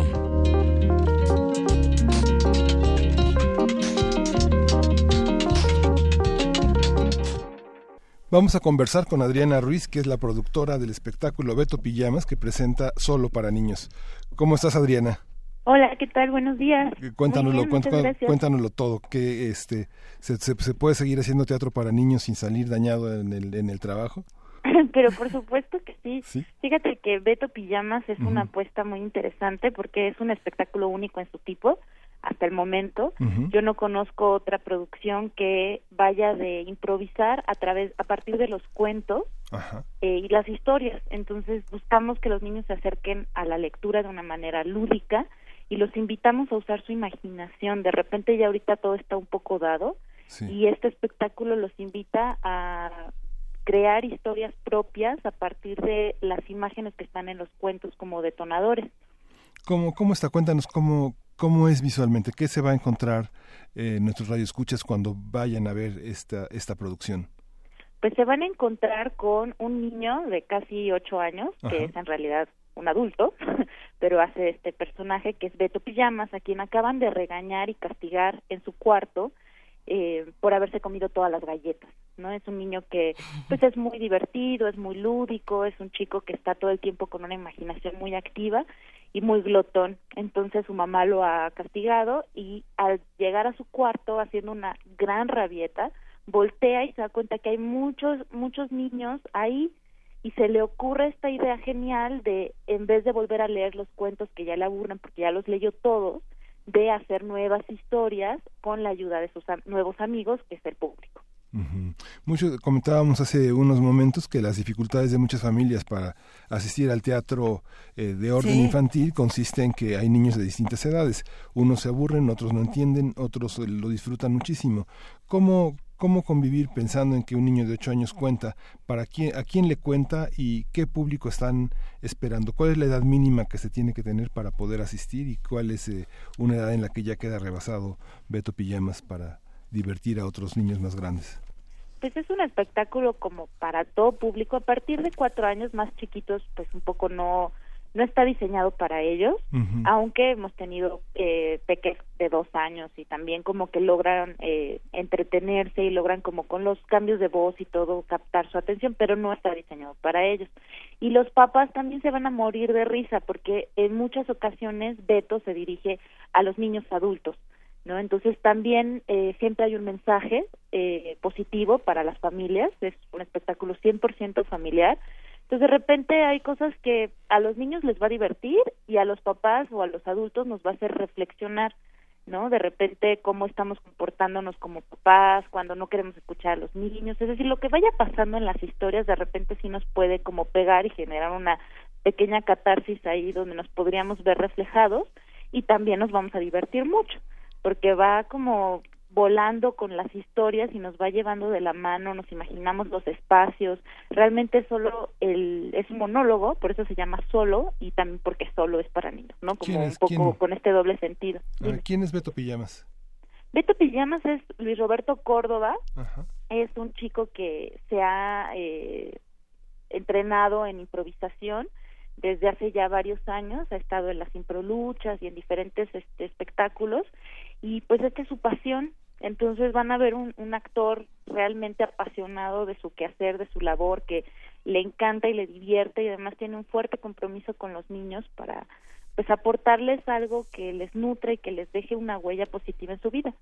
Vamos a conversar con Adriana Ruiz, que es la productora del espectáculo Beto Pijamas, que presenta Solo para Niños. ¿Cómo estás, Adriana? Hola, ¿qué tal? Buenos días. Eh, cuéntanoslo, cuéntanoslo todo. Que este, se, se, puede seguir haciendo teatro para niños sin salir dañado en el, en el trabajo? Pero por supuesto que sí. Fíjate que Beto Pijamas es una apuesta muy interesante porque es un espectáculo único en su tipo hasta el momento. Yo no conozco otra producción que vaya de improvisar a través a partir de los cuentos eh, y las historias. Entonces buscamos que los niños se acerquen a la lectura de una manera lúdica y los invitamos a usar su imaginación. De repente ya ahorita todo está un poco dado y este espectáculo los invita a crear historias propias a partir de las imágenes que están en los cuentos como detonadores. ¿Cómo, cómo está? Cuéntanos cómo, cómo es visualmente, qué se va a encontrar en nuestros radioescuchas cuando vayan a ver esta, esta producción. Pues se van a encontrar con un niño de casi ocho años, que es en realidad un adulto, pero hace este personaje que es Beto Pijamas, a quien acaban de regañar y castigar en su cuarto eh, por haberse comido todas las galletas, ¿no? Es un niño que pues es muy divertido, es muy lúdico, es un chico que está todo el tiempo con una imaginación muy activa y muy glotón. Entonces su mamá lo ha castigado y al llegar a su cuarto haciendo una gran rabieta, voltea y se da cuenta que hay muchos muchos niños ahí y se le ocurre esta idea genial de en vez de volver a leer los cuentos que ya le aburren porque ya los leyó todos, de hacer nuevas historias con la ayuda de sus nuevos amigos, que es el público. Mucho, comentábamos hace unos momentos que las dificultades de muchas familias para asistir al teatro eh, de orden infantil consiste en que hay niños de distintas edades. Unos se aburren, otros no entienden, otros lo disfrutan muchísimo. ¿Cómo, cómo convivir pensando en que un niño de ocho años cuenta, para quién, a quién le cuenta y qué público están esperando, cuál es la edad mínima que se tiene que tener para poder asistir y cuál es eh, una edad en la que ya queda rebasado Beto Pijamas para divertir a otros niños más grandes. Pues es un espectáculo como para todo público, a partir de cuatro años más chiquitos, pues un poco no no está diseñado para ellos, aunque hemos tenido eh, peques de dos años y también como que logran eh, entretenerse y logran como con los cambios de voz y todo captar su atención, pero no está diseñado para ellos. Y los papás también se van a morir de risa porque en muchas ocasiones Beto se dirige a los niños adultos. ¿No? Entonces también eh, siempre hay un mensaje eh, positivo para las familias, es un espectáculo 100% familiar, Entonces de repente hay cosas que a los niños les va a divertir y a los papás o a los adultos nos va a hacer reflexionar, ¿no? De repente cómo estamos comportándonos como papás, cuando no queremos escuchar a los niños, es decir, lo que vaya pasando en las historias de repente sí nos puede como pegar y generar una pequeña catarsis ahí donde nos podríamos ver reflejados y también nos vamos a divertir mucho, porque va como volando con las historias y nos va llevando de la mano, nos imaginamos los espacios, realmente solo el es un monólogo, por eso se llama solo y también porque solo es para niños, ¿no? Como un poco con este doble sentido. Ah, ¿Quién es Beto Pijamas? Beto Pijamas es Luis Roberto Córdoba, es un chico que se ha eh, entrenado en improvisación desde hace ya varios años, ha estado en las improluchas y en diferentes este, espectáculos. Y pues esta es su pasión, entonces van a ver un, un actor realmente apasionado de su quehacer, de su labor, que le encanta y le divierte y además tiene un fuerte compromiso con los niños para pues aportarles algo que les nutre y que les deje una huella positiva en su vida.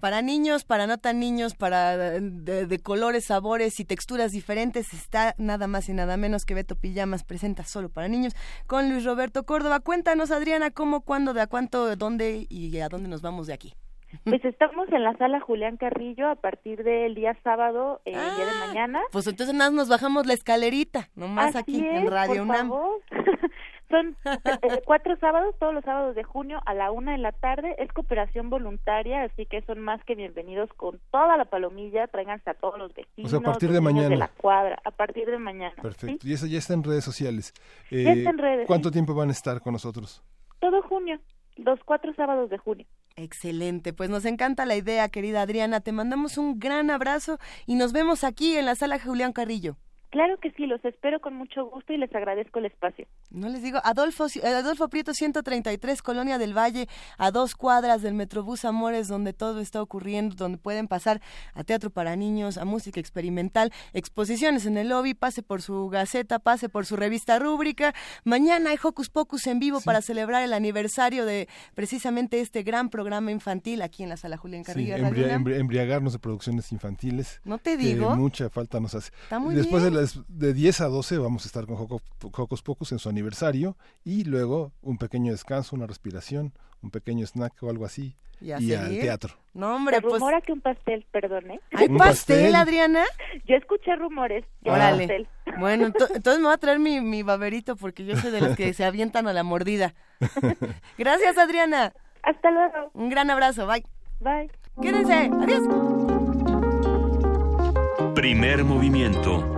Para niños, para no tan niños, para de, de, colores, sabores y texturas diferentes, está nada más y nada menos que Beto Pijamas presenta solo para niños con Luis Roberto Córdoba. Cuéntanos, Adriana, cómo, cuándo, de a cuánto, de dónde y a dónde nos vamos de aquí. Pues estamos en la sala Julián Carrillo a partir del día sábado, el día de mañana. Pues entonces nada nos bajamos la escalerita, nomás Así aquí es, en Radio por UNAM. favor. Son eh, cuatro sábados, todos los sábados de junio a la una de la tarde. Es cooperación voluntaria, así que son más que bienvenidos con toda la palomilla. Tráiganse a todos los vecinos. O sea, a partir de vecinos mañana. De la cuadra, a partir de mañana. Perfecto. Y eso ya está en redes sociales. Ya Eh, está en redes, ¿Cuánto tiempo van a estar con nosotros? Todo junio, los cuatro sábados de junio. Excelente, pues nos encanta la idea, querida Adriana. Te mandamos un gran abrazo y nos vemos aquí en la sala Julián Carrillo. Claro que sí, los espero con mucho gusto y les agradezco el espacio. No les digo, Adolfo, eh, Adolfo Prieto 133, Colonia del Valle, a dos cuadras del Metrobús Amores, donde todo está ocurriendo, donde pueden pasar a teatro para niños, a música experimental, exposiciones en el lobby, pase por su gaceta, pase por su revista rúbrica. Mañana hay Hocus Pocus en vivo para celebrar el aniversario de precisamente este gran programa infantil aquí en la sala Julián Carrillo. embriagarnos de producciones infantiles. No te que digo. mucha falta nos hace. Está muy Después de bien. Las de 10 a 12 vamos a estar con Joco- Hocus Pocus en su aniversario y luego un pequeño descanso, una respiración, un pequeño snack o algo así Y a y al teatro. No, hombre, Se pues. rumora que un pastel, perdone. ¿Hay ¿Un pastel, pastel? Adriana? Yo escuché rumores. hay Órale. pastel. Bueno, ento- entonces me voy a traer mi, mi baberito porque yo soy de los que se avientan a la mordida. Gracias, Adriana. Hasta luego. Un gran abrazo. Bye. Bye. Quédense. Adiós. Primer movimiento.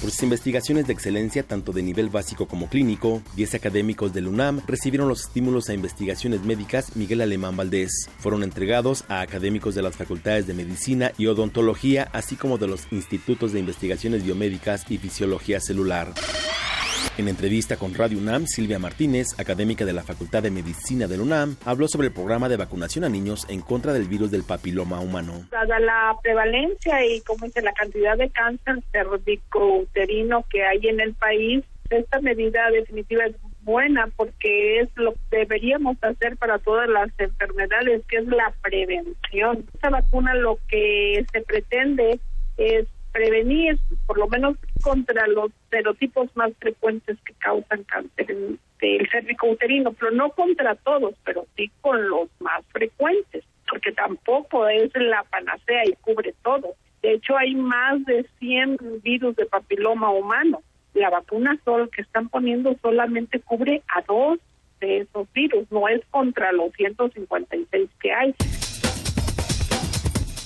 Por sus investigaciones de excelencia, tanto de nivel básico como clínico, 10 académicos del UNAM recibieron los estímulos a investigaciones médicas Miguel Alemán Valdés. Fueron entregados a académicos de las facultades de medicina y odontología, así como de los institutos de investigaciones biomédicas y fisiología celular. En entrevista con Radio UNAM, Silvia Martínez, académica de la Facultad de Medicina del UNAM, habló sobre el programa de vacunación a niños en contra del virus del papiloma humano. dada la prevalencia y como dice la cantidad de cáncer cervicouterino que hay en el país, esta medida definitiva es buena porque es lo que deberíamos hacer para todas las enfermedades, que es la prevención. Esta vacuna lo que se pretende es prevenir, por lo menos contra los serotipos más frecuentes que causan cáncer del cervicouterino, pero no contra todos, pero sí con los más frecuentes, porque tampoco es la panacea y cubre todo. De hecho, hay más de 100 virus de papiloma humano. La vacuna sol que están poniendo solamente cubre a dos de esos virus, no es contra los 156 que hay.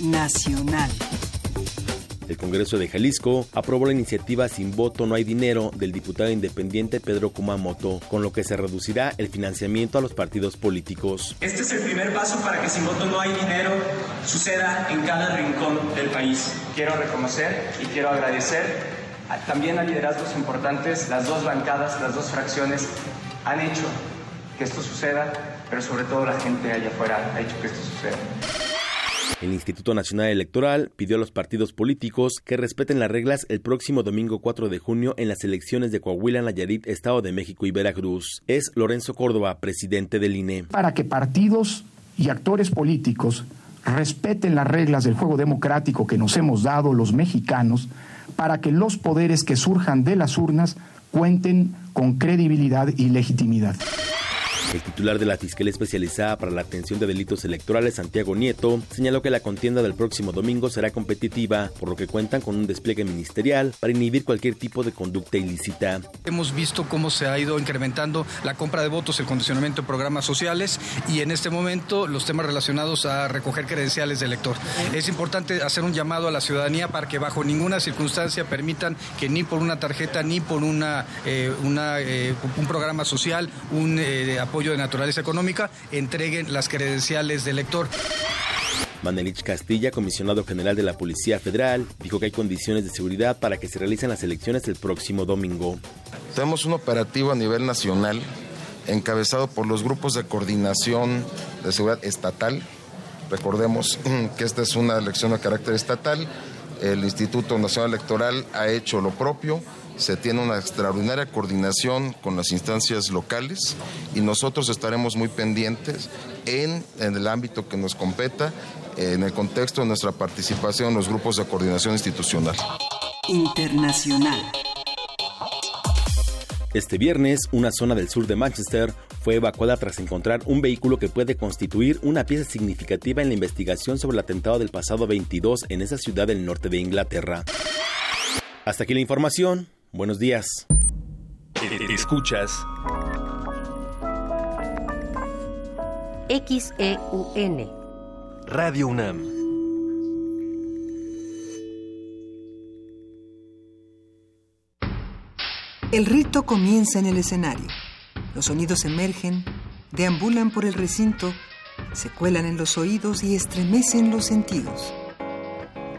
Nacional. El Congreso de Jalisco aprobó la iniciativa Sin voto no hay dinero del diputado independiente Pedro Kumamoto, con lo que se reducirá el financiamiento a los partidos políticos. Este es el primer paso para que sin voto no hay dinero suceda en cada rincón del país. Quiero reconocer y quiero agradecer a- también a liderazgos importantes, las dos bancadas, las dos fracciones han hecho que esto suceda, pero sobre todo la gente allá afuera ha hecho que esto suceda. El Instituto Nacional Electoral pidió a los partidos políticos que respeten las reglas el próximo domingo 4 de junio en las elecciones de Coahuila, Nayarit, Estado de México y Veracruz. Es Lorenzo Córdoba, presidente del INE. Para que partidos y actores políticos respeten las reglas del juego democrático que nos hemos dado los mexicanos, para que los poderes que surjan de las urnas cuenten con credibilidad y legitimidad. El titular de la Fiscalía Especializada para la Atención de Delitos Electorales, Santiago Nieto, señaló que la contienda del próximo domingo será competitiva, por lo que cuentan con un despliegue ministerial para inhibir cualquier tipo de conducta ilícita. Hemos visto cómo se ha ido incrementando la compra de votos, el condicionamiento de programas sociales y en este momento los temas relacionados a recoger credenciales de elector. Es importante hacer un llamado a la ciudadanía para que bajo ninguna circunstancia permitan que ni por una tarjeta ni por una, eh, eh, un programa social, un eh, apoyo de naturaleza económica, entreguen las credenciales de elector. Manelich Castilla, comisionado general de la Policía Federal, dijo que hay condiciones de seguridad para que se realicen las elecciones el próximo domingo. Tenemos un operativo a nivel nacional encabezado por los grupos de coordinación de seguridad estatal. Recordemos que esta es una elección de carácter estatal. El Instituto Nacional Electoral ha hecho lo propio se tiene una extraordinaria coordinación con las instancias locales y nosotros estaremos muy pendientes en, el ámbito que nos competa, en el contexto de nuestra participación en los grupos de coordinación institucional. Internacional. Este viernes, una zona del sur de Manchester fue evacuada tras encontrar un vehículo que puede constituir una pieza significativa en la investigación sobre el atentado del pasado 22 en esa ciudad del norte de Inglaterra. Hasta aquí la información. Buenos días. Escuchas XEUN Radio UNAM. El rito comienza en el escenario. Los sonidos emergen, deambulan por el recinto, se cuelan en los oídos y estremecen los sentidos.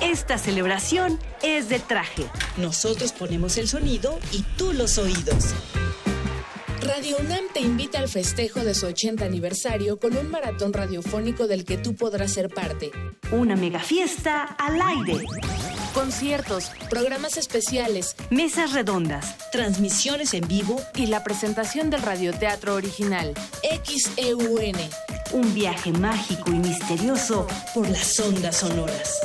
Esta celebración es de traje. Nosotros ponemos el sonido y tú los oídos. Radio UNAM te invita al festejo de su 80 aniversario con un maratón radiofónico del que tú podrás ser parte. Una mega fiesta al aire. Conciertos, programas especiales, mesas redondas, transmisiones en vivo y la presentación del radioteatro original. XEUN. Un viaje mágico y misterioso por las ondas sonoras.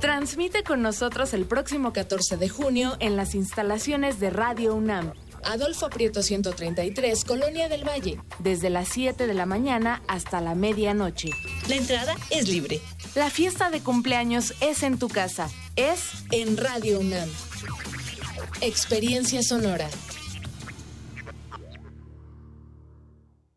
Transmite con nosotros el próximo 14 de junio en las instalaciones de Radio UNAM. Adolfo Prieto 133, Colonia del Valle, desde las 7 de la mañana hasta la medianoche. La entrada es libre. La fiesta de cumpleaños es en tu casa, es en Radio UNAM. Experiencia sonora.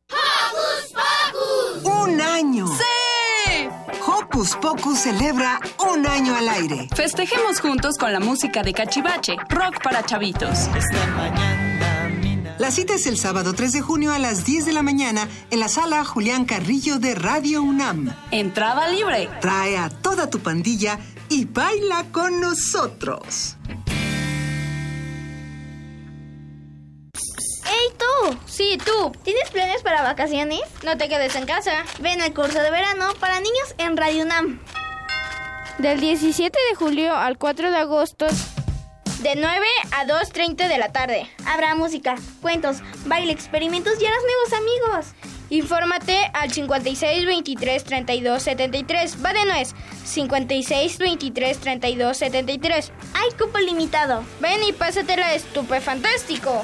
¡Hocus Pocus! ¡Un año! ¡Sí! Hocus Pocus celebra un año al aire. Festejemos juntos con la música de Cachivache, rock para chavitos. Esta mañana la cita es el sábado 3 de junio a las 10 de la mañana en la sala Julián Carrillo de Radio UNAM. Entrada libre. Trae a toda tu pandilla y baila con nosotros. ¡Hey tú! Sí, tú. ¿Tienes planes para vacaciones? No te quedes en casa. Ven al curso de verano para niños en Radio UNAM. Del 17 de julio al 4 de agosto. De 9 a 2.30 de la tarde. Habrá música, cuentos, baile, experimentos y harás nuevos amigos. Infórmate al 56 23 32 73. Va de nuez. 56 23 32 73. Hay cupo limitado. Ven y pásatela fantástico.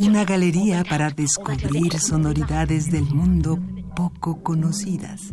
Una galería para descubrir sonoridades del mundo poco conocidas.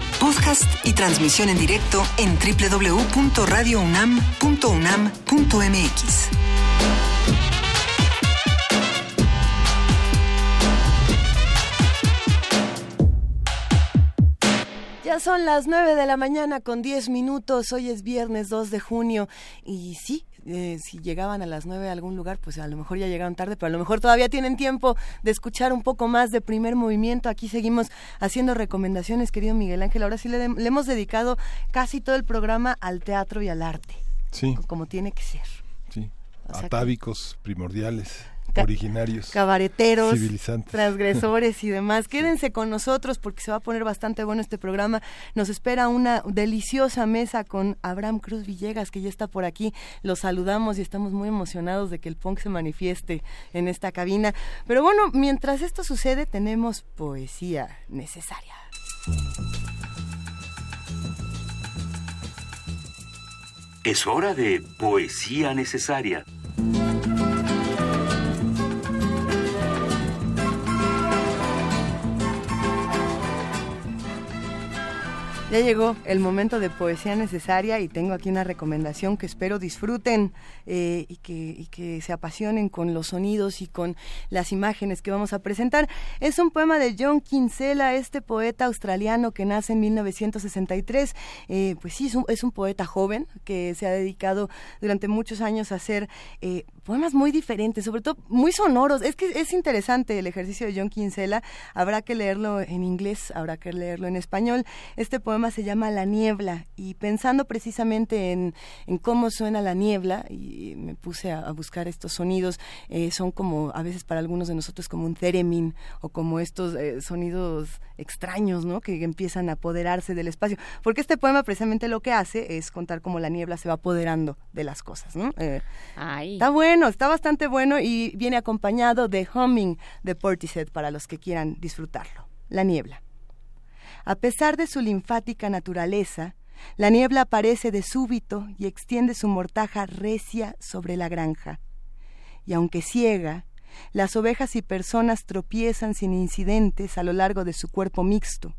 Podcast y transmisión en directo en www.radiounam.unam.mx. Ya son las 9 de la mañana con 10 minutos. Hoy es viernes 2 de junio. Y sí, eh, si llegaban a las 9 a algún lugar, pues a lo mejor ya llegaron tarde, pero a lo mejor todavía tienen tiempo de escuchar un poco más de primer movimiento. Aquí seguimos haciendo recomendaciones, querido Miguel Ángel. Ahora sí le, le hemos dedicado casi todo el programa al teatro y al arte. Sí. Como tiene que ser. Sí. O sea que- Atávicos, primordiales, originarios. cabareteros, Civilizantes. transgresores y demás. Quédense con nosotros porque se va a poner bastante bueno este programa. Nos espera una deliciosa mesa con Abraham Cruz Villegas, que ya está por aquí. Los saludamos y estamos muy emocionados de que el punk se manifieste en esta cabina. Pero bueno, mientras esto sucede, tenemos poesía necesaria. Es hora de poesía necesaria. Ya llegó el momento de poesía necesaria y tengo aquí una recomendación que espero disfruten eh, y, que, se apasionen con los sonidos y con las imágenes que vamos a presentar. Es un poema de John Kinsella, este poeta australiano que nace en 1963. Eh, pues sí, es un, es un poeta joven que se ha dedicado durante muchos años a hacer eh, poemas muy diferentes, sobre todo muy sonoros. Es que es interesante el ejercicio de John Kinsella. Habrá que leerlo en inglés, habrá que leerlo en español. Este poema se llama La niebla y pensando precisamente en, en cómo suena la niebla y me puse a, buscar estos sonidos, eh, son como a veces para algunos de nosotros como un theremin o como estos eh, sonidos extraños, ¿no? Que empiezan a apoderarse del espacio. Porque este poema precisamente lo que hace es contar cómo la niebla se va apoderando de las cosas, ¿no? Eh, Está bueno, está bastante bueno y viene acompañado de Humming de Portishead para los que quieran disfrutarlo. la niebla. A pesar de su linfática naturaleza, la niebla aparece de súbito y extiende su mortaja recia sobre la granja. Y aunque ciega, las ovejas y personas tropiezan sin incidentes a lo largo de su cuerpo mixto.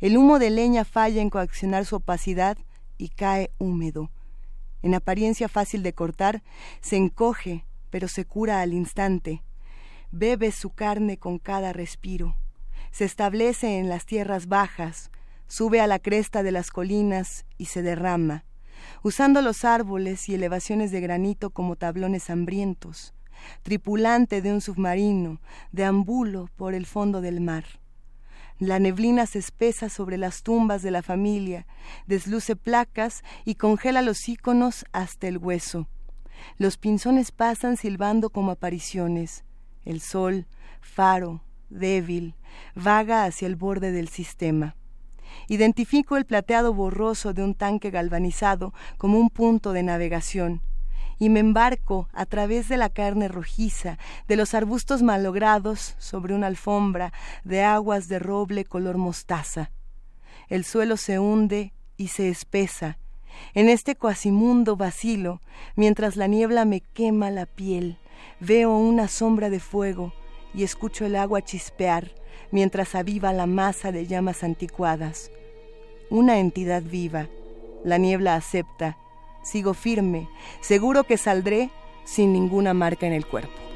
El humo de leña falla en coaccionar su opacidad y cae húmedo. En apariencia fácil de cortar, se encoge, pero se cura al instante. Bebe su carne con cada respiro. Se establece en las tierras bajas, sube a la cresta de las colinas y se derrama, usando los árboles y elevaciones de granito como tablones hambrientos tripulante de un submarino, deambulo por el fondo del mar. La neblina se espesa sobre las tumbas de la familia, desluce placas y congela los íconos hasta el hueso. Los pinzones pasan silbando como apariciones. El sol, faro, débil, vaga hacia el borde del sistema. Identifico el plateado borroso de un tanque galvanizado como un punto de navegación y me embarco a través de la carne rojiza, de los arbustos malogrados sobre una alfombra de aguas de roble color mostaza. El suelo se hunde y se espesa. En este cuasimundo vacilo, mientras la niebla me quema la piel, veo una sombra de fuego y escucho el agua chispear mientras aviva la masa de llamas anticuadas. Una entidad viva. La niebla acepta Sigo firme, seguro que saldré sin ninguna marca en el cuerpo.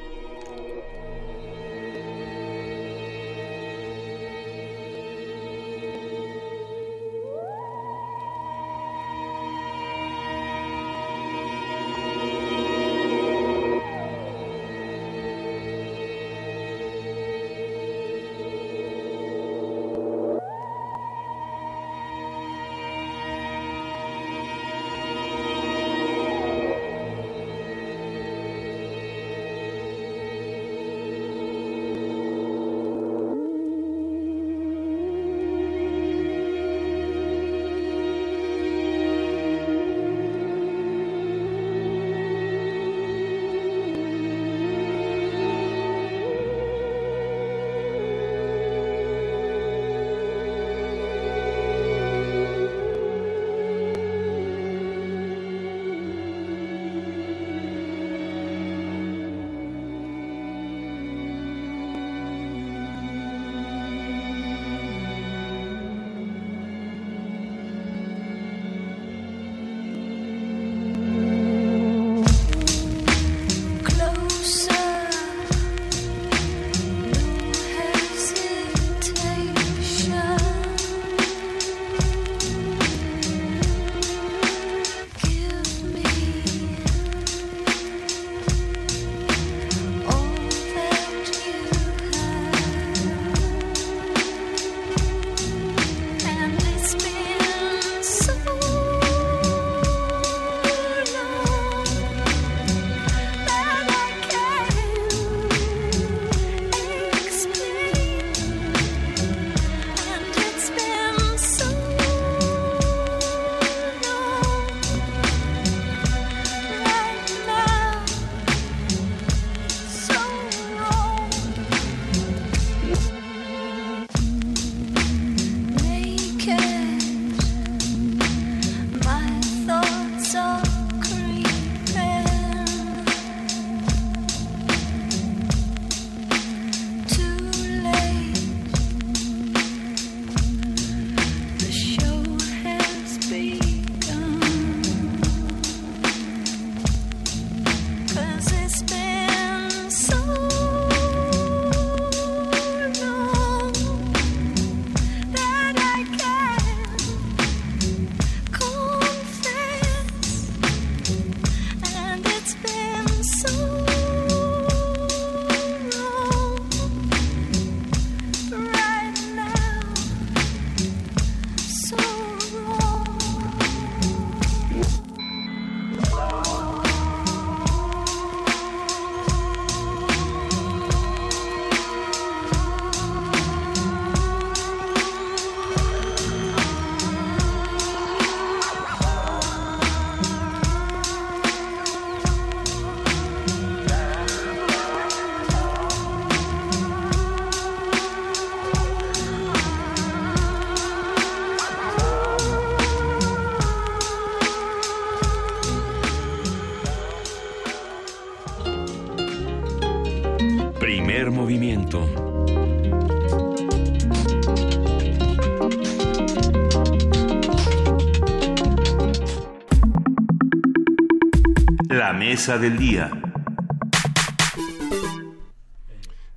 Mesa del día.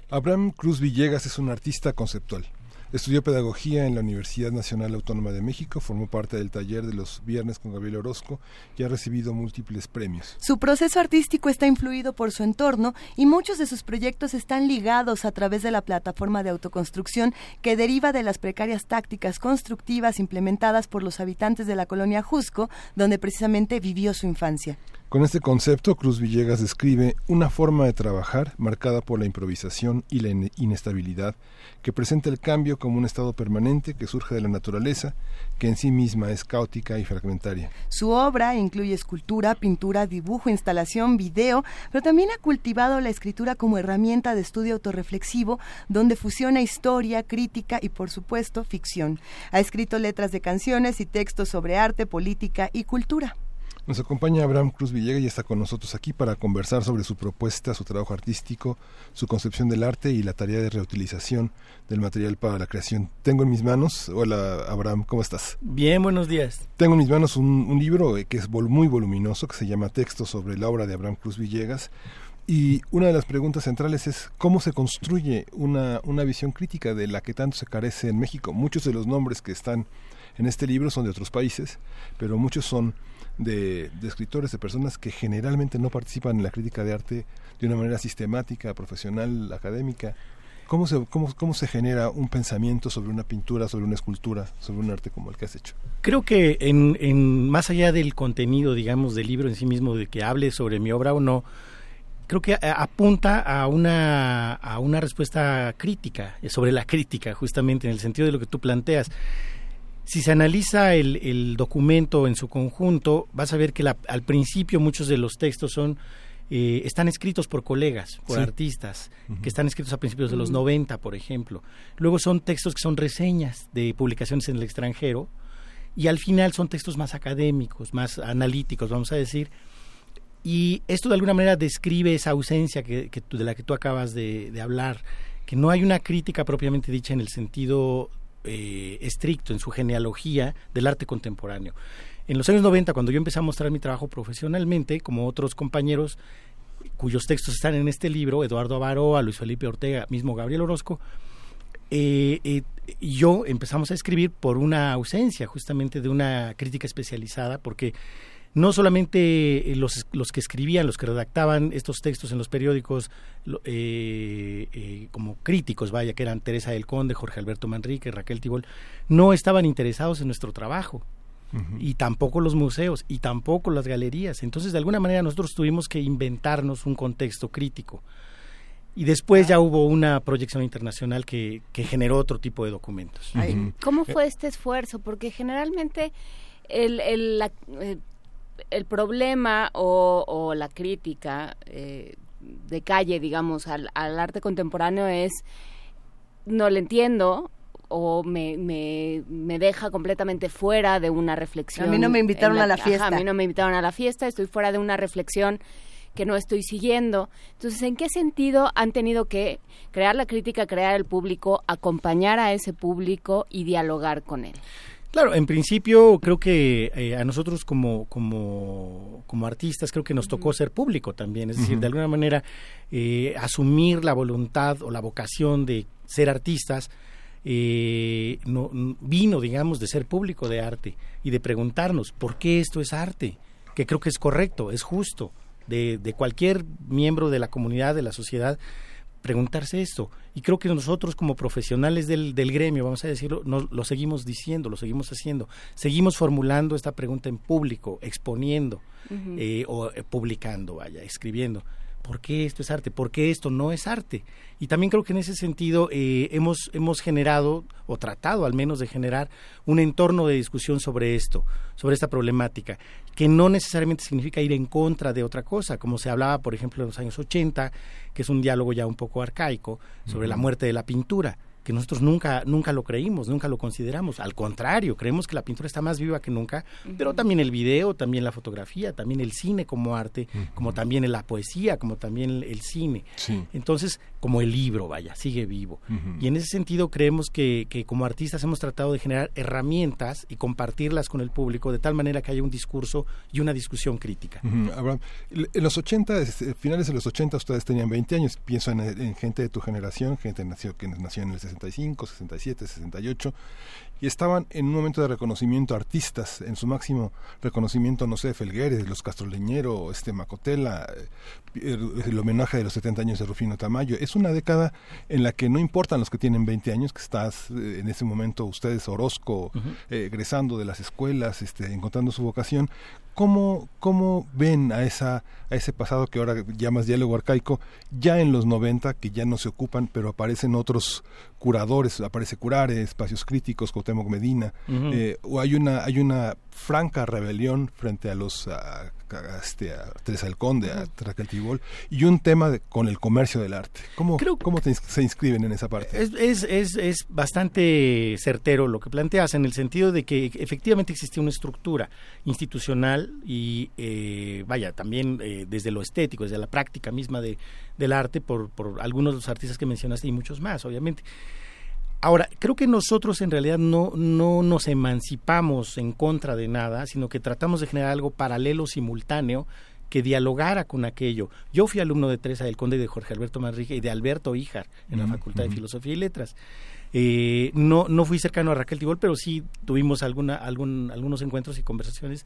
Abraham Cruz Villegas es un artista conceptual. Estudió pedagogía en la Universidad Nacional Autónoma de México, formó parte del taller de los viernes con Gabriel Orozco y ha recibido múltiples premios. Su proceso artístico está influido por su entorno y muchos de sus proyectos están ligados a través de la plataforma de autoconstrucción que deriva de las precarias tácticas constructivas implementadas por los habitantes de la colonia Jusco, donde precisamente vivió su infancia. Con este concepto, Cruz Villegas describe una forma de trabajar marcada por la improvisación y la inestabilidad, que presenta el cambio como un estado permanente que surge de la naturaleza, que en sí misma es caótica y fragmentaria. Su obra incluye escultura, pintura, dibujo, instalación, video, pero también ha cultivado la escritura como herramienta de estudio autorreflexivo, donde fusiona historia, crítica y, por supuesto, ficción. Ha escrito letras de canciones y textos sobre arte, política y cultura. Nos acompaña Abraham Cruz Villegas y está con nosotros aquí para conversar sobre su propuesta, su trabajo artístico, su concepción del arte y la tarea de reutilización del material para la creación. Tengo en mis manos, hola Abraham, ¿cómo estás? Bien, buenos días. Tengo en mis manos un, libro que es muy voluminoso, que se llama Texto sobre la obra de Abraham Cruz Villegas. Y una de las preguntas centrales es cómo se construye una, una visión crítica de la que tanto se carece en México. Muchos de los nombres que están en este libro son de otros países, pero muchos son de, escritores, de personas que generalmente no participan en la crítica de arte de una manera sistemática, profesional, académica. ¿Cómo se, cómo, cómo se genera un pensamiento sobre una pintura, sobre una escultura, sobre un arte como el que has hecho? Creo que en, en más allá del contenido, digamos, del libro en sí mismo, de que hable sobre mi obra o no, creo que apunta a una, a una respuesta crítica, sobre la crítica, justamente en el sentido de lo que tú planteas. Si se analiza el, documento en su conjunto, vas a ver que al principio muchos de los textos son eh, están escritos por colegas, por artistas, que están escritos a principios de los 90, por ejemplo. Luego son textos que son reseñas de publicaciones en el extranjero y al final son textos más académicos, más analíticos, vamos a decir. Y esto de alguna manera describe esa ausencia que, de la que tú acabas de, de hablar, que no hay una crítica propiamente dicha en el sentido eh, estricto en su genealogía del arte contemporáneo. En los años 90, cuando yo empecé a mostrar mi trabajo profesionalmente, como otros compañeros cuyos textos están en este libro, Eduardo Avaroa, Luis Felipe Ortega, mismo Gabriel Orozco, eh, eh, yo empezamos a escribir por una ausencia justamente de una crítica especializada, porque no solamente eh, los, los que escribían, los que redactaban estos textos en los periódicos eh, eh, como críticos, vaya, que eran Teresa del Conde, Jorge Alberto Manrique, Raquel Tibol, no estaban interesados en nuestro trabajo. Y tampoco los museos, y tampoco las galerías. Entonces, de alguna manera, nosotros tuvimos que inventarnos un contexto crítico. Y después ya hubo una proyección internacional que, que generó otro tipo de documentos. ¿Cómo fue este esfuerzo? Porque generalmente el, el, la, el problema o, la crítica eh, de calle, digamos, al, arte contemporáneo es no le entiendo o me, me, me, deja completamente fuera de una reflexión. A mí no me invitaron a la fiesta. a mí no me invitaron a la fiesta, estoy fuera de una reflexión que no estoy siguiendo. Entonces, ¿en qué sentido han tenido que crear la crítica, crear el público, acompañar a ese público y dialogar con él? Claro, en principio creo que eh, a nosotros como, como, como, artistas creo que nos tocó ser público también, es decir, de alguna manera eh, asumir la voluntad o la vocación de ser artistas eh, no, vino, digamos, de ser público de arte y de preguntarnos por qué esto es arte, que creo que es correcto, es justo, de, de cualquier miembro de la comunidad, de la sociedad, preguntarse esto. Y creo que nosotros como profesionales del, del gremio, vamos a decirlo, lo seguimos diciendo, lo seguimos haciendo. Seguimos formulando esta pregunta en público, exponiendo eh, o eh, publicando, vaya, escribiendo. ¿Por qué esto es arte? ¿Por qué esto no es arte? Y también creo que en ese sentido eh, hemos, hemos generado, o tratado al menos de generar, un entorno de discusión sobre esto, sobre esta problemática, que no necesariamente significa ir en contra de otra cosa, como se hablaba, por ejemplo, en los años 80, que es un diálogo ya un poco arcaico, sobre la muerte de la pintura que nosotros nunca, nunca lo creímos, nunca lo consideramos. Al contrario, creemos que la pintura está más viva que nunca, pero también el video, también la fotografía, también el cine como arte, como también la poesía, como también el, cine. Entonces, como el libro, vaya, sigue vivo. Y en ese sentido creemos que, que como artistas hemos tratado de generar herramientas y compartirlas con el público de tal manera que haya un discurso y una discusión crítica. en los 80, este, finales de los 80 ustedes tenían 20 años, pienso en, gente de tu generación, gente nació, que nació en el 65, 67, 68, y estaban en un momento de reconocimiento artistas, en su máximo reconocimiento, no sé, Felgueres, los Castroleñero, este Macotela, eh, el, homenaje de los 70 años de Rufino Tamayo. Es una década en la que no importan los que tienen 20 años, que estás eh, en ese momento ustedes Orozco, eh, egresando de las escuelas, este, encontrando su vocación. ¿Cómo, ¿Cómo ven a, esa, a ese pasado que ahora llamas diálogo arcaico, ya en los 90, que ya no se ocupan, pero aparecen otros curadores, aparece Curare, Espacios Críticos, Cuauhtémoc Medina, eh, o hay una, hay una franca rebelión frente a los a, este, a Teresa del Conde, a y un tema con el comercio del arte. ¿Cómo, cómo se inscriben en esa parte? Es, es, es, es, bastante certero lo que planteas, en el sentido de que efectivamente existe una estructura institucional y, eh, vaya, también eh, desde lo estético, desde la práctica misma de, del arte, por, por algunos de los artistas que mencionaste y muchos más, obviamente. Ahora, creo que nosotros en realidad no, no nos emancipamos en contra de nada, sino que tratamos de generar algo paralelo, simultáneo, que dialogara con aquello. Yo fui alumno de Teresa del Conde y de Jorge Alberto Manrique y de Alberto Híjar en la Facultad de Filosofía y Letras. Eh, no, no fui cercano a Raquel Tibol, pero sí tuvimos alguna, algún, algunos encuentros y conversaciones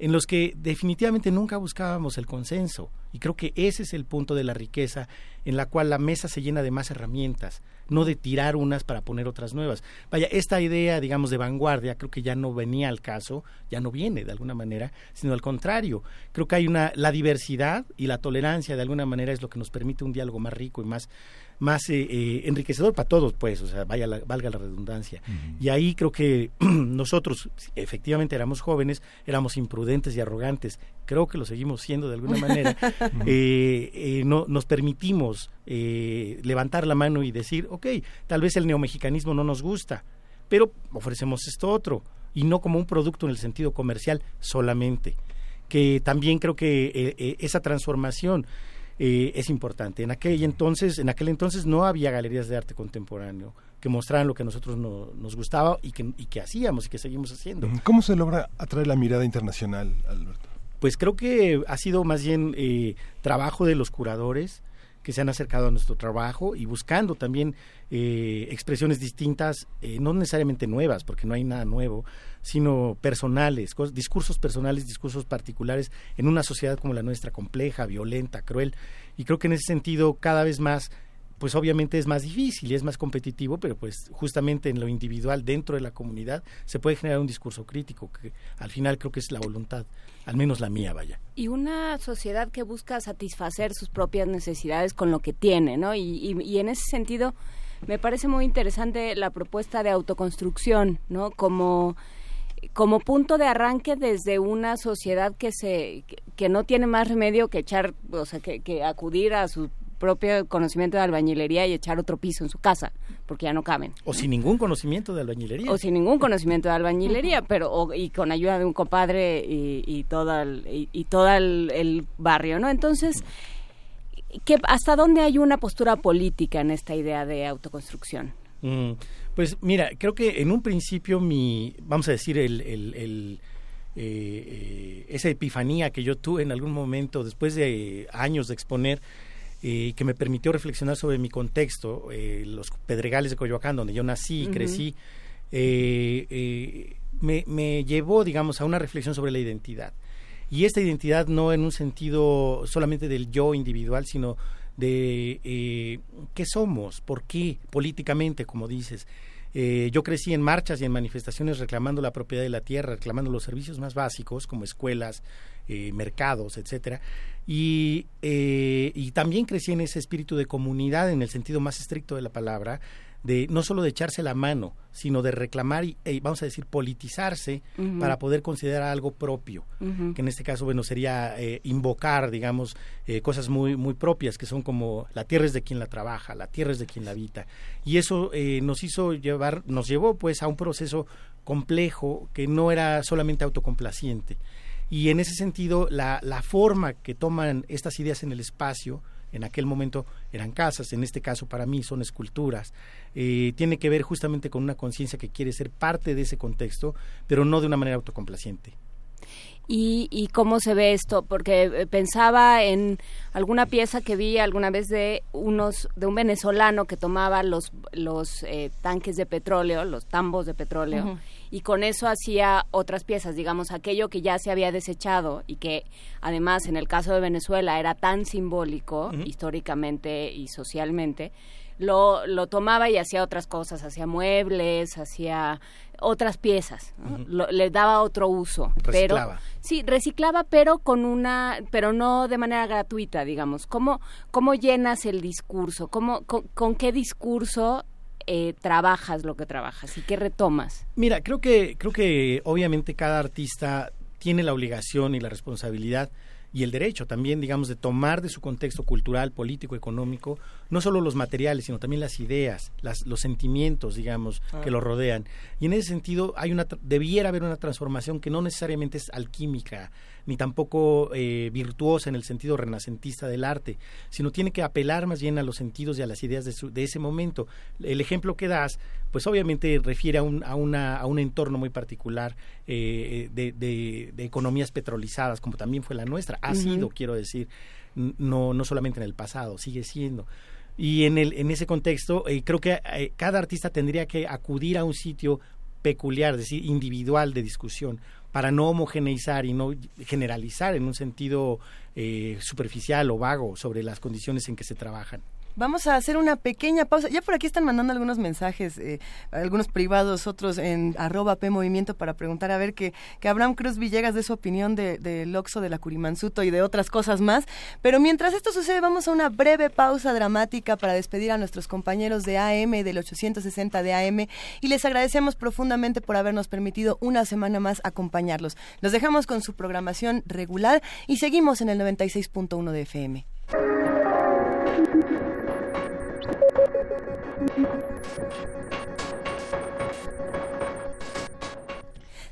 en los que definitivamente nunca buscábamos el consenso. Y creo que ese es el punto de la riqueza, en la cual la mesa se llena de más herramientas, no de tirar unas para poner otras nuevas. Vaya, esta idea, digamos, de vanguardia, creo que ya no venía al caso, ya no viene de alguna manera, sino al contrario. Creo que hay una, la diversidad y la tolerancia de alguna manera es lo que nos permite un diálogo más rico y más, más eh, eh, enriquecedor para todos, pues, o sea, vaya valga la redundancia. Y ahí creo que nosotros, efectivamente, éramos jóvenes, éramos imprudentes y arrogantes, creo que lo seguimos siendo de alguna manera, eh, no, nos permitimos levantar la mano y decir, ok, tal vez el neomexicanismo no nos gusta, pero ofrecemos esto otro, y no como un producto en el sentido comercial solamente. Que también creo que esa transformación eh, es importante. En aquel entonces, en aquel entonces no había galerías de arte contemporáneo que mostraran lo que a nosotros nos gustaba y que, y que hacíamos y que seguimos haciendo. ¿Cómo se logra atraer la mirada internacional, Alberto? Pues creo que ha sido más bien eh, trabajo de los curadores, que se han acercado a nuestro trabajo y buscando también eh, expresiones distintas, eh, no necesariamente nuevas, porque no hay nada nuevo, sino personales, discursos personales, discursos particulares en una sociedad como la nuestra, compleja, violenta, cruel. Y creo que en ese sentido cada vez más pues obviamente es más difícil y es más competitivo, pero pues justamente en lo individual dentro de la comunidad se puede generar un discurso crítico, que al final creo que es la voluntad, al menos la mía, vaya. Y una sociedad que busca satisfacer sus propias necesidades con lo que tiene, ¿no? Y, y, en ese sentido me parece muy interesante la propuesta de autoconstrucción, ¿no? Como como punto de arranque desde una sociedad que se que, no tiene más remedio que echar o sea que, que acudir a su propio conocimiento de albañilería y echar otro piso en su casa, porque ya no caben. O sin ningún conocimiento de albañilería. O sin ningún conocimiento de albañilería, pero y con ayuda de un compadre y, y todo el, y, todo el, barrio, ¿no? Entonces, ¿qué, ¿hasta dónde hay una postura política en esta idea de autoconstrucción? Mm, pues mira, creo que en un principio mi, vamos a decir, el, el, eh, eh, esa epifanía que yo tuve en algún momento, después de años de exponer, eh, que me permitió reflexionar sobre mi contexto, eh, los Pedregales de Coyoacán, donde yo nací y crecí, eh, me, me, llevó, digamos, a una reflexión sobre la identidad. Y esta identidad no en un sentido solamente del yo individual, sino de qué somos, por qué, políticamente, como dices. yo crecí en marchas y en manifestaciones reclamando la propiedad de la tierra, reclamando los servicios más básicos como escuelas, mercados, etcétera. Eh, y, también crecí en ese espíritu de comunidad en el sentido más estricto de la palabra, de no solo de echarse la mano, sino de reclamar y, eh, vamos a decir, politizarse para poder considerar algo propio, que en este caso, bueno, sería eh, invocar, digamos, eh, cosas muy, muy propias, que son como la tierra es de quien la trabaja, la tierra es de quien la habita. Y eso nos hizo llevar, nos llevó pues a un proceso complejo que no era solamente autocomplaciente. Y en ese sentido, la, la forma que toman estas ideas en el espacio, en aquel momento eran casas, en este caso para mí son esculturas. Eh, tiene que ver justamente con una conciencia que quiere ser parte de ese contexto, pero no de una manera autocomplaciente. ¿Y, y cómo se ve esto? Porque pensaba en alguna pieza que vi alguna vez de unos de un venezolano que tomaba los los eh, tanques de petróleo, los tambos de petróleo y con eso hacía otras piezas, digamos, aquello que ya se había desechado y que además en el caso de Venezuela era tan simbólico históricamente y socialmente, lo, lo tomaba y hacía otras cosas, hacía muebles, hacía otras piezas, le daba otro uso. Reciclaba. Pero, sí, reciclaba, pero con una, pero no de manera gratuita, digamos. ¿Cómo, cómo llenas el discurso? ¿Cómo, con qué discurso eh, trabajas lo que trabajas y qué retomas? Mira, creo que, creo que obviamente cada artista tiene la obligación y la responsabilidad y el derecho también, digamos, de tomar de su contexto cultural, político, económico, no solo los materiales, sino también las ideas, las, los sentimientos, digamos, que ah. lo rodean. Y en ese sentido, hay una, debiera haber una transformación que no necesariamente es alquímica, ni tampoco eh, virtuosa en el sentido renacentista del arte, sino tiene que apelar más bien a los sentidos y a las ideas de, ese momento. El ejemplo que das, pues obviamente refiere a un, a una, a un entorno muy particular eh, de, de, economías petrolizadas, como también fue la nuestra, ha sido, quiero decir, no, no solamente en el pasado, sigue siendo. Y en, el, en ese contexto, eh, creo que cada artista tendría que acudir a un sitio peculiar, es decir, individual de discusión, para no homogeneizar y no generalizar en un sentido eh, superficial o vago sobre las condiciones en que se trabajan. Vamos a hacer una pequeña pausa. Ya por aquí están mandando algunos mensajes, eh, algunos privados, otros en arroba P para preguntar a ver que, que Abraham Cruz Villegas dé su opinión del de, de Oxo, de la Curimansuto y de otras cosas más. Pero mientras esto sucede, vamos a una breve pausa dramática para despedir a nuestros compañeros de AM, del 860 de AM, y les agradecemos profundamente por habernos permitido una semana más acompañarlos. Los dejamos con su programación regular y seguimos en el 96.1 de FM. Thank you.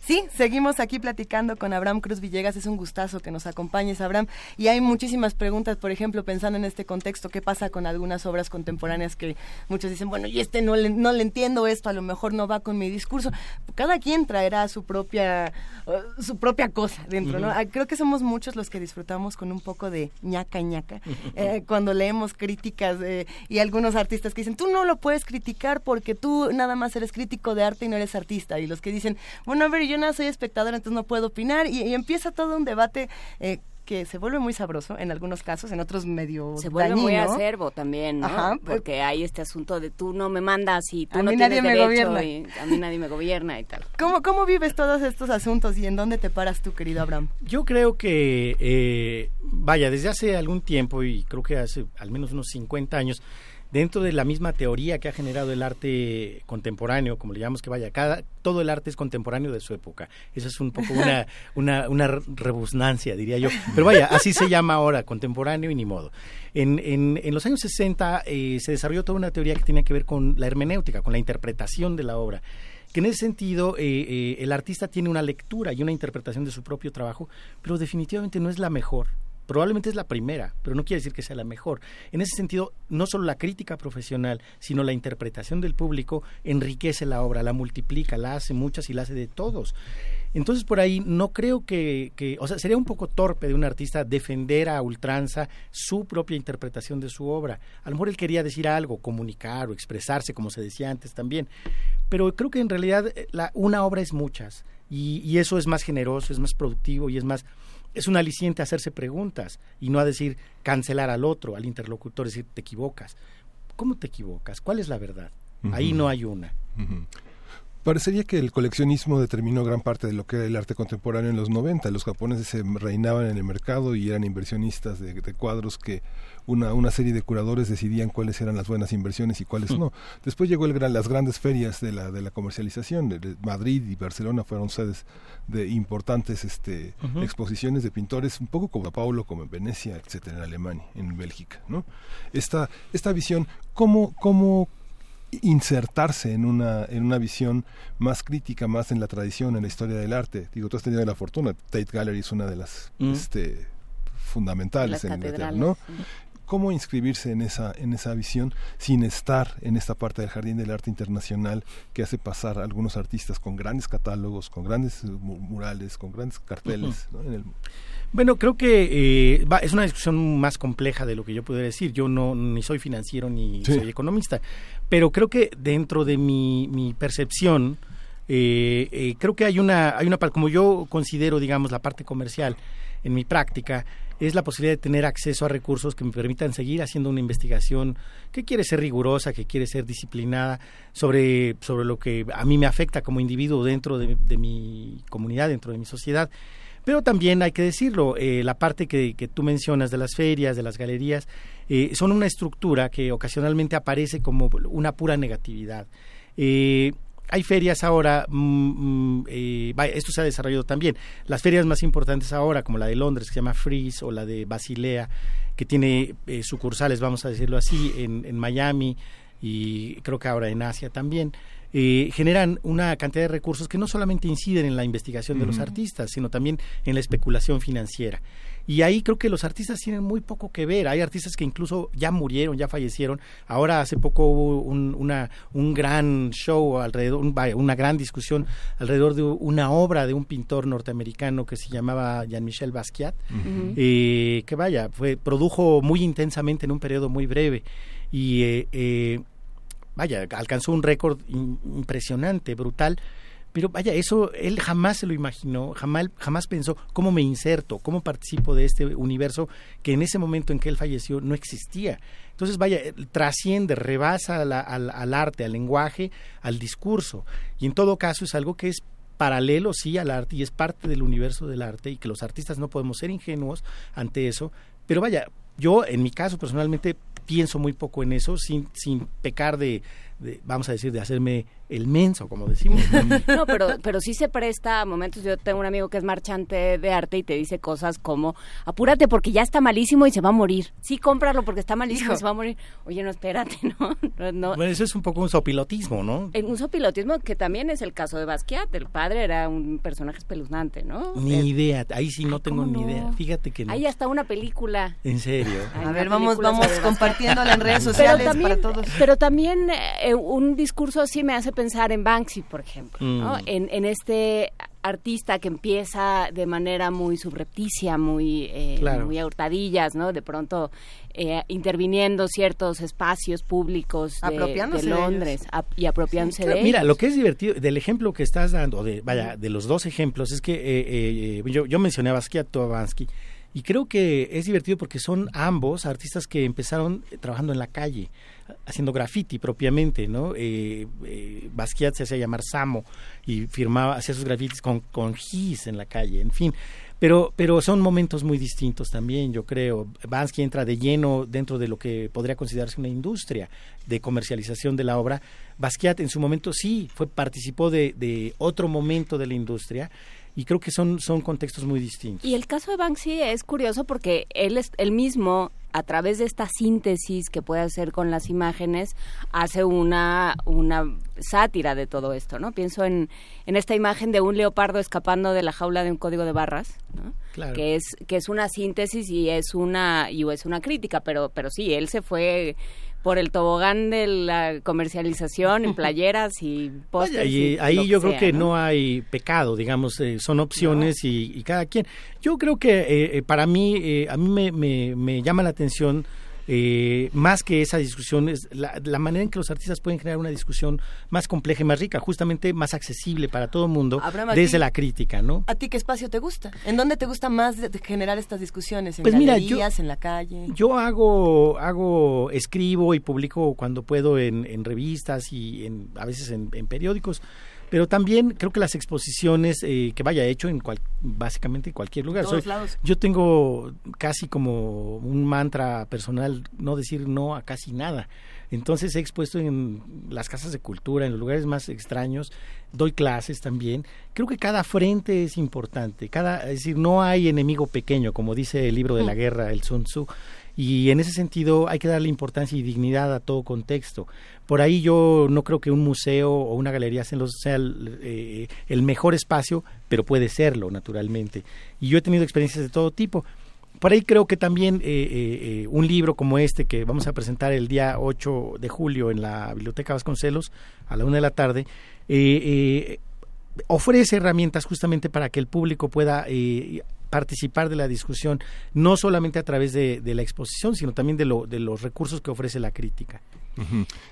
Sí, seguimos aquí platicando con Abraham Cruz Villegas. Es un gustazo que nos acompañes, Abraham. Y hay muchísimas preguntas, por ejemplo, pensando en este contexto, ¿qué pasa con algunas obras contemporáneas que muchos dicen, bueno, y este no le, no le entiendo esto, a lo mejor no va con mi discurso? Cada quien traerá su propia, uh, su propia cosa dentro, ¿no? Ah, creo que somos muchos los que disfrutamos con un poco de ñaca ñaca eh, cuando leemos críticas y algunos artistas que dicen, tú no lo puedes criticar porque tú nada más eres crítico de arte y no eres artista. Y los que dicen, bueno, a ver, yo soy espectador, entonces no puedo opinar. Y, empieza todo un debate eh, que se vuelve muy sabroso en algunos casos, en otros medio Se vuelve muy acervo también, ¿no? Pues Porque hay este asunto de tú no me mandas y tú no tienes nadie derecho me y a mí nadie me gobierna y tal. ¿Cómo, ¿Cómo vives todos estos asuntos y en dónde te paras tú, querido Abraham? Yo creo que, eh, vaya, desde hace algún tiempo y creo que hace al menos unos 50 años, dentro de la misma teoría que ha generado el arte contemporáneo, como le llamamos que vaya, cada, todo el arte es contemporáneo de su época. Eso es un poco una, una, una rebusnancia, diría yo. Pero vaya, así se llama ahora, contemporáneo y ni modo. En, en, en los años 60 eh, se desarrolló toda una teoría que tenía que ver con la hermenéutica, con la interpretación de la obra que en ese sentido eh, eh, el artista tiene una lectura y una interpretación de su propio trabajo, pero definitivamente no es la mejor. Probablemente es la primera, pero no quiere decir que sea la mejor. En ese sentido, no solo la crítica profesional, sino la interpretación del público enriquece la obra, la multiplica, la hace muchas y la hace de todos. Entonces, por ahí no creo que, o sea, sería un poco torpe de un artista defender a ultranza su propia interpretación de su obra. A lo mejor él quería decir algo, comunicar o expresarse, como se decía antes también. Pero creo que en realidad eh, la, una obra es muchas. Y eso es más generoso, es más productivo y es más es un aliciente hacerse preguntas y no a decir cancelar al otro, al interlocutor, decir te equivocas. ¿Cómo te equivocas? ¿Cuál es la verdad? Ahí no hay una. Parecería que el coleccionismo determinó gran parte de lo que era el arte contemporáneo en los 90. Los japoneses se reinaban en el mercado y eran inversionistas de, cuadros que una, una serie de curadores decidían cuáles eran las buenas inversiones y cuáles no. Después llegó el gran, las grandes ferias de la, de la comercialización. De, Madrid y Barcelona fueron sedes de importantes este, exposiciones de pintores, un poco como Paulo, como en Venecia, etcétera, en Alemania, en Bélgica. ¿no? Esta, esta visión, ¿cómo, cómo insertarse en una, en una visión más crítica, más en la tradición, en la historia del arte. Digo, tú has tenido la fortuna, Tate Gallery es una de las mm. este, fundamentales en Inglaterra, ¿no? cómo inscribirse en esa en esa visión sin estar en esta parte del jardín del arte internacional que hace pasar a algunos artistas con grandes catálogos con grandes murales con grandes carteles en el bueno, creo que eh, es una discusión más compleja de lo que yo pudiera decir. Yo no ni soy financiero ni soy economista, pero creo que dentro de mi, mi percepción, eh, eh, creo que hay una, hay una, como yo considero, digamos, la parte comercial en mi práctica, es la posibilidad de tener acceso a recursos que me permitan seguir haciendo una investigación que quiere ser rigurosa, que quiere ser disciplinada sobre, sobre lo que a mí me afecta como individuo dentro de mi comunidad, dentro de mi sociedad. Pero también hay que decirlo, eh, la parte que, tú mencionas de las ferias, de las galerías, eh, son una estructura que ocasionalmente aparece como una pura negatividad. Eh, hay ferias ahora, mm, mm, esto se ha desarrollado también. Las ferias más importantes ahora, como la de Londres, que se llama Freeze, o la de Basilea, que tiene sucursales, vamos a decirlo así, en, en Miami y creo que ahora en Asia también. Eh, generan una cantidad de recursos que no solamente inciden en la investigación de los artistas, sino también en la especulación financiera. Y ahí creo que los artistas tienen muy poco que ver. Hay artistas que incluso ya murieron, ya fallecieron. Ahora hace poco hubo un, una, un gran show alrededor, una gran discusión alrededor de una obra de un pintor norteamericano que se llamaba Jean-Michel Basquiat, eh, que vaya, fue, produjo muy intensamente en un periodo muy breve. Y eh, vaya, alcanzó un récord impresionante, brutal. Pero vaya, eso él jamás se lo imaginó, jamás, pensó cómo me inserto, cómo participo de este universo que en ese momento en que él falleció no existía. Entonces, vaya, trasciende, rebasa al, arte, al lenguaje, al discurso. Y en todo caso es algo que es paralelo, sí, al arte y es parte del universo del arte y que los artistas no podemos ser ingenuos ante eso. Pero vaya, yo en mi caso personalmente pienso muy poco en eso, sin, sin pecar de, vamos a decir, de hacerme el menso, como decimos. no, pero, pero sí se presta a momentos. Yo tengo un amigo que es marchante de arte y te dice cosas como, apúrate porque ya está malísimo y se va a morir. Sí, cómpralo porque está malísimo y se va a morir. Oye, no, espérate, ¿no? Bueno, eso es un poco un sopilotismo, ¿no? En un sopilotismo que también es el caso de Basquiat. El padre era un personaje espeluznante, ¿no? Ni idea, ahí sí no tengo ni idea. Fíjate que no. Ahí hasta una película. ¿En serio? a ver, vamos, vamos compartiéndola en redes sociales para todos. Pero también eh, un discurso así me hace pensar en Banksy, por ejemplo, mm. en, este artista que empieza de manera muy subrepticia, muy, eh, muy a hurtadillas, ¿no? De pronto eh, interviniendo ciertos espacios públicos de, Londres y apropiándose de Mira, lo que es divertido del ejemplo que estás dando, de, vaya, de los dos ejemplos, es que eh, yo, yo mencioné a Basquiat, a Bansky, y creo que es divertido porque son ambos artistas que empezaron trabajando en la calle haciendo graffiti propiamente, ¿no? Eh, eh, Basquiat se hacía llamar Samo y firmaba, hacía sus grafitis con, con gis en la calle, en fin. Pero, pero son momentos muy distintos también, yo creo. Bansky entra de lleno dentro de lo que podría considerarse una industria de comercialización de la obra. Basquiat en su momento sí fue, participó de, de otro momento de la industria y creo que son, son contextos muy distintos. Y el caso de Banksy es curioso porque él, es, él mismo, a través de esta síntesis que puede hacer con las imágenes, hace una, una sátira de todo esto, ¿no? Pienso en, en esta imagen de un leopardo escapando de la jaula de un código de barras, ¿no? Claro. que es que es una síntesis y es una y es una crítica, pero pero sí, él se fue por el tobogán de la comercialización en playeras y postres. ahí yo creo que ¿no? hay pecado, digamos, eh, son opciones y, cada quien. Yo creo que eh, eh, para mí, a mí me, me, me llama la atención eh, más que esa discusión, es la, manera en que los artistas pueden generar una discusión más compleja y más rica, justamente más accesible para todo el mundo desde la crítica, ¿no? ¿A ti qué espacio te gusta? ¿En dónde te gusta más generar estas discusiones? ¿En pues galerías, en la calle? Yo hago, hago, escribo y publico cuando puedo en, revistas y en, a veces en periódicos pero también creo que las exposiciones eh, que vaya hecho en cual, básicamente en cualquier lugar. Yo tengo casi como un mantra personal no decir no a casi nada. Entonces he expuesto en las casas de cultura, en los lugares más extraños, doy clases también. Creo que cada frente es importante, cada, es decir, no hay enemigo pequeño, como dice el libro de la guerra, el Sun Tzu. Y en ese sentido hay que darle importancia y dignidad a todo contexto. Por ahí yo no creo que un museo o una galería sea el, eh, el mejor espacio, pero puede serlo, naturalmente. Y yo he tenido experiencias de todo tipo. Por ahí creo que también eh, eh, un libro como este que vamos a presentar el día 8 de julio en la Biblioteca Vasconcelos a la una de la tarde, ofrece herramientas justamente para que el público pueda participar de la discusión, no solamente a través de, la exposición, sino también de, lo, de los recursos que ofrece la crítica.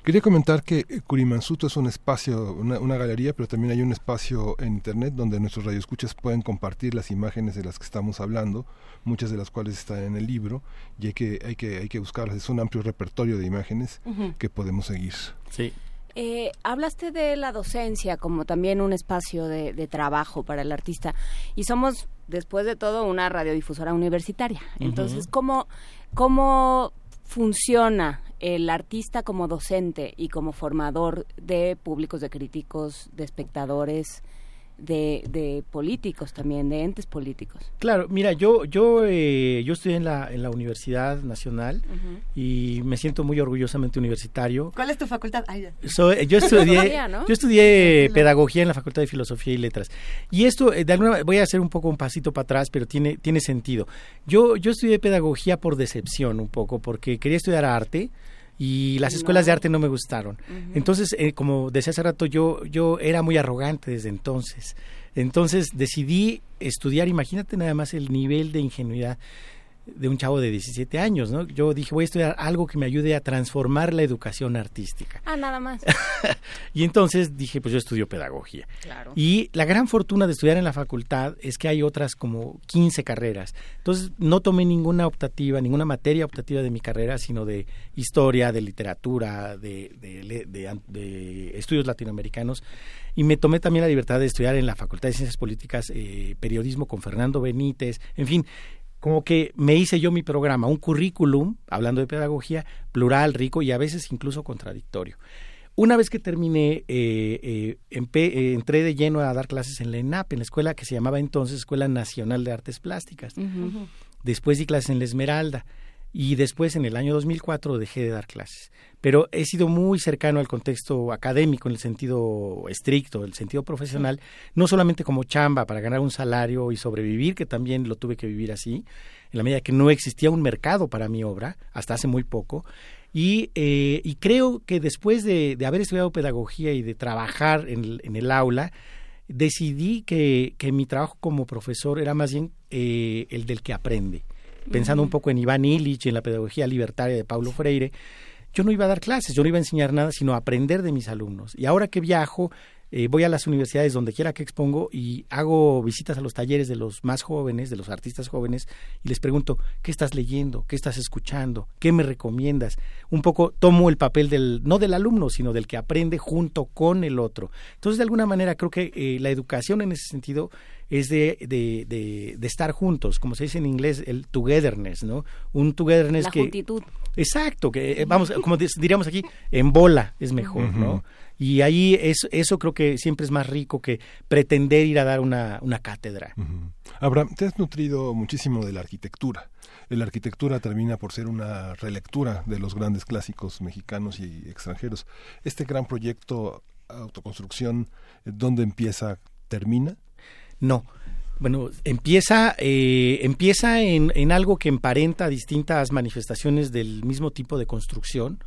Quería comentar que Curimansuto es un espacio, una, galería, pero también hay un espacio en Internet donde nuestros radioescuchas pueden compartir las imágenes de las que estamos hablando, muchas de las cuales están en el libro, y hay que, hay que, hay que buscarlas. Es un amplio repertorio de imágenes que podemos seguir. Sí. Eh, hablaste de la docencia como también un espacio de, trabajo para el artista y somos, después de todo, una radiodifusora universitaria. Entonces, ¿cómo, ¿cómo funciona el artista como docente y como formador de públicos, de críticos, de espectadores? De, de, políticos también, de entes políticos. Claro, mira, yo yo eh, yo estudié en la en la Universidad Nacional y me siento muy orgullosamente universitario. ¿Cuál es tu facultad? yo estudié yo estudié pedagogía en la Facultad de Filosofía y Letras. Y esto eh, de alguna voy a hacer un poco un pasito para atrás, pero tiene tiene sentido. Yo yo estudié pedagogía por decepción un poco porque quería estudiar arte y las escuelas de arte no me gustaron. Entonces, eh, como decía hace rato, yo, yo era muy arrogante desde entonces. Entonces decidí estudiar, imagínate nada más el nivel de ingenuidad de un chavo de 17 años, ¿no? Yo dije, voy a estudiar algo que me ayude a transformar la educación artística. Ah, nada más. y entonces dije, pues yo estudio pedagogía. Claro. Y la gran fortuna de estudiar en la facultad es que hay otras como 15 carreras. Entonces no tomé ninguna optativa, ninguna materia optativa de mi carrera, sino de historia, de literatura, de, de, estudios latinoamericanos. Y me tomé también la libertad de estudiar en la Facultad de Ciencias Políticas, eh, periodismo con Fernando Benítez, en fin, como que me hice yo mi programa, un currículum, hablando de pedagogía, plural, rico y a veces incluso contradictorio. Una vez que terminé, eh, eh, eh, entré de lleno a dar clases en la ENAP, en la escuela que se llamaba entonces Escuela Nacional de Artes Plásticas. Después di clases en la Esmeralda y después en el año 2004 dejé de dar clases pero he sido muy cercano al contexto académico en el sentido estricto, el sentido profesional, no solamente como chamba para ganar un salario y sobrevivir, que también lo tuve que vivir así, en la medida que no existía un mercado para mi obra, hasta hace muy poco, y, eh, y creo que después de, haber estudiado pedagogía y de trabajar en el, aula, decidí que, que, mi trabajo como profesor era más bien eh, el del que aprende. Pensando un poco en Iván Illich, en la pedagogía libertaria de Paulo Freire, yo no iba a dar clases, yo no iba a enseñar nada, sino a aprender de mis alumnos. Y ahora que viajo, eh, voy a las universidades donde quiera que expongo y hago visitas a los talleres de los más jóvenes, de los artistas jóvenes, y les pregunto, ¿qué estás leyendo? ¿Qué estás escuchando? ¿Qué me recomiendas? Un poco tomo el papel del, no del alumno, sino del que aprende junto con el otro. Entonces, de alguna manera, creo que eh, la educación en ese sentido es de, de, de, estar juntos, como se dice en inglés, el togetherness, ¿no? Un togetherness la que... Juntitud. Exacto, que eh, vamos, como diríamos aquí, en bola es mejor, ¿no? Y ahí es, eso creo que siempre es más rico que pretender ir a dar una, una cátedra. Abraham, te has nutrido muchísimo de la arquitectura. La arquitectura termina por ser una relectura de los grandes clásicos mexicanos y extranjeros. Este gran proyecto autoconstrucción, ¿dónde empieza, termina? No. Bueno, empieza, eh, empieza en, en, algo que emparenta distintas manifestaciones del mismo tipo de construcción,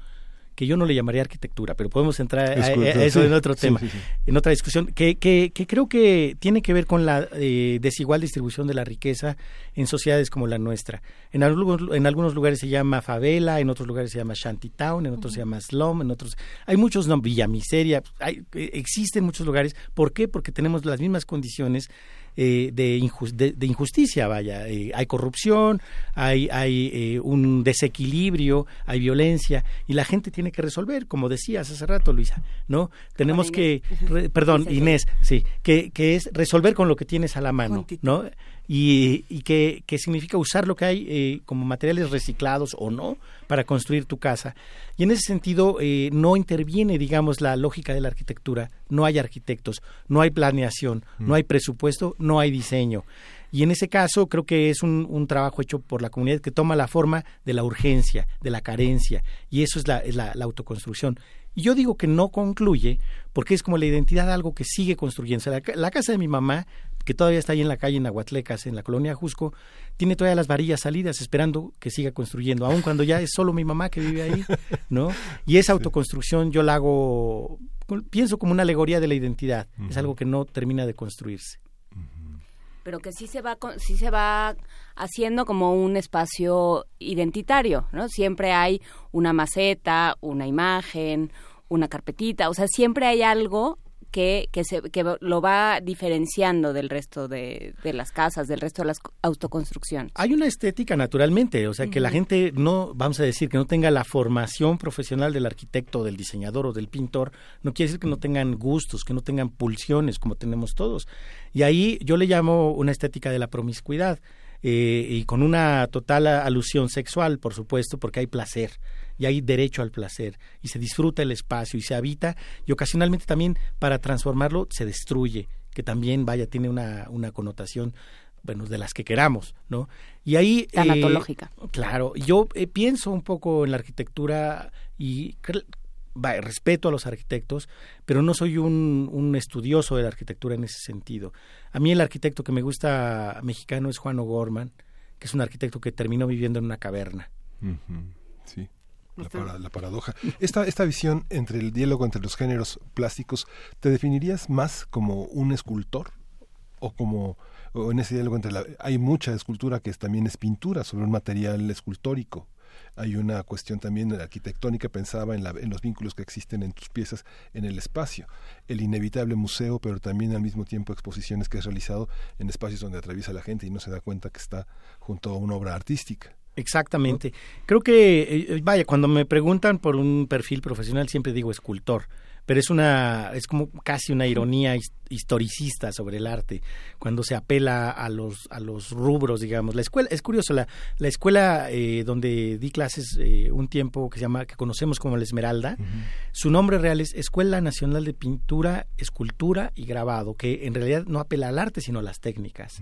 que yo no le llamaría arquitectura, pero podemos entrar a, eso en otro tema, en otra discusión, que, que, creo que tiene que ver con la eh, desigual distribución de la riqueza en sociedades como la nuestra. En algunos, en algunos lugares se llama favela, en otros lugares se llama shantytown, en otros se llama slum, en otros hay muchos nombres, villa miseria, hay, eh, existen muchos lugares. ¿Por qué? Porque tenemos las mismas condiciones eh, de, de, injusticia, vaya. Eh, hay corrupción, hay, hay eh, un desequilibrio, hay violencia y la gente tiene que resolver, como decías hace rato, Luisa, ¿no? Tenemos que, perdón, Inés, sí, que, que es resolver con lo que tienes a la mano, ¿no? Y, y que, significa usar lo que hay eh, como materiales reciclados o no para construir tu casa. Y en ese sentido eh, no interviene, digamos, la lógica de la arquitectura. No hay arquitectos, no hay planeación, no hay presupuesto, no hay diseño. Y en ese caso creo que es un, un, trabajo hecho por la comunidad que toma la forma de la urgencia, de la carencia, y eso es la, la, la autoconstrucción. Y yo digo que no concluye porque es como la identidad de algo que sigue construyéndose. La, la, casa de mi mamá que todavía está ahí en la calle en Aguatlecas, en la colonia Jusco, tiene todavía las varillas salidas esperando que siga construyendo, aun cuando ya es solo mi mamá que vive ahí, ¿no? Y esa autoconstrucción yo la hago, pienso como una alegoría de la identidad, es algo que no termina de construirse. Pero que sí se va, sí se va haciendo como un espacio identitario, ¿no? Siempre hay una maceta, una imagen, una carpetita, o sea, siempre hay algo que, que, se, que lo va diferenciando del resto de, de, las casas, del resto de las autoconstrucciones. Hay una estética naturalmente, o sea, que la gente no, vamos a decir, que no tenga la formación profesional del arquitecto, del diseñador o del pintor, no quiere decir que no tengan gustos, que no tengan pulsiones como tenemos todos. Y ahí yo le llamo una estética de la promiscuidad. Eh, y con una total alusión sexual, por supuesto, porque hay placer y hay derecho al placer y se disfruta el espacio y se habita y ocasionalmente también para transformarlo se destruye, que también vaya tiene una, una connotación bueno, de las que queramos, ¿no? Y ahí... Tanatológica. Eh, claro, yo eh, pienso un poco en la arquitectura y respeto a los arquitectos, pero no soy un, un, estudioso de la arquitectura en ese sentido. A mí el arquitecto que me gusta mexicano es Juan O'Gorman, que es un arquitecto que terminó viviendo en una caverna. Sí la, paradoja. Esta, esta visión entre el diálogo entre los géneros plásticos, ¿te definirías más como un escultor? ¿O como o en ese diálogo entre la... Hay mucha escultura que es, también es pintura sobre un material escultórico hay una cuestión también arquitectónica, pensaba en, la, en, los vínculos que existen en tus piezas en el espacio, el inevitable museo, pero también al mismo tiempo exposiciones que has realizado en espacios donde atraviesa la gente y no se da cuenta que está junto a una obra artística. Exactamente. Creo que, eh, eh, vaya, cuando me preguntan por un perfil profesional siempre digo escultor, pero es una, es como casi una ironía historicista sobre el arte, cuando se apela a los, a los rubros, digamos. La escuela, es curioso, la, la escuela eh, donde di clases un tiempo que se llama, que conocemos como la Esmeralda, su nombre real es Escuela Nacional de Pintura, Escultura y Grabado, que en realidad no apela al arte, sino a las técnicas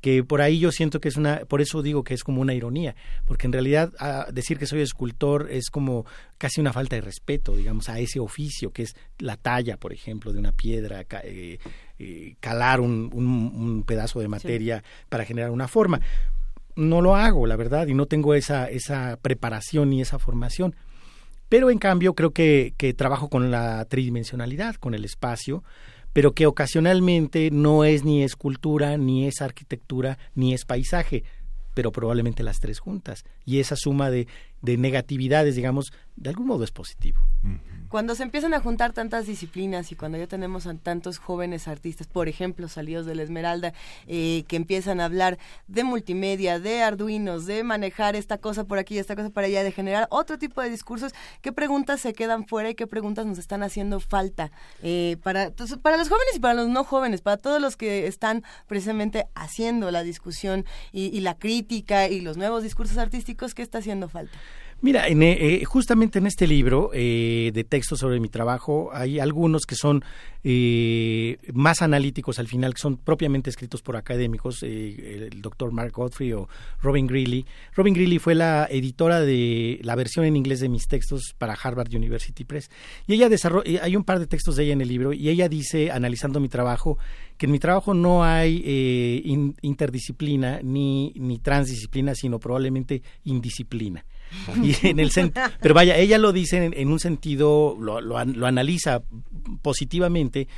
que por ahí yo siento que es una, por eso digo que es como una ironía, porque en realidad decir que soy escultor es como casi una falta de respeto, digamos, a ese oficio que es la talla, por ejemplo, de una piedra, eh, eh, calar un, un, pedazo de materia para generar una forma. No lo hago, la verdad, y no tengo esa, esa preparación ni esa formación. Pero en cambio creo que, que trabajo con la tridimensionalidad, con el espacio, pero que ocasionalmente no es ni escultura, ni es arquitectura, ni es paisaje, pero probablemente las tres juntas. Y esa suma de, de negatividades, digamos, de algún modo es positivo. Cuando se empiezan a juntar tantas disciplinas y cuando ya tenemos a tantos jóvenes artistas, por ejemplo, salidos de la Esmeralda, eh, que empiezan a hablar de multimedia, de arduinos, de manejar esta cosa por aquí, esta cosa por allá, de generar otro tipo de discursos, ¿qué preguntas se quedan fuera y qué preguntas nos están haciendo falta eh, para, para los jóvenes y para los no jóvenes, para todos los que están precisamente haciendo la discusión y, y la crítica y los nuevos discursos artísticos, ¿qué está haciendo falta? Mira, en, eh, justamente en este libro eh, de textos sobre mi trabajo hay algunos que son eh, más analíticos al final, que son propiamente escritos por académicos, el doctor Mark Godfrey o Robin Greeley. Robin Greeley fue la editora de la versión en inglés de mis textos para Harvard University Press. Y ella desarrolla, hay un par de textos de ella en el libro, y ella dice, analizando mi trabajo, que en mi trabajo no hay interdisciplina ni, ni transdisciplina, sino probablemente indisciplina. Y en el pero vaya, ella lo dice en, un sentido, lo, lo, analiza positivamente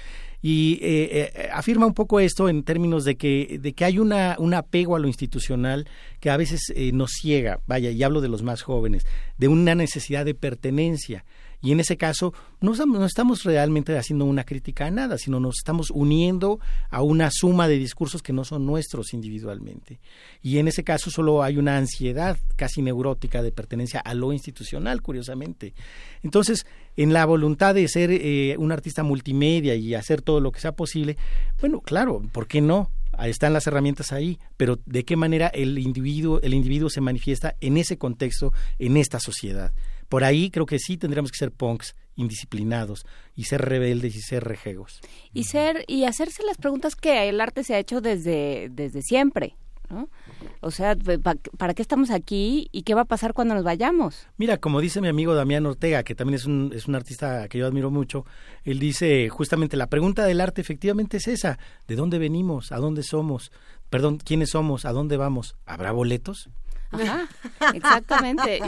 y eh, eh, afirma un poco esto en términos de que, de que hay una, un apego a lo institucional que a veces eh, nos ciega, vaya, y hablo de los más jóvenes, de una necesidad de pertenencia Y en ese caso no estamos, realmente haciendo una crítica a nada, sino nos estamos uniendo a una suma de discursos que no son nuestros individualmente. Y en ese caso solo hay una ansiedad casi neurótica de pertenencia a lo institucional, curiosamente. Entonces, en la voluntad de ser eh, un artista multimedia y hacer todo lo que sea posible, bueno, claro, ¿por qué no? están las herramientas ahí, pero de qué manera el individuo, el individuo se manifiesta en ese contexto, en esta sociedad. Por ahí creo que sí tendríamos que ser punks indisciplinados y ser rebeldes y ser rejegos. Y ser y hacerse las preguntas que el arte se ha hecho desde desde siempre. O sea, ¿para qué estamos aquí y qué va a pasar cuando nos vayamos? Mira, como dice mi amigo Damián Ortega, que también es un, es un artista que yo admiro mucho, él dice justamente la pregunta del arte efectivamente es esa, ¿de dónde venimos? ¿A dónde somos? Perdón, ¿quiénes somos? ¿A dónde vamos? ¿Habrá boletos? Ajá, exactamente.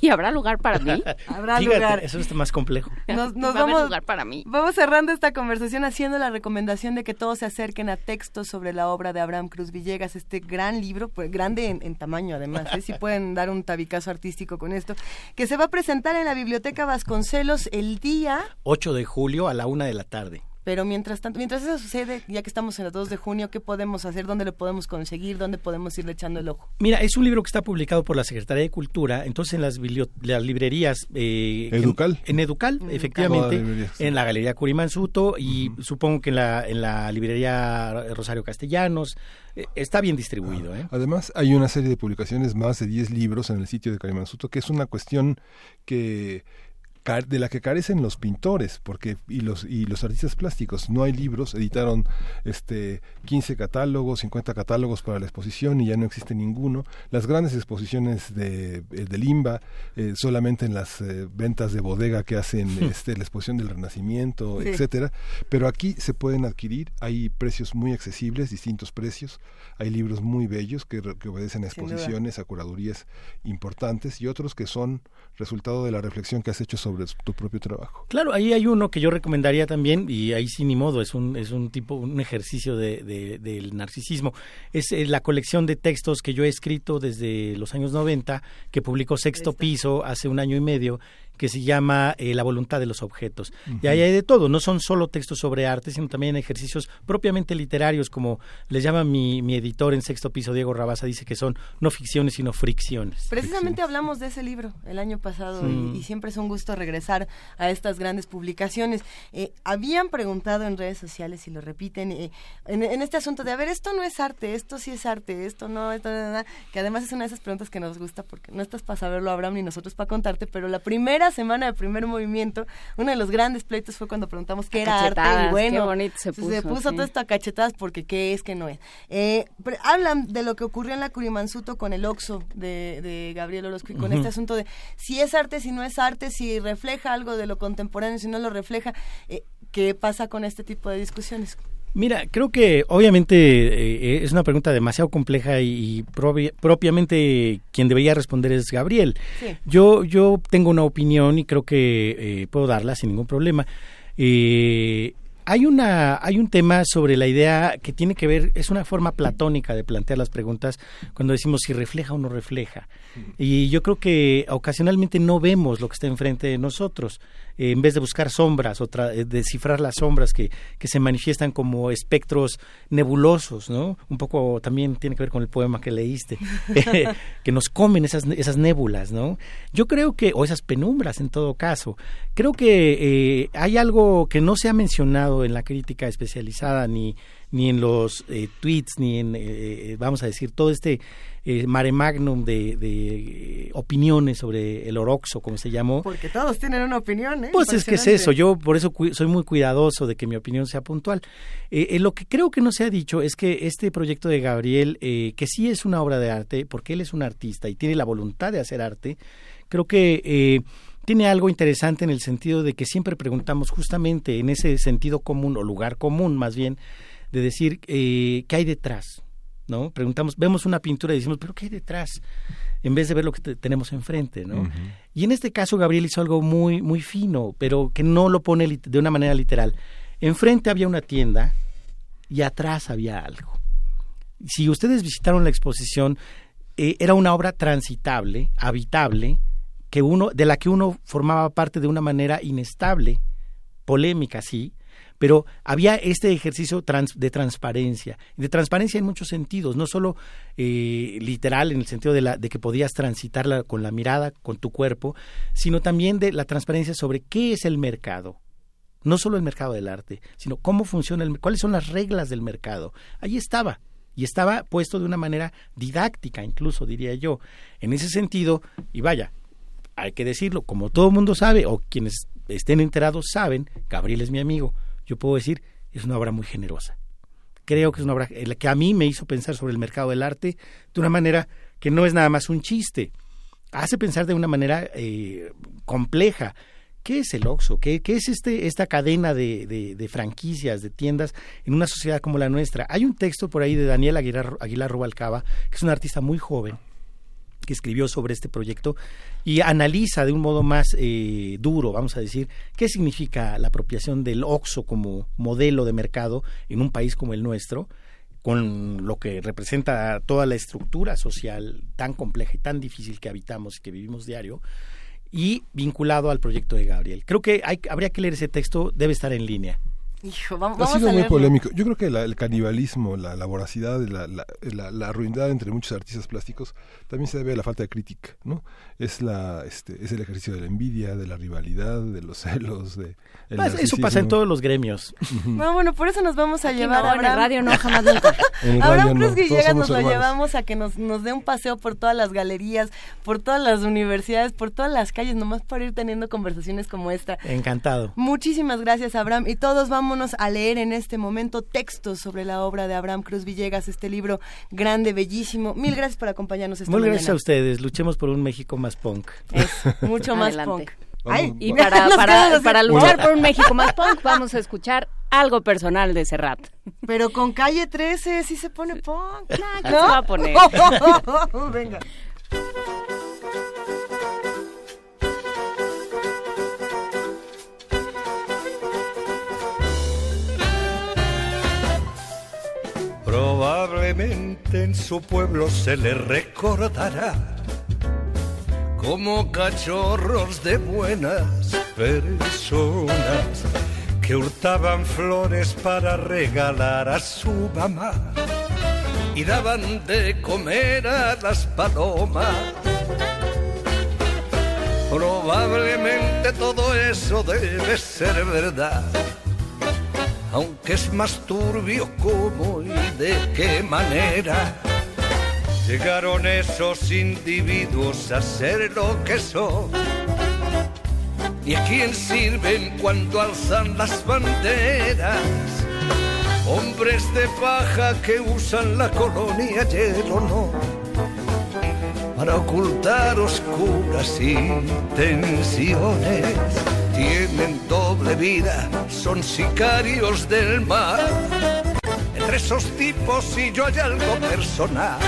¿Y habrá lugar para mí? Habrá lugar. Eso es más complejo. Nos, ¿Va vamos, a lugar para mí? Vamos cerrando esta conversación haciendo la recomendación de que todos se acerquen a textos sobre la obra de Abraham Cruz Villegas, este gran libro, pues grande en, tamaño además, ¿eh? si pueden dar un tabicazo artístico con esto, que se va a presentar en la Biblioteca Vasconcelos el día 8 de julio a la una de la tarde. Pero mientras tanto, mientras eso sucede, ya que estamos en el 2 de junio, ¿qué podemos hacer? ¿Dónde lo podemos conseguir? ¿Dónde podemos irle echando el ojo? Mira, es un libro que está publicado por la Secretaría de Cultura, entonces en las, las librerías... Eh, ¿Educal? En, Educal, efectivamente, en la Galería Curimansuto y supongo que en la, en la librería Rosario Castellanos, eh, está bien distribuido. ¿eh? Además, hay una serie de publicaciones, más de 10 libros en el sitio de Curimansuto, que es una cuestión que de la que carecen los pintores porque y los y los artistas plásticos. No hay libros editaron este 15 catálogos 50 catálogos para la exposición y ya no existe ninguno. Las grandes exposiciones de, eh, de Limba eh, solamente en las eh, ventas de bodega que hacen este la exposición del Renacimiento etcétera. Pero aquí se pueden adquirir hay precios muy accesibles distintos precios. Hay libros muy bellos que, que obedecen a exposiciones a curadurías importantes y otros que son resultado de la reflexión que has hecho sobre tu propio trabajo. Claro, ahí hay uno que yo recomendaría también, y ahí sí ni modo, es un, es un tipo, un ejercicio de, del narcisismo. Es, eh, la colección de textos que yo he escrito desde los años 90, que publicó Sexto Piso hace un año y medio, que se llama eh, La voluntad de los objetos. Y ahí hay de todo, no son solo textos sobre arte, sino también ejercicios propiamente literarios, como les llama mi, mi editor en sexto piso, Diego Rabasa, dice que son no ficciones, sino fricciones. Precisamente hablamos de ese libro el año pasado y, siempre es un gusto regresar a estas grandes publicaciones. Eh, habían preguntado en redes sociales, y lo repiten, eh, en, este asunto de, a ver, esto no es arte, esto sí es arte, esto no, esto, nada, que además es una de esas preguntas que nos gusta porque no estás para saberlo, Abraham, ni nosotros para contarte, pero la primera semana de primer movimiento, uno de los grandes pleitos fue cuando preguntamos qué era arte y bueno, se puso, todo esto a cachetadas porque qué es, que no es. Eh, hablan de lo que ocurrió en la Curimansuto con el Oxo de, Gabriel Orozco y con este asunto de si es arte, si no es arte, si refleja algo de lo contemporáneo, si no lo refleja. Eh, ¿Qué pasa con este tipo de discusiones? Mira, creo que obviamente eh, es una pregunta demasiado compleja y, propiamente quien debería responder es Gabriel. Yo, yo tengo una opinión y creo que eh, puedo darla sin ningún problema. Eh, hay una hay un tema sobre la idea que tiene que ver es una forma platónica de plantear las preguntas cuando decimos si refleja o no refleja y yo creo que ocasionalmente no vemos lo que está enfrente de nosotros eh, en vez de buscar sombras o eh, descifrar las sombras que, que se manifiestan como espectros nebulosos, ¿no? Un poco también tiene que ver con el poema que leíste, que nos comen esas, esas nébulas, ¿no? Yo creo que, o esas penumbras en todo caso, creo que eh, hay algo que no se ha mencionado en la crítica especializada ni ni en los tweets, ni en, vamos a decir, todo este eh, mare magnum de, opiniones sobre el oroxo, como se llamó. Porque todos tienen una opinión, ¿eh? Pues es que es eso, yo por eso soy muy cuidadoso de que mi opinión sea puntual. Eh, eh, lo que creo que no se ha dicho es que este proyecto de Gabriel, que sí es una obra de arte, porque él es un artista y tiene la voluntad de hacer arte, creo que tiene algo interesante en el sentido de que siempre preguntamos justamente en ese sentido común o lugar común más bien de decir qué hay detrás ¿no? Preguntamos, vemos una pintura y decimos, pero ¿qué hay detrás? En vez de ver lo que tenemos enfrente, ¿no? Y en este caso Gabriel hizo algo muy, muy fino, pero que no lo pone de una manera literal. Enfrente había una tienda y atrás había algo. Si ustedes visitaron la exposición, eh, era una obra transitable, habitable, que uno, de la que uno formaba parte de una manera inestable, polémica, sí, pero había este ejercicio de transparencia, de transparencia en muchos sentidos, no solo eh, literal en el sentido de, la, de que podías transitarla con la mirada, con tu cuerpo, sino también de la transparencia sobre qué es el mercado, no solo el mercado del arte, sino cómo funciona, el, cuáles son las reglas del mercado. Ahí estaba, y estaba puesto de una manera didáctica, incluso diría yo. En ese sentido, y vaya, hay que decirlo, como todo mundo sabe, o quienes estén enterados saben, Gabriel es mi amigo, yo puedo decir, es una obra muy generosa. Creo que es una obra que a mí me hizo pensar sobre el mercado del arte de una manera que no es nada más un chiste, hace pensar de una manera eh, compleja. ¿Qué es el Oxxo? ¿Qué, ¿Qué, es este, esta cadena de, de, franquicias, de tiendas en una sociedad como la nuestra? Hay un texto por ahí de Daniel Aguilar, Aguilar Rubalcaba, que es un artista muy joven, que escribió sobre este proyecto y analiza de un modo más eh, duro, vamos a decir, qué significa la apropiación del OXO como modelo de mercado en un país como el nuestro, con lo que representa toda la estructura social tan compleja y tan difícil que habitamos y que vivimos diario, y vinculado al proyecto de Gabriel. Creo que hay, habría que leer ese texto, debe estar en línea ha sido muy polémico. Yo creo que el canibalismo, la, la voracidad, la, la, la, ruindad entre muchos artistas plásticos también se debe a la falta de crítica, ¿no? Es la este es el ejercicio de la envidia, de la rivalidad, de los celos, de pues, eso pasa en todos los gremios. no, bueno, por eso nos vamos a llevar a Abraham. radio no jamás nunca. Abraham Cruz Villegas nos lo llevamos a que nos, nos dé un paseo por todas las galerías, por todas las universidades, por todas las calles, nomás para ir teniendo conversaciones como esta. Encantado. Muchísimas gracias, Abraham. Y todos vamos vámonos a leer en este momento textos sobre la obra de Abraham Cruz Villegas, este libro grande, bellísimo. Mil gracias por acompañarnos esta Muy gracias a ustedes. Luchemos por un México más punk. Es mucho más punk. y para, para, para luchar por un México más punk, vamos a escuchar algo personal de Serrat. Pero con calle 13 sí se pone punk. ¿no? se va a poner? Venga. Probablemente en su pueblo se le recordará como cachorros de buenas personas que hurtaban flores para regalar a su mamá y daban de comer a las palomas. Probablemente todo eso debe ser verdad aunque es más turbio cómo y de qué manera llegaron esos individuos a ser lo que son. ¿Y a quién sirven cuando alzan las banderas? Hombres de paja que usan la colonia y no para ocultar oscuras intenciones tienen doble vida, son sicarios del mar. Entre esos tipos y yo hay algo personal.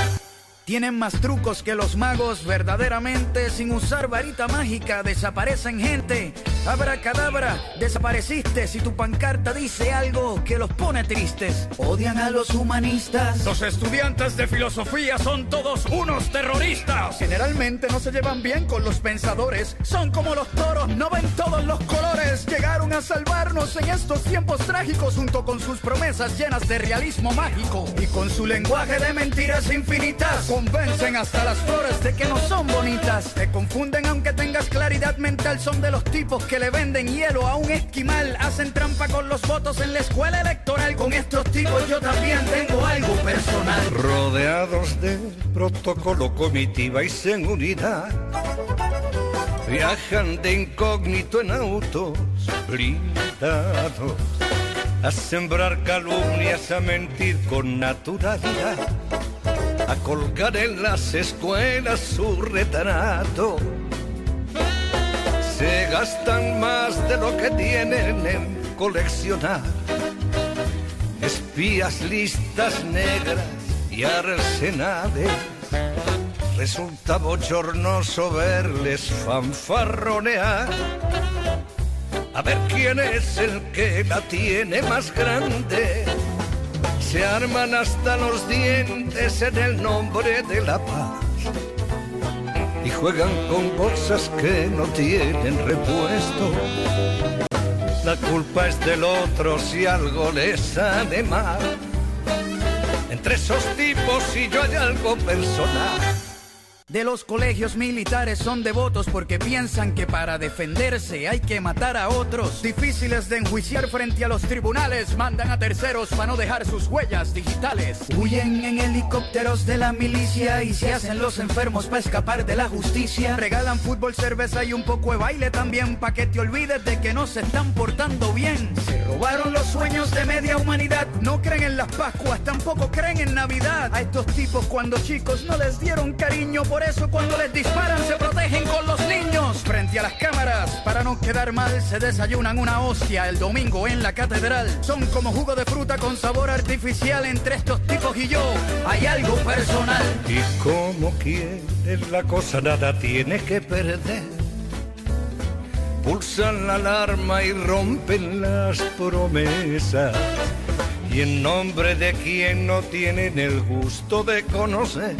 Tienen más trucos que los magos, verdaderamente, sin usar varita mágica, desaparecen gente. Abra cadabra, desapareciste si tu pancarta dice algo que los pone tristes. Odian a los humanistas. Los estudiantes de filosofía son todos unos terroristas. Generalmente no se llevan bien con los pensadores. Son como los toros, no ven todos los colores. Llegaron a salvarnos en estos tiempos trágicos junto con sus promesas llenas de realismo mágico y con su lenguaje de mentiras infinitas convencen hasta las flores de que no son bonitas. Te confunden aunque tengas claridad mental. Son de los tipos que le venden hielo a un esquimal. Hacen trampa con los votos en la escuela electoral. Con estos tipos yo también tengo algo personal. Rodeados de protocolo, comitiva y seguridad. Viajan de incógnito en autos blindados. A sembrar calumnias, a mentir con naturalidad a colgar en las escuelas su retrato. Se gastan más de lo que tienen en coleccionar espías, listas negras y arsenales. Resulta bochornoso verles fanfarronear. A ver quién es el que la tiene más grande se arman hasta los dientes en el nombre de la paz. y juegan con bolsas que no tienen repuesto. La culpa es del otro si algo les sale mal. Entre esos tipos y yo hay algo personal de los colegios militares son devotos porque piensan que para defenderse hay que matar a otros. Difíciles de enjuiciar frente a los tribunales, mandan a terceros para no dejar sus huellas digitales. Huyen en helicópteros de la milicia y se hacen los enfermos para escapar de la justicia. Regalan fútbol, cerveza y un poco de baile también para que te olvides de que no se están portando bien. Se robaron los sueños de media humanidad, no creen en las Pascuas, tampoco creen en Navidad. A estos tipos cuando chicos no les dieron cariño por por eso cuando les disparan se protegen con los niños. Frente a las cámaras, para no quedar mal, se desayunan una hostia el domingo en la catedral. Son como jugo de fruta con sabor artificial entre estos tipos y yo. Hay algo personal. Y como quieres la cosa nada tiene que perder. Pulsan la alarma y rompen las promesas. Y en nombre de quien no tienen el gusto de conocer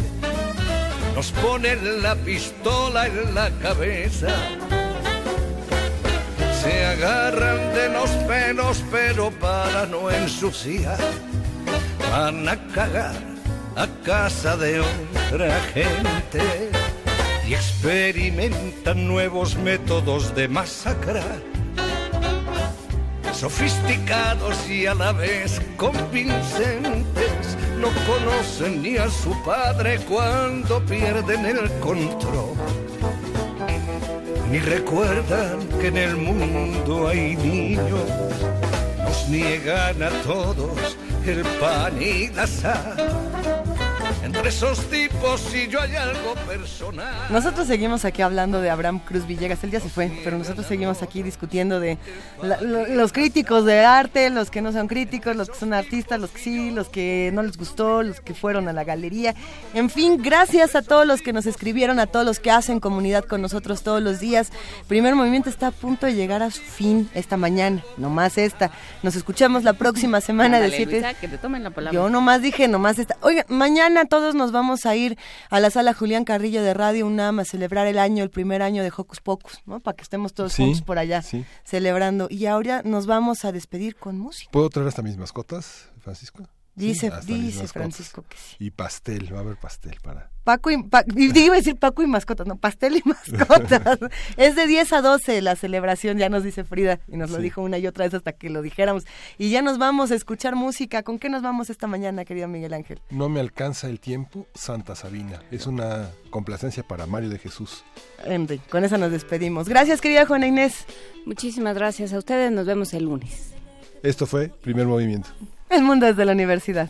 nos ponen la pistola en la cabeza. Se agarran de los pelos, pero para no ensuciar, van a cagar a casa de otra gente y experimentan nuevos métodos de masacrar sofisticados y a la vez convincentes, no conocen ni a su padre cuando pierden el control. Ni recuerdan que en el mundo hay niños, nos niegan a todos el pan y la sal entre esos tipos y yo hay algo personal. Nosotros seguimos aquí hablando de Abraham Cruz Villegas. Él ya se fue, pero nosotros seguimos aquí discutiendo de los críticos de arte, los que no son críticos, los que son artistas, los que sí, los que no les gustó, los que fueron a la galería. En fin, gracias a todos los que nos escribieron, a todos los que hacen comunidad con nosotros todos los días. Primer Movimiento está a punto de llegar a su fin esta mañana, nomás esta. Nos escuchamos la próxima semana de 7. Yo nomás dije, nomás esta. Oiga, mañana todos nos vamos a ir a la sala Julián Carrillo de Radio UNAM a celebrar el año, el primer año de Hocus Pocus, ¿no? Para que estemos todos juntos por allá celebrando. Y ahora nos vamos a despedir con música. ¿Puedo traer hasta mis mascotas, Francisco? Dice, dice Francisco que sí. Y pastel, va a haber pastel para... Paco y, iba a decir Paco y mascotas, no, pastel y mascotas. es de 10 a 12 la celebración, ya nos dice Frida, y nos lo dijo una y otra vez hasta que lo dijéramos. Y ya nos vamos a escuchar música. ¿Con qué nos vamos esta mañana, querido Miguel Ángel? No me alcanza el tiempo, Santa Sabina. Es una complacencia para Mario de Jesús. Henry, con esa nos despedimos. Gracias, querida Juana Inés. Muchísimas gracias a ustedes, nos vemos el lunes. Esto fue Primer Movimiento. El mundo desde la universidad.